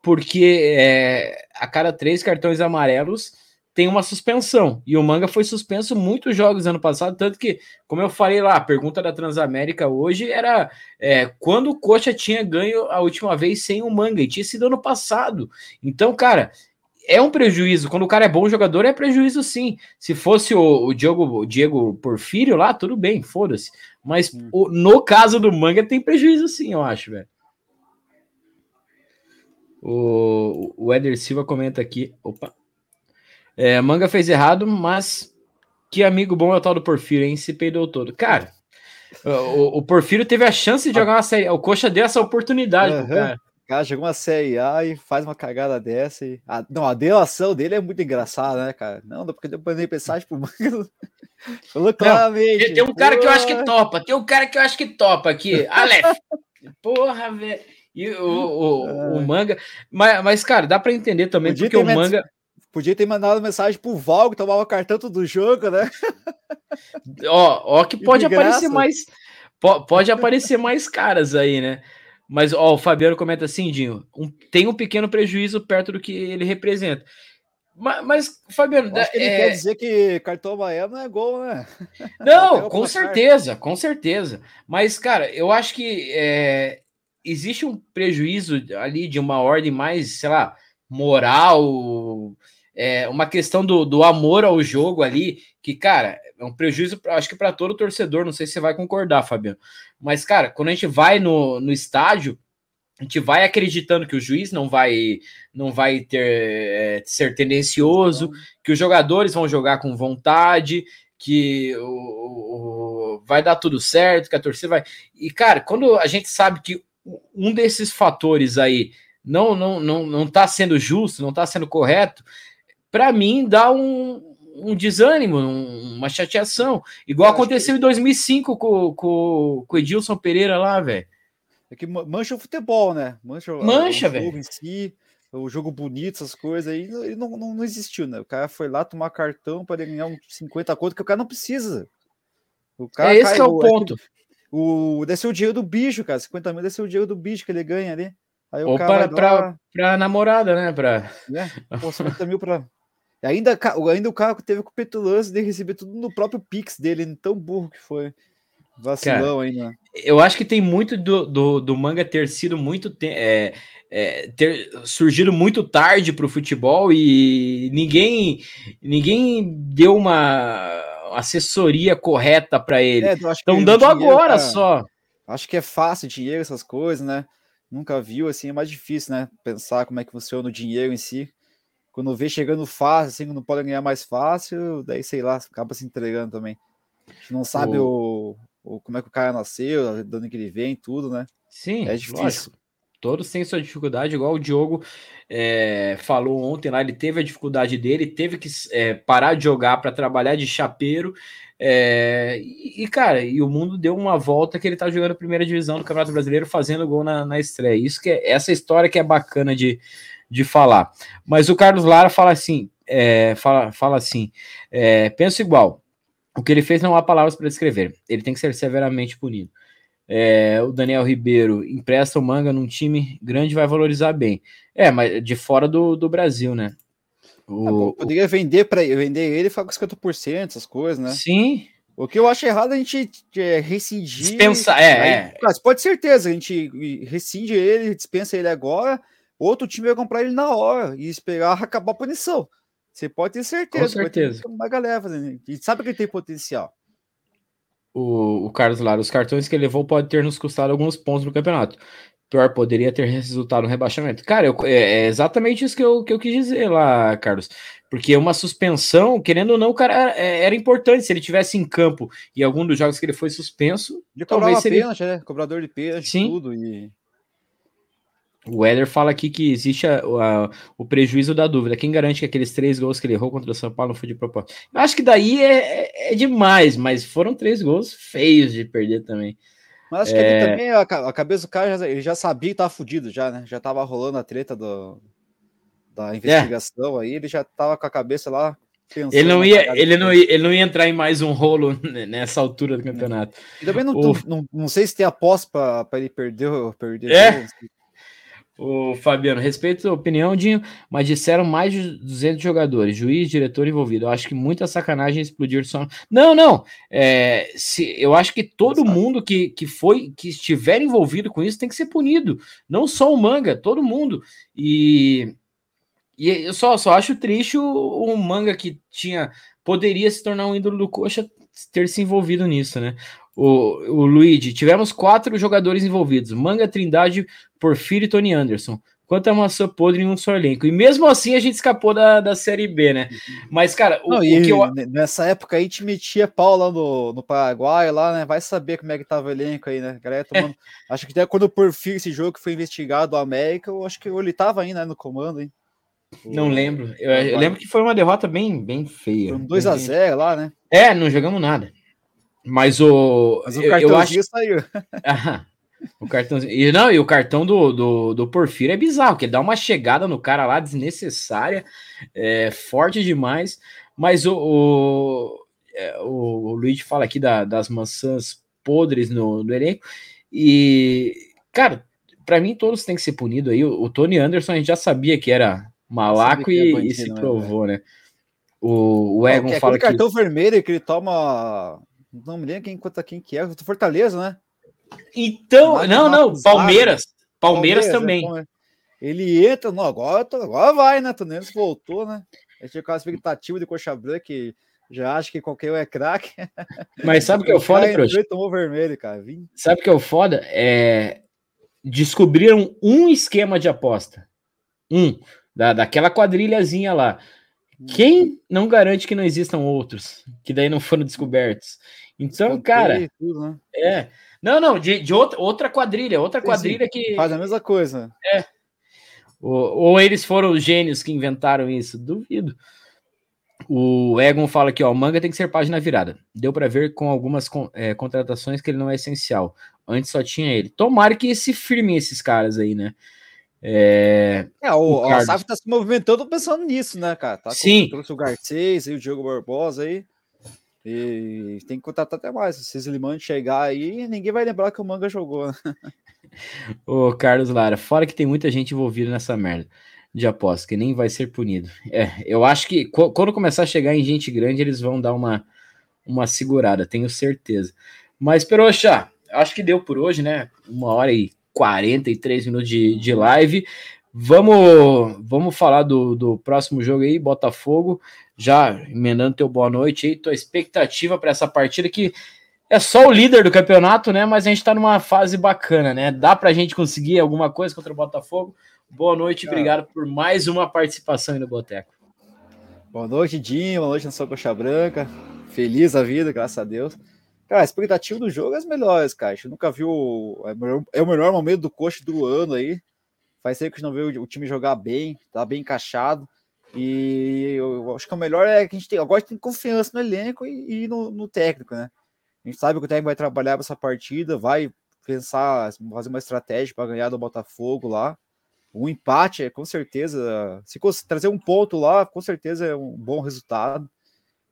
porque é, a cada três cartões amarelos tem uma suspensão. E o Manga foi suspenso muitos jogos ano passado, tanto que, como eu falei lá, a pergunta da Transamérica hoje era é, quando o Coxa tinha ganho a última vez sem o Manga, e tinha sido ano passado. Então, cara, é um prejuízo. Quando o cara é bom jogador, é prejuízo sim. Se fosse o, o Diego, o Diego Porfírio lá, tudo bem, foda-se. Mas hum. o, no caso do Manga, tem prejuízo sim, eu acho, velho. O, o Eder Silva comenta aqui. Opa. É, Manga fez errado, mas que amigo bom é o tal do Porfírio, hein? Se peidou todo. Cara, o, o Porfírio teve a chance de jogar uma série. O Coxa deu essa oportunidade uhum. pro cara cara jogou uma Série A e faz uma cagada dessa. E... Não, a delação dele é muito engraçada, né, cara? Não, porque depois nem pensar, tipo, falou claramente. Tem um cara que eu acho que topa, tem um cara que eu acho que topa aqui. Aleph. Porra, velho. E o, o, o, manga. Mas, mas, cara, dá para entender também, Podia porque o manga. Podia ter mandado mensagem pro Val, que tomava cartão todo jogo, né? Ó, ó que pode aparecer mais. Pode aparecer mais caras aí, né? Mas ó, o Fabiano comenta assim, Dinho, um, tem um pequeno prejuízo perto do que ele representa. Mas, mas Fabiano, Acho que ele é... quer dizer que cartão amarelo não é gol, né? Não, com certeza, com certeza. Mas, cara, eu acho que é, existe um prejuízo ali de uma ordem mais, sei lá, moral, é, uma questão do, do amor ao jogo ali, que, cara, é um prejuízo, acho que para todo torcedor, não sei se você vai concordar, Fabiano. Mas, cara, quando a gente vai no, no estádio, a gente vai acreditando que o juiz não vai não vai ter é, ser tendencioso, que os jogadores vão jogar com vontade, que o, o, vai dar tudo certo, que a torcida vai. E, cara, quando a gente sabe que um desses fatores aí não não não, não tá sendo justo, não está sendo correto, para mim dá um, um desânimo, um, uma chateação. Igual aconteceu que... em 2005 com, com, com o Edilson Pereira lá, velho. É que mancha o futebol, né? Mancha, mancha o jogo em si, o jogo bonito, essas coisas aí, ele não, não, não existiu, né? O cara foi lá tomar cartão para ganhar uns 50 conto que o cara não precisa. O cara é esse cai, é o, ponto. É o, deve ser o dinheiro do bicho, cara. 50 mil deve ser o dinheiro do bicho que ele ganha ali. Aí Ou para, pra, pra namorada, né? Pra... É, pô, 50 mil pra, Ainda, ainda o cara teve com petulância de receber tudo no próprio Pix dele, tão burro que foi. Vacilão cara, ainda. Eu acho que tem muito do, do, do manga ter sido muito. É, é, ter surgido muito tarde para o futebol e ninguém ninguém deu uma assessoria correta para ele. Estão é, dando agora cara, só. Acho que é fácil dinheiro, essas coisas, né? Nunca viu assim, é mais difícil, né? Pensar como é que funciona o dinheiro em si quando vê chegando fácil, assim, não pode ganhar mais fácil, daí sei lá, acaba se entregando também. A gente não sabe o... o, o como é que o cara nasceu, de onde que ele vem, tudo, né? Sim, é difícil. Lógico. Todos têm sua dificuldade, igual o Diogo é, falou ontem lá, ele teve a dificuldade dele, teve que é, parar de jogar para trabalhar de chapeiro. É, e, cara, e o mundo deu uma volta que ele tá jogando a primeira divisão do Campeonato Brasileiro, fazendo gol na, na estreia. Isso que é essa história que é bacana de, de falar. Mas o Carlos Lara fala assim, é, fala, fala assim, é, penso igual. O que ele fez não há palavras para descrever. Ele tem que ser severamente punido. É, o Daniel Ribeiro empresta o manga num time grande vai valorizar bem. É, mas de fora do, do Brasil, né? O, ah, poderia vender para vender ele e ficar com 50%, essas coisas, né? Sim. O que eu acho errado é a gente é, rescindir. Dispensa, é, aí, é. Mas pode certeza, a gente rescinde ele, dispensa ele agora, outro time vai comprar ele na hora e esperar acabar a punição. Você pode ter certeza. Com certeza. Uma galera fazendo. E sabe que ele tem potencial. O, o Carlos Lara, os cartões que ele levou pode ter nos custado alguns pontos no campeonato. Pior, poderia ter resultado no rebaixamento. Cara, eu, é, é, exatamente isso que eu, que eu quis dizer lá, Carlos. Porque uma suspensão, querendo ou não, o cara é, era importante. Se ele tivesse em campo e algum dos jogos que ele foi suspenso, ele talvez seria... pênalti, né? Cobrador de pênalti, Sim. tudo. E o Éder fala aqui que existe a, a, o prejuízo da dúvida. Quem garante que aqueles três gols que ele errou contra o São Paulo não foi de propósito? Eu acho que daí é, é, é demais, mas foram três gols feios de perder também. Mas acho que é... ele também, a, a, cabeça do cara, já, ele já sabia que tava fudido já, né? Já tava rolando a treta do, da investigação aí, ele já tava com a cabeça lá ele não, ia, ele, não ia, ele não ia entrar em mais um rolo nessa altura do campeonato. E também não, o... não, não, sei se tem aposta para ele perder, perder é? O Fabiano, respeito a opinião, Dinho, mas disseram mais de 200 jogadores, juiz, diretor envolvido. Eu acho que muita sacanagem explodir só. Não, não. É, se, eu acho que todo mundo que, que foi, que estiver envolvido com isso tem que ser punido. Não só o manga, todo mundo. E, e eu só, só acho triste o, o manga que tinha. Poderia se tornar um ídolo do Coxa ter se envolvido nisso, né? O, o Luigi, tivemos quatro jogadores envolvidos: Manga, Trindade, Porfírio e Tony Anderson. Quanto a maçã podre em um só elenco. E mesmo assim a gente escapou da, da Série B, né? Mas, cara, o, Não, o que eu... Nessa época aí te metia pau lá no, no Paraguai, lá, né? Vai saber como é que tava o elenco aí, né? Galera tomando... É. Acho que até quando o Porfírio, esse jogo que foi investigado o América, eu acho que ele tava aí, né, no comando, hein? Não lembro. Eu, eu, lembro que foi uma derrota bem, bem feia. Foi um 2x0 lá, né? É, não jogamos nada. Mas o. Mas o cartãozinho eu acho... saiu. o cartãozinho. E, não, e o cartão do, do, do Porfírio é bizarro, que ele dá uma chegada no cara lá desnecessária, é, forte demais. Mas o, o, é, o, o Luiz fala aqui da, das maçãs podres no, no elenco. E, cara, para mim todos têm que ser punidos aí. O, o, Tony Anderson a gente já sabia que era malaco e, bandido, e, se né, provou, né? O, o Egon fala que. cartão vermelho que ele toma não me lembro quem conta quem que é. Fortaleza, né? Então, não, não, Palmeiras. Palmeiras, Palmeiras também. É, ele entra, não, agora, agora vai, né? Tonês voltou, né? A gente com a expectativa de Coxa Branca que já acha que qualquer um é craque. Mas sabe o que é o foda, Prost? tomou vermelho, cara. Vim. Sabe o que é o foda? É... Descobriram um esquema de aposta. Um. Da, daquela quadrilhazinha lá. Hum. Quem não garante que não existam outros que daí não foram descobertos? Então, cara, tudo, né? é. Não, não, de, de outra, outra quadrilha, outra sim, quadrilha sim. que. Faz a mesma coisa. É. Ou, ou, eles foram os gênios que inventaram isso? Duvido. O Egon fala aqui, ó, o manga tem que ser página virada. Deu para ver com algumas é, contratações que ele não é essencial. Antes só tinha ele. Tomara que se firmem esses caras aí, né? É, é o, o, SAF tá se movimentando pensando nisso, né, cara? Tá Sim. trouxe o Garcês e o Diogo Barbosa aí. E tem que contratar até mais. Se Limão chegar aí, ninguém vai lembrar que o Manga jogou. Ô, Carlos Lara, fora que tem muita gente envolvida nessa merda de aposta, que nem vai ser punido. É, eu acho que quando começar a chegar em gente grande, eles vão dar uma, uma segurada, tenho certeza. Mas, Peroxa, acho que deu por hoje, né? Uma hora e 43 minutos de, de live. Vamos, vamos falar do, do próximo jogo aí, Botafogo. Já emendando teu boa noite aí, tua expectativa para essa partida que é só o líder do campeonato, né? Mas a gente está numa fase bacana, né? Dá para a gente conseguir alguma coisa contra o Botafogo. Boa noite, e obrigado por mais uma participação aí no Boteco. Boa noite, Dinho. Boa noite na sua coxa branca. Feliz a vida, graças a Deus. Cara, a expectativa do jogo é as melhores, cara. A gente nunca viu. É o melhor momento do coxa do ano aí. Faz tempo que a gente não vê o time jogar bem, tá bem encaixado. E eu acho que o melhor é que a gente tem. Agora a gente tem confiança no elenco e, e no, no, técnico, né? A gente sabe que o técnico vai trabalhar essa partida, vai pensar, fazer uma estratégia para ganhar do Botafogo lá. Um empate é com certeza. Se trazer um ponto lá, com certeza é um bom resultado.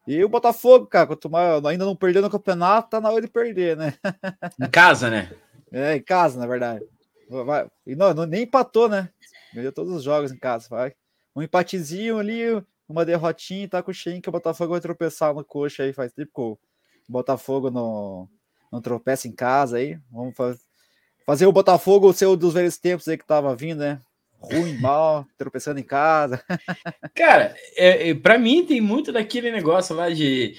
E o Botafogo, cara, quanto mais, ainda não perdeu no campeonato, tá na hora de perder, né? Em casa, né? É, em casa, na verdade. Vai, e não, não, nem empatou, né? Ganhou todos os jogos em casa, vai. Um empatezinho ali, uma derrotinha, tá com o Shen que o Botafogo vai tropeçar no coxa aí, faz tempo que o Botafogo não, não tropeça em casa aí. Vamos fazer, fazer o Botafogo ser um dos velhos tempos aí que tava vindo, né? Ruim, mal, tropeçando em casa. Cara, é, é, para mim tem muito daquele negócio lá de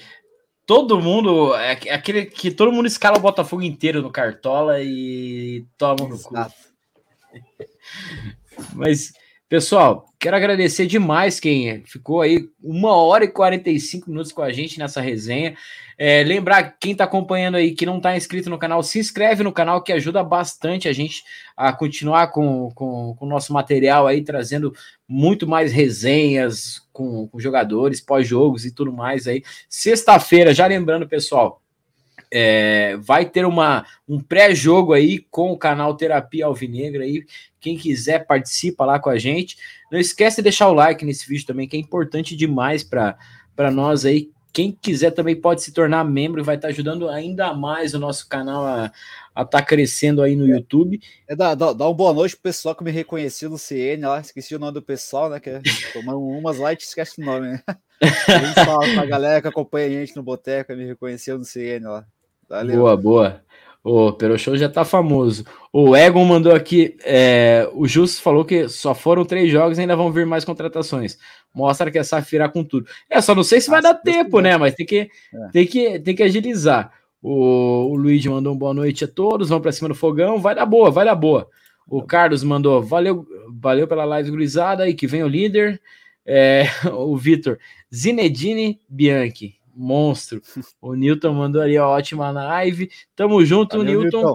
todo mundo, é, aquele que todo mundo escala o Botafogo inteiro no Cartola e toma no cu. Mas Pessoal, quero agradecer demais quem ficou aí uma hora e 45 minutos com a gente nessa resenha. É, lembrar, quem está acompanhando aí que não está inscrito no canal, se inscreve no canal que ajuda bastante a gente a continuar com, com, com o nosso material aí, trazendo muito mais resenhas com, com jogadores, pós-jogos e tudo mais aí. Sexta-feira, já lembrando, pessoal, é, vai ter uma, um pré-jogo aí com o canal Terapia Alvinegra aí. Quem quiser participa lá com a gente. Não esquece de deixar o like nesse vídeo também, que é importante demais para nós aí. Quem quiser também pode se tornar membro e vai estar tá ajudando ainda mais o nosso canal a estar tá crescendo aí no é, YouTube. É, dá, dá, dá uma boa noite pro pessoal que me reconheceu no CN lá. Esqueci o nome do pessoal, né? Que é, umas lá e esquece o nome, né? A gente fala pra galera que acompanha a gente no Boteco, me reconheceu no CN lá. Valeu. Boa, boa. O Pero Show já tá famoso. O Egon mandou aqui. É, o Justo falou que só foram três jogos e ainda vão vir mais contratações. Mostra que é Safira com tudo. É, só não sei se vai dar tempo, né? Mas tem que, é. tem que, tem que agilizar. O, o Luiz mandou um boa noite a todos. Vamos para cima do fogão. Vai dar boa, vai dar boa. O Carlos mandou valeu, valeu pela live gurizada e que vem o líder. É, o Vitor, Zinedine Bianchi monstro. O Newton mandou ali a ótima live. Tamo junto, Valeu, Newton. Newton.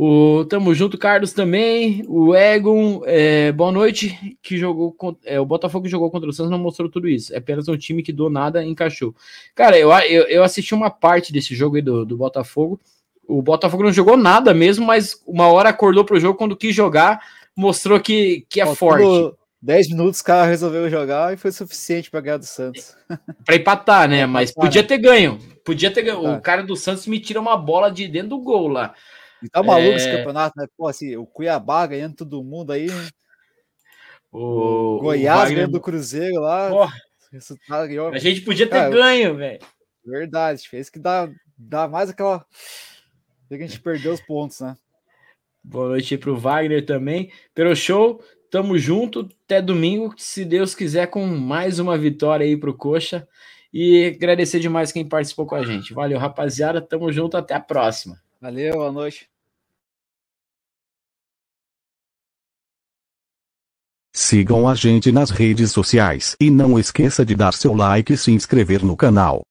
O, tamo junto, Carlos também. O Egon, é, boa noite. Que jogou é, o Botafogo jogou contra o Santos, não mostrou tudo isso. É apenas um time que do nada encaixou. Cara, eu, eu, eu assisti uma parte desse jogo aí do, do Botafogo. O Botafogo não jogou nada mesmo, mas uma hora acordou pro jogo quando quis jogar, mostrou que, que é forte. 10 minutos o cara resolveu jogar e foi suficiente para ganhar do Santos. Para empatar, né? Mas podia ter ganho. Podia ter ganho. O cara do Santos me tira uma bola de dentro do gol lá. E tá maluco é... esse campeonato, né? Pô, assim, o Cuiabá ganhando todo mundo aí. O, Goiás Wagner... ganhando do Cruzeiro lá. Porra. A gente podia ter cara, ganho, velho. Verdade, fez que dá, dá mais aquela. Que a gente perdeu os pontos, né? Boa noite para o Wagner também. Pelo show, Tamo junto até domingo, se Deus quiser, com mais uma vitória aí pro Coxa. E agradecer demais quem participou com a gente. Valeu, rapaziada. Tamo junto, até a próxima. Valeu, boa noite. Sigam a gente nas redes sociais e não esqueça de dar seu like e se inscrever no canal.